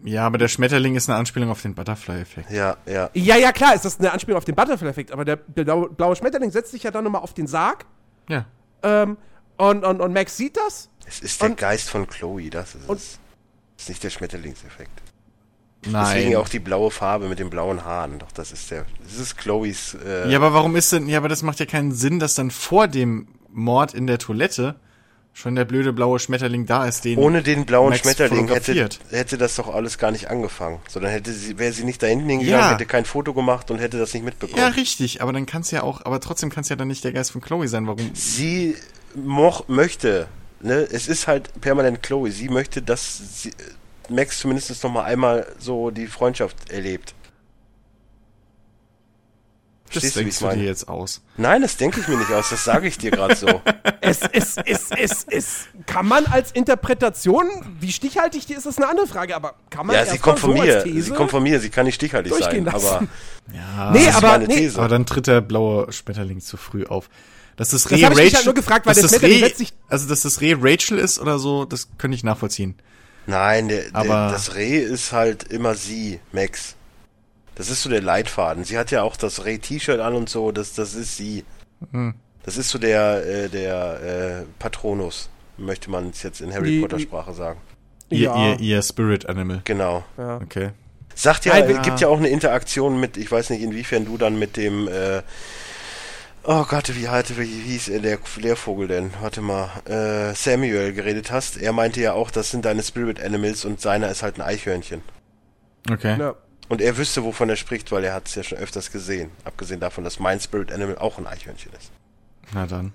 Ja, aber der Schmetterling ist eine Anspielung auf den Butterfly-Effekt. Ja, ja. ja, ja, klar, ist das eine Anspielung auf den Butterfly-Effekt, aber der blaue, blaue Schmetterling setzt sich ja dann nochmal auf den Sarg Ja. ähm, und, und, und Max sieht das. Es ist der Und- Geist von Chloe, das ist und- es. Das ist nicht der Schmetterlingseffekt. Nein. Deswegen auch die blaue Farbe mit den blauen Haaren. Doch, das ist der. Das ist Chloes. Äh, Ja, aber warum ist denn, ja, aber das macht ja keinen Sinn, dass dann vor dem Mord in der Toilette schon der blöde blaue Schmetterling da ist, den ohne den blauen Max Schmetterling hätte, hätte das doch alles gar nicht angefangen. Sondern hätte sie, wäre sie nicht da hinten hingegangen, Ja. hätte kein Foto gemacht und hätte das nicht mitbekommen. Ja, richtig, aber dann kann's ja auch, aber trotzdem kann's ja dann nicht der Geist von Chloe sein, warum? sie moch, möchte, ne, es ist halt permanent Chloe, sie möchte, dass sie, Max zumindest noch mal einmal so die Freundschaft erlebt. Das Verstehst du, wie denkst ich du dir jetzt aus. Nein, das denke ich mir nicht aus, das sage ich dir gerade so. [LAUGHS] Es, es, es, es, es, kann man als Interpretation, wie stichhaltig die ist, ist eine andere Frage, aber kann man ja, sie kommt von so mir, sie kommt von mir, sie kann nicht stichhaltig sein, lassen? aber Ja, Nee, das ist aber- nee, These. aber dann tritt der blaue Schmetterling zu früh auf. Dass das Das Reh ich mich Rachel, halt nur gefragt, weil dass der das Reh, also dass das Reh Rachel ist oder so, das könnte ich nachvollziehen. Nein, der, der, Aber- das Reh ist halt immer sie, Max. Das ist so der Leitfaden. Sie hat ja auch das Reh-T-Shirt an und so, das, das ist sie. Hm. Das ist so der, äh, der äh, Patronus, möchte man es jetzt in Harry Die- Potter-Sprache sagen. Ihr, Ja. ihr, ihr Spirit Animal. Genau. Ja. Okay. Sagt ja, es wir- gibt ja auch eine Interaktion mit, ich weiß nicht, inwiefern du dann mit dem, äh, oh Gott, wie, hatte, wie hieß er, der Lehrvogel denn? Warte mal, äh, Samuel geredet hast. Er meinte ja auch, das sind deine Spirit Animals und seiner ist halt ein Eichhörnchen. Okay. Ja. Und er wüsste, wovon er spricht, weil er hat es ja schon öfters gesehen. Abgesehen davon, dass mein Spirit Animal auch ein Eichhörnchen ist. Na dann.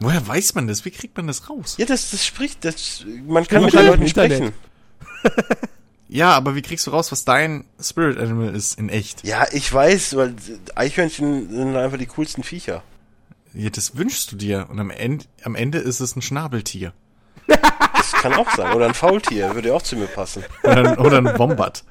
Woher weiß man das? Wie kriegt man das raus? Ja, das, das spricht, das, man kann mit den Leuten sprechen. [LAUGHS] Ja, aber wie kriegst du raus, was dein Spirit Animal ist in echt? Ja, ich weiß, weil Eichhörnchen sind einfach die coolsten Viecher. Ja, das wünschst du dir. Und am Ende, am Ende ist es ein Schnabeltier. Das kann auch sein. Oder ein Faultier, würde auch zu mir passen. Oder ein, oder ein Wombat.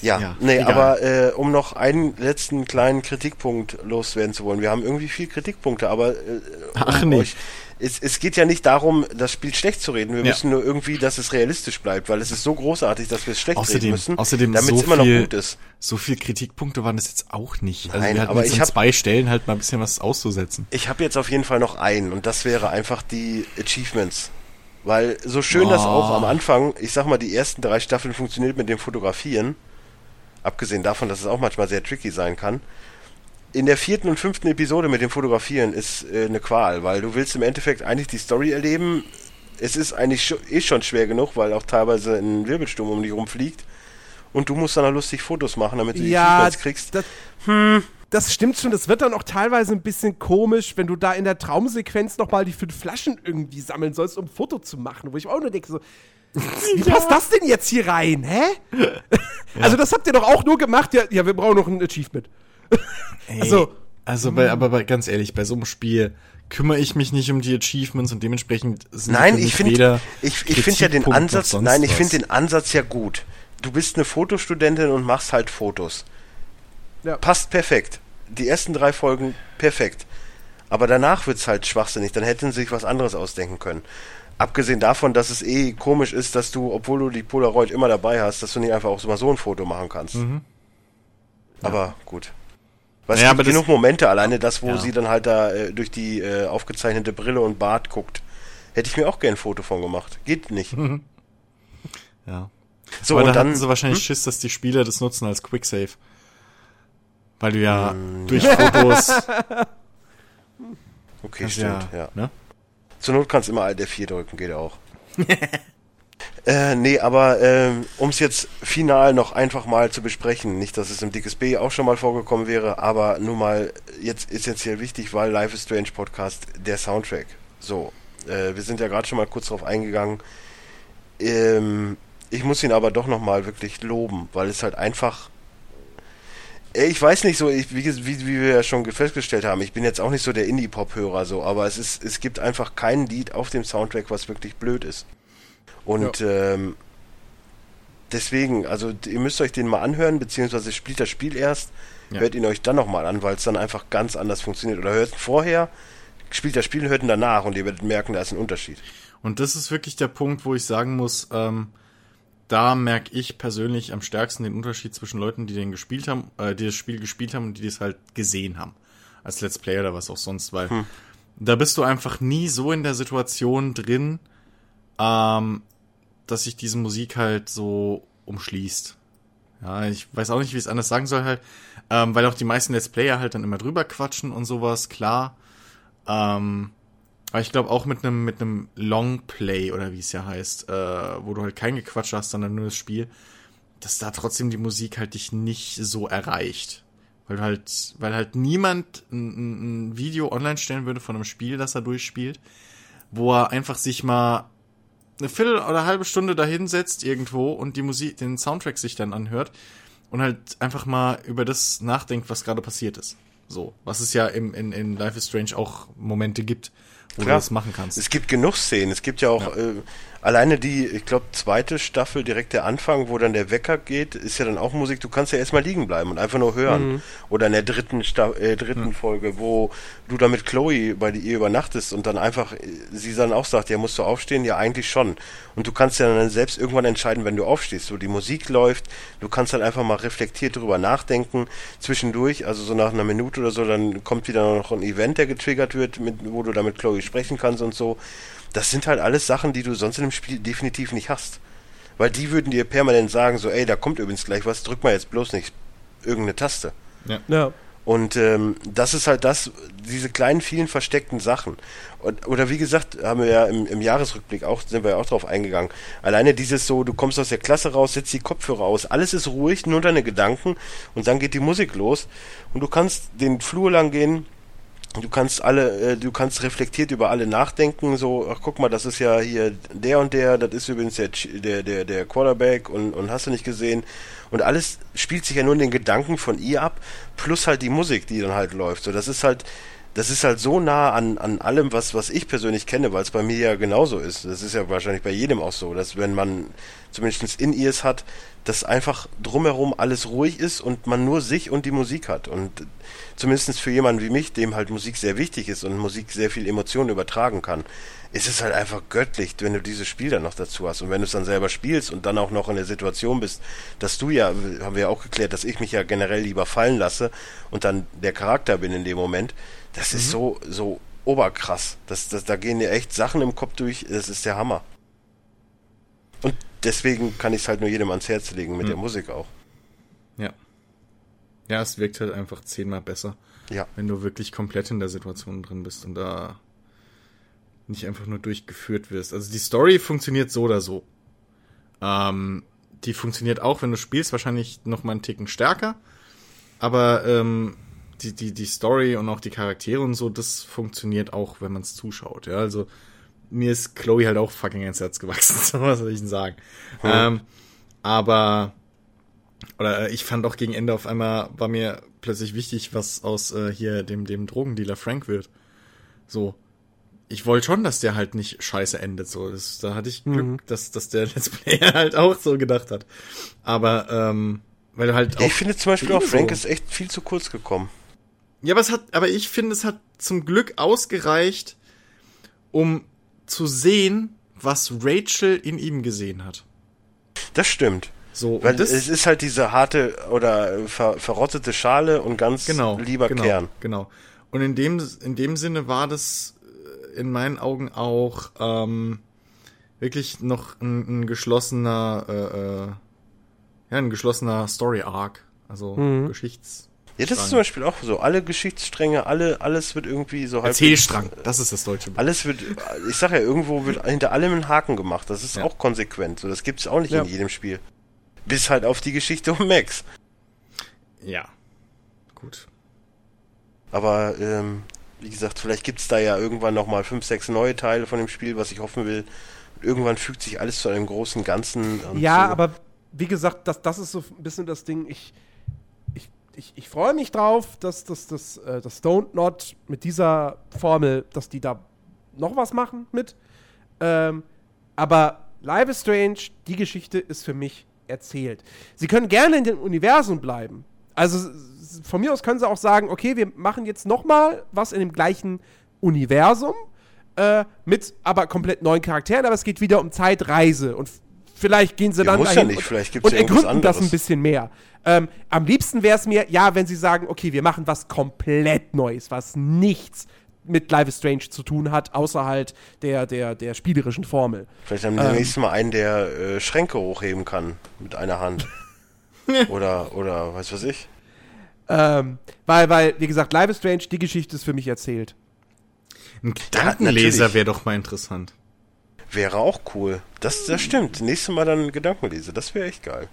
Ja, Ja, nee, egal. aber äh, um noch einen letzten kleinen Kritikpunkt loswerden zu wollen. Wir haben irgendwie viel Kritikpunkte, aber äh, Ach, um nee. euch, es, es geht ja nicht darum, das Spiel schlecht zu reden. Wir Ja. müssen nur irgendwie, dass es realistisch bleibt, weil es ist so großartig, dass wir es schlecht reden Außerdem, müssen, außerdem damit so es immer noch viel, gut ist. so viel Kritikpunkte waren das jetzt auch nicht. Also Nein, wir hatten aber jetzt ich an hab- zwei Stellen halt mal ein bisschen was auszusetzen. Ich habe jetzt auf jeden Fall noch einen und das wäre einfach die Achievements. Weil so schön das Oh. auch am Anfang, ich sag mal, die ersten drei Staffeln funktioniert mit dem Fotografieren, abgesehen davon, dass es auch manchmal sehr tricky sein kann. In der vierten und fünften Episode mit dem Fotografieren ist äh, eine Qual, weil du willst im Endeffekt eigentlich die Story erleben. Es ist eigentlich scho eh schon schwer genug, weil auch teilweise ein Wirbelsturm um dich rumfliegt. Und du musst dann auch lustig Fotos machen, damit du die Ja, Achievements kriegst. das, das stimmt schon. Das wird dann auch teilweise ein bisschen komisch, wenn du da in der Traumsequenz nochmal die fünf Flaschen irgendwie sammeln sollst, um ein Foto zu machen. Wo ich auch nur denke, so, [LAUGHS] wie passt das denn jetzt hier rein? Hä? [LAUGHS] Also, das habt ihr doch auch nur gemacht. Ja, ja wir brauchen noch ein Achievement. [LAUGHS] Ey, Also- also bei, aber bei, ganz ehrlich, bei so einem Spiel kümmere ich mich nicht um die Achievements und dementsprechend sind Nein, ich finde weder ich, ich finde ja den Ansatz, nein, ich finde den Ansatz ja gut. Du bist eine Fotostudentin und machst halt Fotos. Ja. Passt perfekt. Die ersten drei Folgen perfekt. Aber danach wird's halt schwachsinnig. Dann hätten sie sich was anderes ausdenken können. Abgesehen davon, dass es eh komisch ist, dass du, obwohl du die Polaroid immer dabei hast, dass du nicht einfach auch mal so ein Foto machen kannst. Mhm. Aber gut. Weil es Naja, gibt genug Momente, alleine das, wo Ja. sie dann halt da äh, durch die äh, aufgezeichnete Brille und Bart guckt. Hätte ich mir auch gern ein Foto von gemacht. Geht nicht. Ja. So, Aber und da dann. hatten sie wahrscheinlich Schiss, dass die Spieler das nutzen als Quicksave. Weil du ja Mm, durch Fotos. [LAUGHS] okay, stimmt, ja. Ne? Zur Not kannst du immer Alt F4 drücken, geht auch. [LAUGHS] äh, nee, aber ähm, um es jetzt final noch einfach mal zu besprechen, nicht, dass es im Dickes B auch schon mal vorgekommen wäre, aber nur mal jetzt essentiell wichtig, weil Life is Strange Podcast, der Soundtrack. So, äh, wir sind ja gerade schon mal kurz drauf eingegangen. Ähm, ich muss ihn aber doch noch mal wirklich loben, weil es halt einfach Ich weiß nicht so, ich, wie, wie, wie wir ja schon festgestellt haben, ich bin jetzt auch nicht so der Indie-Pop-Hörer so, aber es ist, es gibt einfach kein Lied auf dem Soundtrack, was wirklich blöd ist. Und ähm, deswegen, also ihr müsst euch den mal anhören, beziehungsweise spielt das Spiel erst, Ja. hört ihn euch dann nochmal an, weil es dann einfach ganz anders funktioniert. Oder hört ihn vorher, spielt das Spiel, hört ihn danach und ihr werdet merken, da ist ein Unterschied. Und das ist wirklich der Punkt, wo ich sagen muss, ähm, da merke ich persönlich am stärksten den Unterschied zwischen Leuten, die den gespielt haben, äh, die das Spiel gespielt haben und die das halt gesehen haben. Als Let's Player oder was auch sonst, weil da bist du einfach nie so in der Situation drin, ähm, dass sich diese Musik halt so umschließt. Ja, ich weiß auch nicht, wie ich es anders sagen soll halt, ähm, weil auch die meisten Let's Player halt dann immer drüber quatschen und sowas, klar. Ähm, aber ich glaube auch mit einem mit einem Longplay oder wie es ja heißt, äh, wo du halt kein Gequatsch hast, sondern nur das Spiel, dass da trotzdem die Musik halt dich nicht so erreicht. Weil halt, weil halt niemand ein, ein- Video online stellen würde von einem Spiel, das er durchspielt, wo er einfach sich mal eine Viertel oder halbe Stunde dahinsetzt irgendwo und die Musik, den Soundtrack sich dann anhört und halt einfach mal über das nachdenkt, was gerade passiert ist. So, was es ja im, in, in Life is Strange auch Momente gibt, wo Klar. du das machen kannst. Es gibt genug Szenen. Es gibt ja auch Äh, alleine die, ich glaube, zweite Staffel, direkt der Anfang, wo dann der Wecker geht, ist ja dann auch Musik. Du kannst ja erstmal liegen bleiben und einfach nur hören. Oder in der dritten, Sta äh, dritten Folge, wo du dann mit Chloe bei ihr übernachtest und dann einfach, äh, sie dann auch sagt, ja, musst du aufstehen? Ja, eigentlich schon. Und du kannst ja dann selbst irgendwann entscheiden, wenn du aufstehst. So, die Musik läuft, du kannst dann einfach mal reflektiert drüber nachdenken, zwischendurch, also so nach einer Minute oder so, dann kommt wieder noch ein Event, der getriggert wird, mit, wo du dann mit Chloe sprechen kannst und so. Das sind halt alles Sachen, die du sonst in dem Spiel definitiv nicht hast. Weil die würden dir permanent sagen, so, ey, da kommt übrigens gleich was, drück mal jetzt bloß nicht irgendeine Taste. Ja. Und ähm, das ist halt das, diese kleinen, vielen versteckten Sachen. Und, oder wie gesagt, haben wir ja im, im Jahresrückblick auch, sind wir ja auch drauf eingegangen. Alleine dieses so, du kommst aus der Klasse raus, setzt die Kopfhörer aus, alles ist ruhig, nur deine Gedanken und dann geht die Musik los und du kannst den Flur lang gehen, du kannst alle, äh, du kannst reflektiert über alle nachdenken, so, ach guck mal, das ist ja hier der und der, das ist übrigens der, der, der, der Quarterback und, und hast du nicht gesehen. Und alles spielt sich ja nur in den Gedanken von ihr ab, plus halt die Musik, die dann halt läuft. So, das ist halt, das ist halt so nah an, an allem, was, was ich persönlich kenne, weil es bei mir ja genauso ist. Das ist ja wahrscheinlich bei jedem auch so, dass wenn man zumindest in ears hat, dass einfach drumherum alles ruhig ist und man nur sich und die Musik hat. Und zumindest für jemanden wie mich, dem halt Musik sehr wichtig ist und Musik sehr viel Emotionen übertragen kann, ist es halt einfach göttlich, wenn du dieses Spiel dann noch dazu hast. Und wenn du es dann selber spielst und dann auch noch in der Situation bist, dass du ja, haben wir ja auch geklärt, dass ich mich ja generell lieber fallen lasse und dann der Charakter bin in dem Moment, das ist so, so oberkrass. Das, das, da gehen dir echt Sachen im Kopf durch, das ist der Hammer. Und deswegen kann ich es halt nur jedem ans Herz legen, mit der Musik auch. Ja. Ja, es wirkt halt einfach zehnmal besser, Ja. wenn du wirklich komplett in der Situation drin bist und da nicht einfach nur durchgeführt wirst. Also die Story funktioniert so oder so. Ähm, die funktioniert auch, wenn du spielst, wahrscheinlich noch mal einen Ticken stärker. Aber ähm, die, die, die Story und auch die Charaktere und so, das funktioniert auch, wenn man es zuschaut. Ja, also mir ist Chloe halt auch fucking ins Herz gewachsen, [LAUGHS] so was soll ich denn sagen. Ähm, aber oder äh, ich fand auch gegen Ende auf einmal war mir plötzlich wichtig, was aus äh, hier dem dem Drogendealer Frank wird. So, ich wollte schon, dass der halt nicht scheiße endet. So, das, da hatte ich Glück, dass dass der [LAUGHS] Let's Player [LAUGHS] halt auch so gedacht hat. Aber ähm, weil du halt Ja, ich finde zum Beispiel auch, Frank ist echt viel zu kurz gekommen. Ja, aber es hat, aber ich finde, es hat zum Glück ausgereicht, um zu sehen, was Rachel in ihm gesehen hat. Das stimmt. So, Weil das, es ist halt diese harte oder ver verrottete Schale und ganz genau, lieber genau, Kern. Genau. Und in dem, in dem Sinne war das äh, in meinen Augen auch ähm, wirklich noch ein, ein geschlossener, äh, äh, ja, ein geschlossener Story Arc, also Mhm. Geschichts. Ja, das ist zum Beispiel auch so. Alle Geschichtsstränge, alle, alles wird irgendwie so halb. Erzählstrang, das ist das deutsche Wort. Alles wird, ich sag ja, irgendwo wird hinter allem ein Haken gemacht. Das ist Ja. auch konsequent. So, das gibt's auch nicht Ja. in jedem Spiel. Bis halt auf die Geschichte um Max. Ja. Gut. Aber, ähm, wie gesagt, vielleicht gibt's da ja irgendwann nochmal fünf, sechs neue Teile von dem Spiel, was ich hoffen will. Irgendwann fügt sich alles zu einem großen Ganzen. Ja, so. aber wie gesagt, das, das ist so ein bisschen das Ding. Ich, ich, ich, freue mich drauf, dass das, das, äh, Don't Not mit dieser Formel, dass die da noch was machen mit. Ähm, aber Live is Strange, die Geschichte ist für mich erzählt. Sie können gerne in dem Universum bleiben. Also von mir aus können sie auch sagen, okay, wir machen jetzt noch mal was in dem gleichen Universum äh, mit aber komplett neuen Charakteren, aber es geht wieder um Zeitreise und vielleicht gehen sie Ja, dann muss ja dahin nicht, und, vielleicht gibt's und ja irgendwas ergründen das ein anderes. bisschen mehr. Ähm, am liebsten wäre es mir, ja, wenn sie sagen, okay, wir machen was komplett Neues, was nichts mit Life is Strange zu tun hat, außer halt der, der, der spielerischen Formel. Vielleicht haben wir nächstes Mal einen, der äh, Schränke hochheben kann mit einer Hand. [LAUGHS] oder, oder, weiß was ich. Ähm, weil, weil, wie gesagt, Life is Strange, die Geschichte ist für mich erzählt. Ein Gedankenleser wäre doch mal interessant. Wäre auch cool. Das, das stimmt. Nächstes Mal dann Gedankenlese. Das wäre echt geil.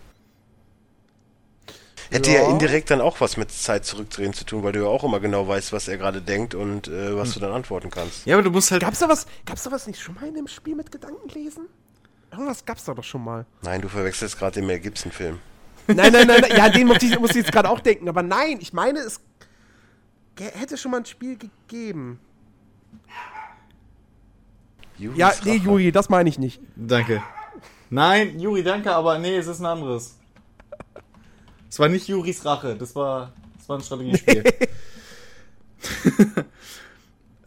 Hätte ja. Ja. indirekt dann auch was mit Zeit zurückdrehen zu tun, weil du ja auch immer genau weißt, was er gerade denkt und äh, was du dann antworten kannst. Ja, aber du musst halt. Gab's da was, gab's da was nicht schon mal in dem Spiel mit Gedankenlesen? Irgendwas gab's da doch schon mal. Nein, du verwechselst gerade den Mel Gibson-Film. Nein, nein, nein, nein. ja, den muss ich, muss ich jetzt gerade auch denken. Aber nein, ich meine, es hätte schon mal ein Spiel gegeben. Juris Ja, nee, Rache. Juri, das meine ich nicht. Danke. Nein, Juri, danke, aber nee, es ist ein anderes. Es war nicht Juris Rache, das war, das war ein Strategiespiel. [LAUGHS] [LAUGHS]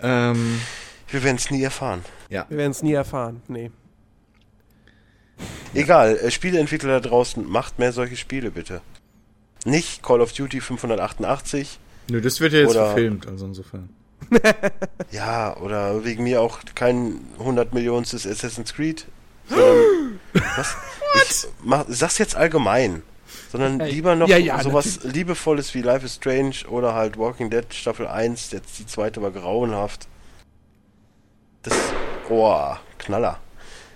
ähm, Wir werden es nie erfahren. ja. Wir werden es nie erfahren. Nee. Egal, äh, Spieleentwickler da draußen, macht mehr solche Spiele bitte. Nicht Call of Duty 588, Nö, das wird ja jetzt verfilmt, also insofern. [LAUGHS] ja, oder wegen mir auch kein 100 Millionstes Assassin's Creed, [GASPS] sondern, was? Ich mach, sag's jetzt allgemein, sondern Ey, lieber noch ja, ja, sowas Liebevolles wie Life is Strange oder halt Walking Dead Staffel 1, jetzt die zweite war grauenhaft. Das, oh, Knaller.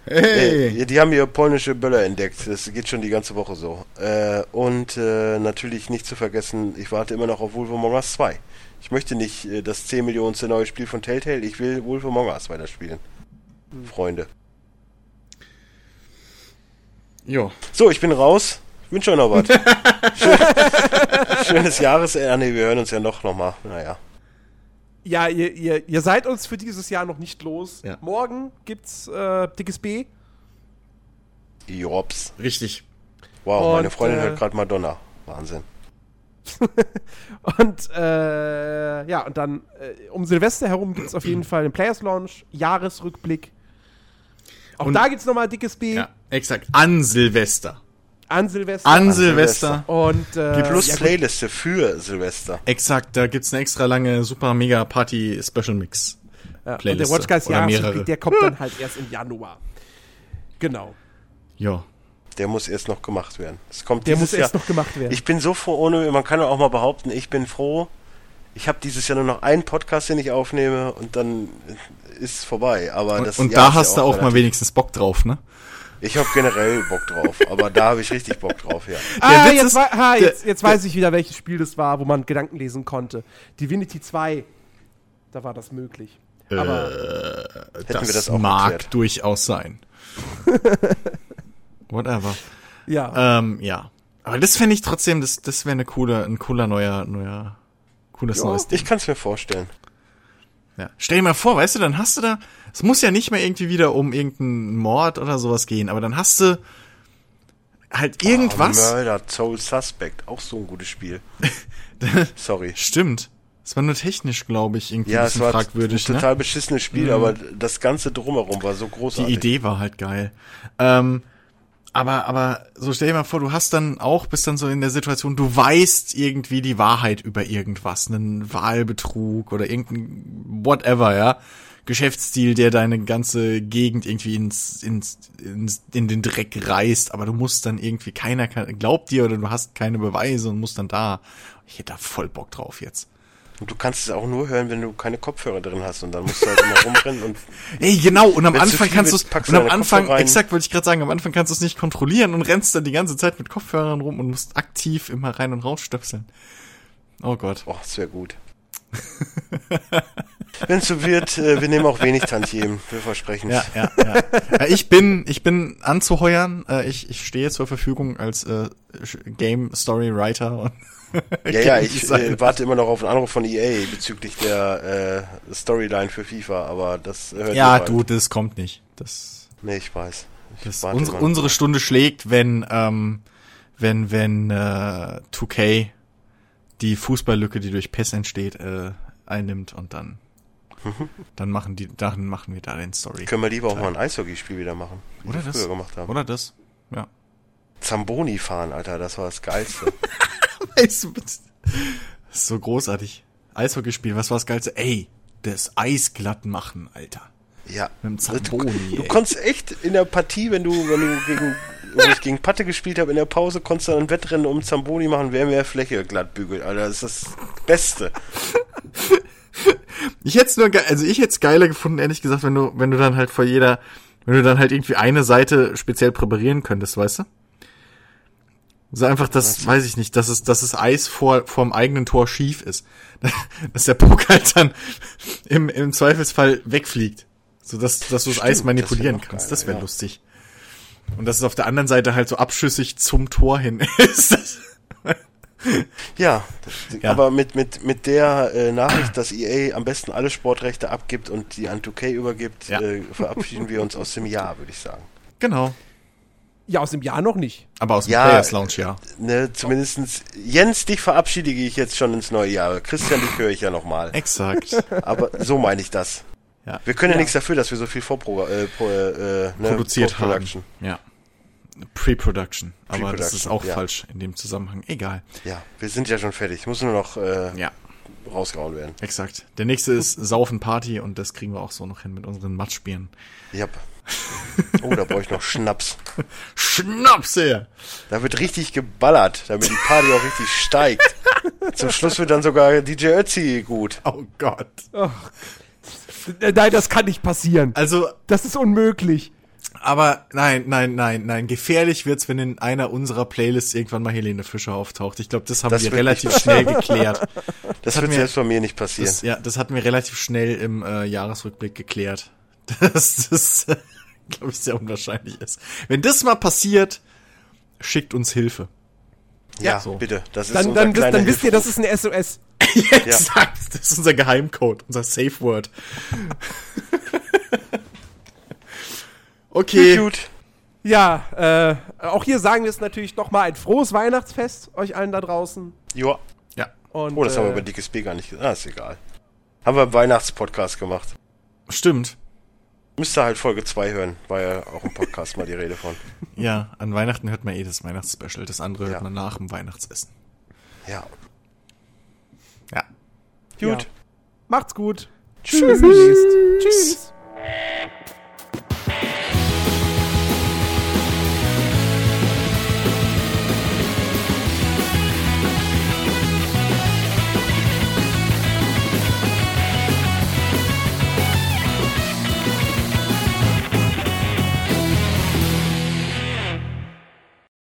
Hey! Äh, die haben hier polnische Böller entdeckt. Das geht schon die ganze Woche so. Äh, und äh, natürlich nicht zu vergessen, ich warte immer noch auf Wolf Among Us 2. Ich möchte nicht äh, das 10 Millionenste neue Spiel von Telltale. Ich will Wolf Among Us weiterspielen. Freunde. Jo. So, ich bin raus. Wünsche euch noch was. [LAUGHS] Schön, schönes Jahresende. Ah, nee, wir hören uns ja noch, noch mal. Naja. Ja, ihr, ihr, ihr seid uns für dieses Jahr noch nicht los. Ja. Morgen gibt's äh, dickes B. Jops. Richtig. Wow, Und, meine Freundin äh, hört gerade Madonna. Wahnsinn. [LAUGHS] Und äh, ja, und dann äh, um Silvester herum gibt's auf jeden Fall den Players Launch, Jahresrückblick. Auch Und- da gibt's nochmal dickes B Ja, exakt. An Silvester. an Silvester. An Silvester. Und äh, Plus ja, Playliste für Silvester. Exakt, da gibt's eine extra lange Super Mega Party Special Mix. ja, und der. Watch Guys Jahresrückblick, der kommt dann halt erst im Januar. Genau. Jo. Der muss erst noch gemacht werden. Es kommt Der dieses muss erst Jahr. noch gemacht werden. Ich bin so froh, ohne, man kann auch mal behaupten, ich bin froh. Ich habe dieses Jahr nur noch einen Podcast, den ich aufnehme und dann ist es vorbei. Aber Und, das und da ist ja hast du auch mal wenigstens Bock drauf, ne? Ich habe generell Bock drauf, aber da habe ich richtig Bock drauf, ja. [LAUGHS] ah, jetzt, ist, ah, der- jetzt, jetzt weiß ich wieder, welches Spiel das war, wo man Gedanken lesen konnte. Divinity 2. Da war das möglich. Aber Äh, wir das, das auch mag erklärt. durchaus sein. [LAUGHS] Whatever. ja. Ähm, ja. Aber das fände ich trotzdem, das, das wäre eine coole, ein cooler neuer, neuer, cooles ja neues Ding. ich kann es mir vorstellen. Ja. Stell dir mal vor, weißt du, dann hast du da, es muss ja nicht mehr irgendwie wieder um irgendeinen Mord oder sowas gehen, aber dann hast du halt irgendwas. Oh, Murder, Soul Suspect, auch so ein gutes Spiel. [LAUGHS] Sorry. Stimmt. Es war nur technisch, glaube ich, irgendwie Ja, ein es war fragwürdig. ein ne? total beschissenes Spiel, Mhm. aber das ganze drumherum war so Die großartig. Idee war halt geil. Ähm, aber, aber so stell dir mal vor, du hast dann auch, bist dann so in der Situation, du weißt irgendwie die Wahrheit über irgendwas, einen Wahlbetrug oder irgendein whatever, ja. Geschäftsstil, der deine ganze Gegend irgendwie ins, ins, ins, in den Dreck reißt, aber du musst dann irgendwie, keiner kann, glaubt dir oder du hast keine Beweise und musst dann da. Ich hätte da voll Bock drauf jetzt. Und du kannst es auch nur hören, wenn du keine Kopfhörer drin hast und dann musst du halt immer rumrennen und [LAUGHS] Ey, genau, und am Anfang viel kannst du es, und du am Anfang, exakt wollte ich gerade sagen, am Anfang kannst du es nicht kontrollieren und rennst dann die ganze Zeit mit Kopfhörern rum und musst aktiv immer rein und raus stöpseln. Oh Gott. oh, das wäre gut. [LAUGHS] wenn es so wird, äh, wir nehmen auch wenig Tantiemen, wir versprechen Ja, ja, ja. ja ich bin, ich bin anzuheuern, äh, ich, ich stehe zur Verfügung als äh, Game Story Writer und [LAUGHS] Ja, ja, ich äh, warte immer noch auf einen Anruf von EA bezüglich der äh, Storyline für FIFA, aber das hört Ja, du, das kommt nicht. Das, Nee, ich weiß. Ich das unsere, unsere Stunde schlägt, wenn, ähm, wenn, wenn äh, 2K die Fußballlücke, die durch PES entsteht, äh, einnimmt und dann, [LAUGHS] dann machen die, dann machen wir da den Story. Können wir lieber auch mal ein Eishockeyspiel wieder machen, wie Oder wir das? früher gemacht haben. Oder das? Ja. Zamboni fahren, Alter, das war das Geilste. [LAUGHS] [LAUGHS] Du, so großartig. Eishockeyspiel, was war das Geilste? Ey, das Eis glatt machen, Alter. ja. Mit dem Zamboni, Du ey. konntest echt in der Partie, wenn du, wenn du gegen, wenn ich gegen Patte gespielt habe, in der Pause konntest du dann ein Wettrennen um Zamboni machen, wer mehr Fläche glatt bügelt, Alter. Das ist das Beste. [LAUGHS] Ich hätte es nur, also ich hätte es geiler gefunden, ehrlich gesagt, wenn du, wenn du dann halt vor jeder, wenn du dann halt irgendwie eine Seite speziell präparieren könntest, weißt du? So einfach, das, weiß ich nicht, dass es, dass es Eis vor, vorm eigenen Tor schief ist. [LAUGHS] Dass der Puck halt dann im, im Zweifelsfall wegfliegt. So dass, dass du das Stimmt, Eis das manipulieren noch kannst. geiler, das wäre ja. lustig. Und dass es auf der anderen Seite halt so abschüssig zum Tor hin [LAUGHS] ist. Das, Ja, das, Ja. aber mit, mit, mit der äh, Nachricht, dass EA am besten alle Sportrechte abgibt und die an 2K übergibt, Ja. äh, verabschieden wir uns aus dem Jahr, würde ich sagen. genau. Ja, aus dem Jahr noch nicht. Aber aus dem Ja, Players Lounge, ja. Ne, zumindestens Jens, dich verabschiede ich jetzt schon ins neue Jahr. Christian, dich höre ich ja nochmal. Exakt. [LAUGHS] Aber so meine ich das. Ja. Wir können ja, Ja. nichts dafür, dass wir so viel Vorpro äh, pro, äh, ne, produziert haben. Ja. Pre-Production. Aber das ist auch ja. falsch in dem Zusammenhang. Egal. Ja, wir sind ja schon fertig. Muss nur noch äh, Ja, rausgehauen werden. exakt. Der nächste ist Saufen Party und das kriegen wir auch so noch hin mit unseren Matschbieren. Yep. Oh, da brauche ich noch Schnaps. [LAUGHS] Schnaps her! Da wird richtig geballert, damit die Party auch richtig steigt. Zum Schluss wird dann sogar DJ Ötzi gut. Oh Gott. Äh, Nein, das kann nicht passieren. Also, Das ist unmöglich. aber nein, nein, nein, nein. Gefährlich wird's, wenn in einer unserer Playlists irgendwann mal Helene Fischer auftaucht. Ich glaube, das haben Das wir relativ schnell geklärt. Das hat wird mir- selbst bei mir nicht passieren. Das, ja, das hatten wir relativ schnell im äh, Jahresrückblick geklärt. [LAUGHS] Dass das, glaube ich, sehr unwahrscheinlich ist. Wenn das mal passiert, schickt uns Hilfe. ja, so. bitte. Das ist Dann, unser dann, dann wisst ihr, das ist ein SOS. [LAUGHS] Exakt. Das ist unser Geheimcode, unser Safe Word. [LAUGHS] okay. Gut. Ja, äh, auch hier sagen wir es natürlich nochmal ein frohes Weihnachtsfest euch allen da draußen. Joa. Ja, Und, Oh, das haben wir äh, über dickes B gar nicht gesagt. Ah, ist egal. Haben wir im Weihnachtspodcast gemacht. stimmt. Müsst ihr halt Folge 2 hören. War ja auch im Podcast mal die Rede von. [LAUGHS] Ja, an Weihnachten hört man eh das Weihnachtsspecial. Das andere Ja. hört man nach dem Weihnachtsessen. Ja. Ja. Gut. Ja. Macht's gut. Tschüss. Demnächst. Tschüss.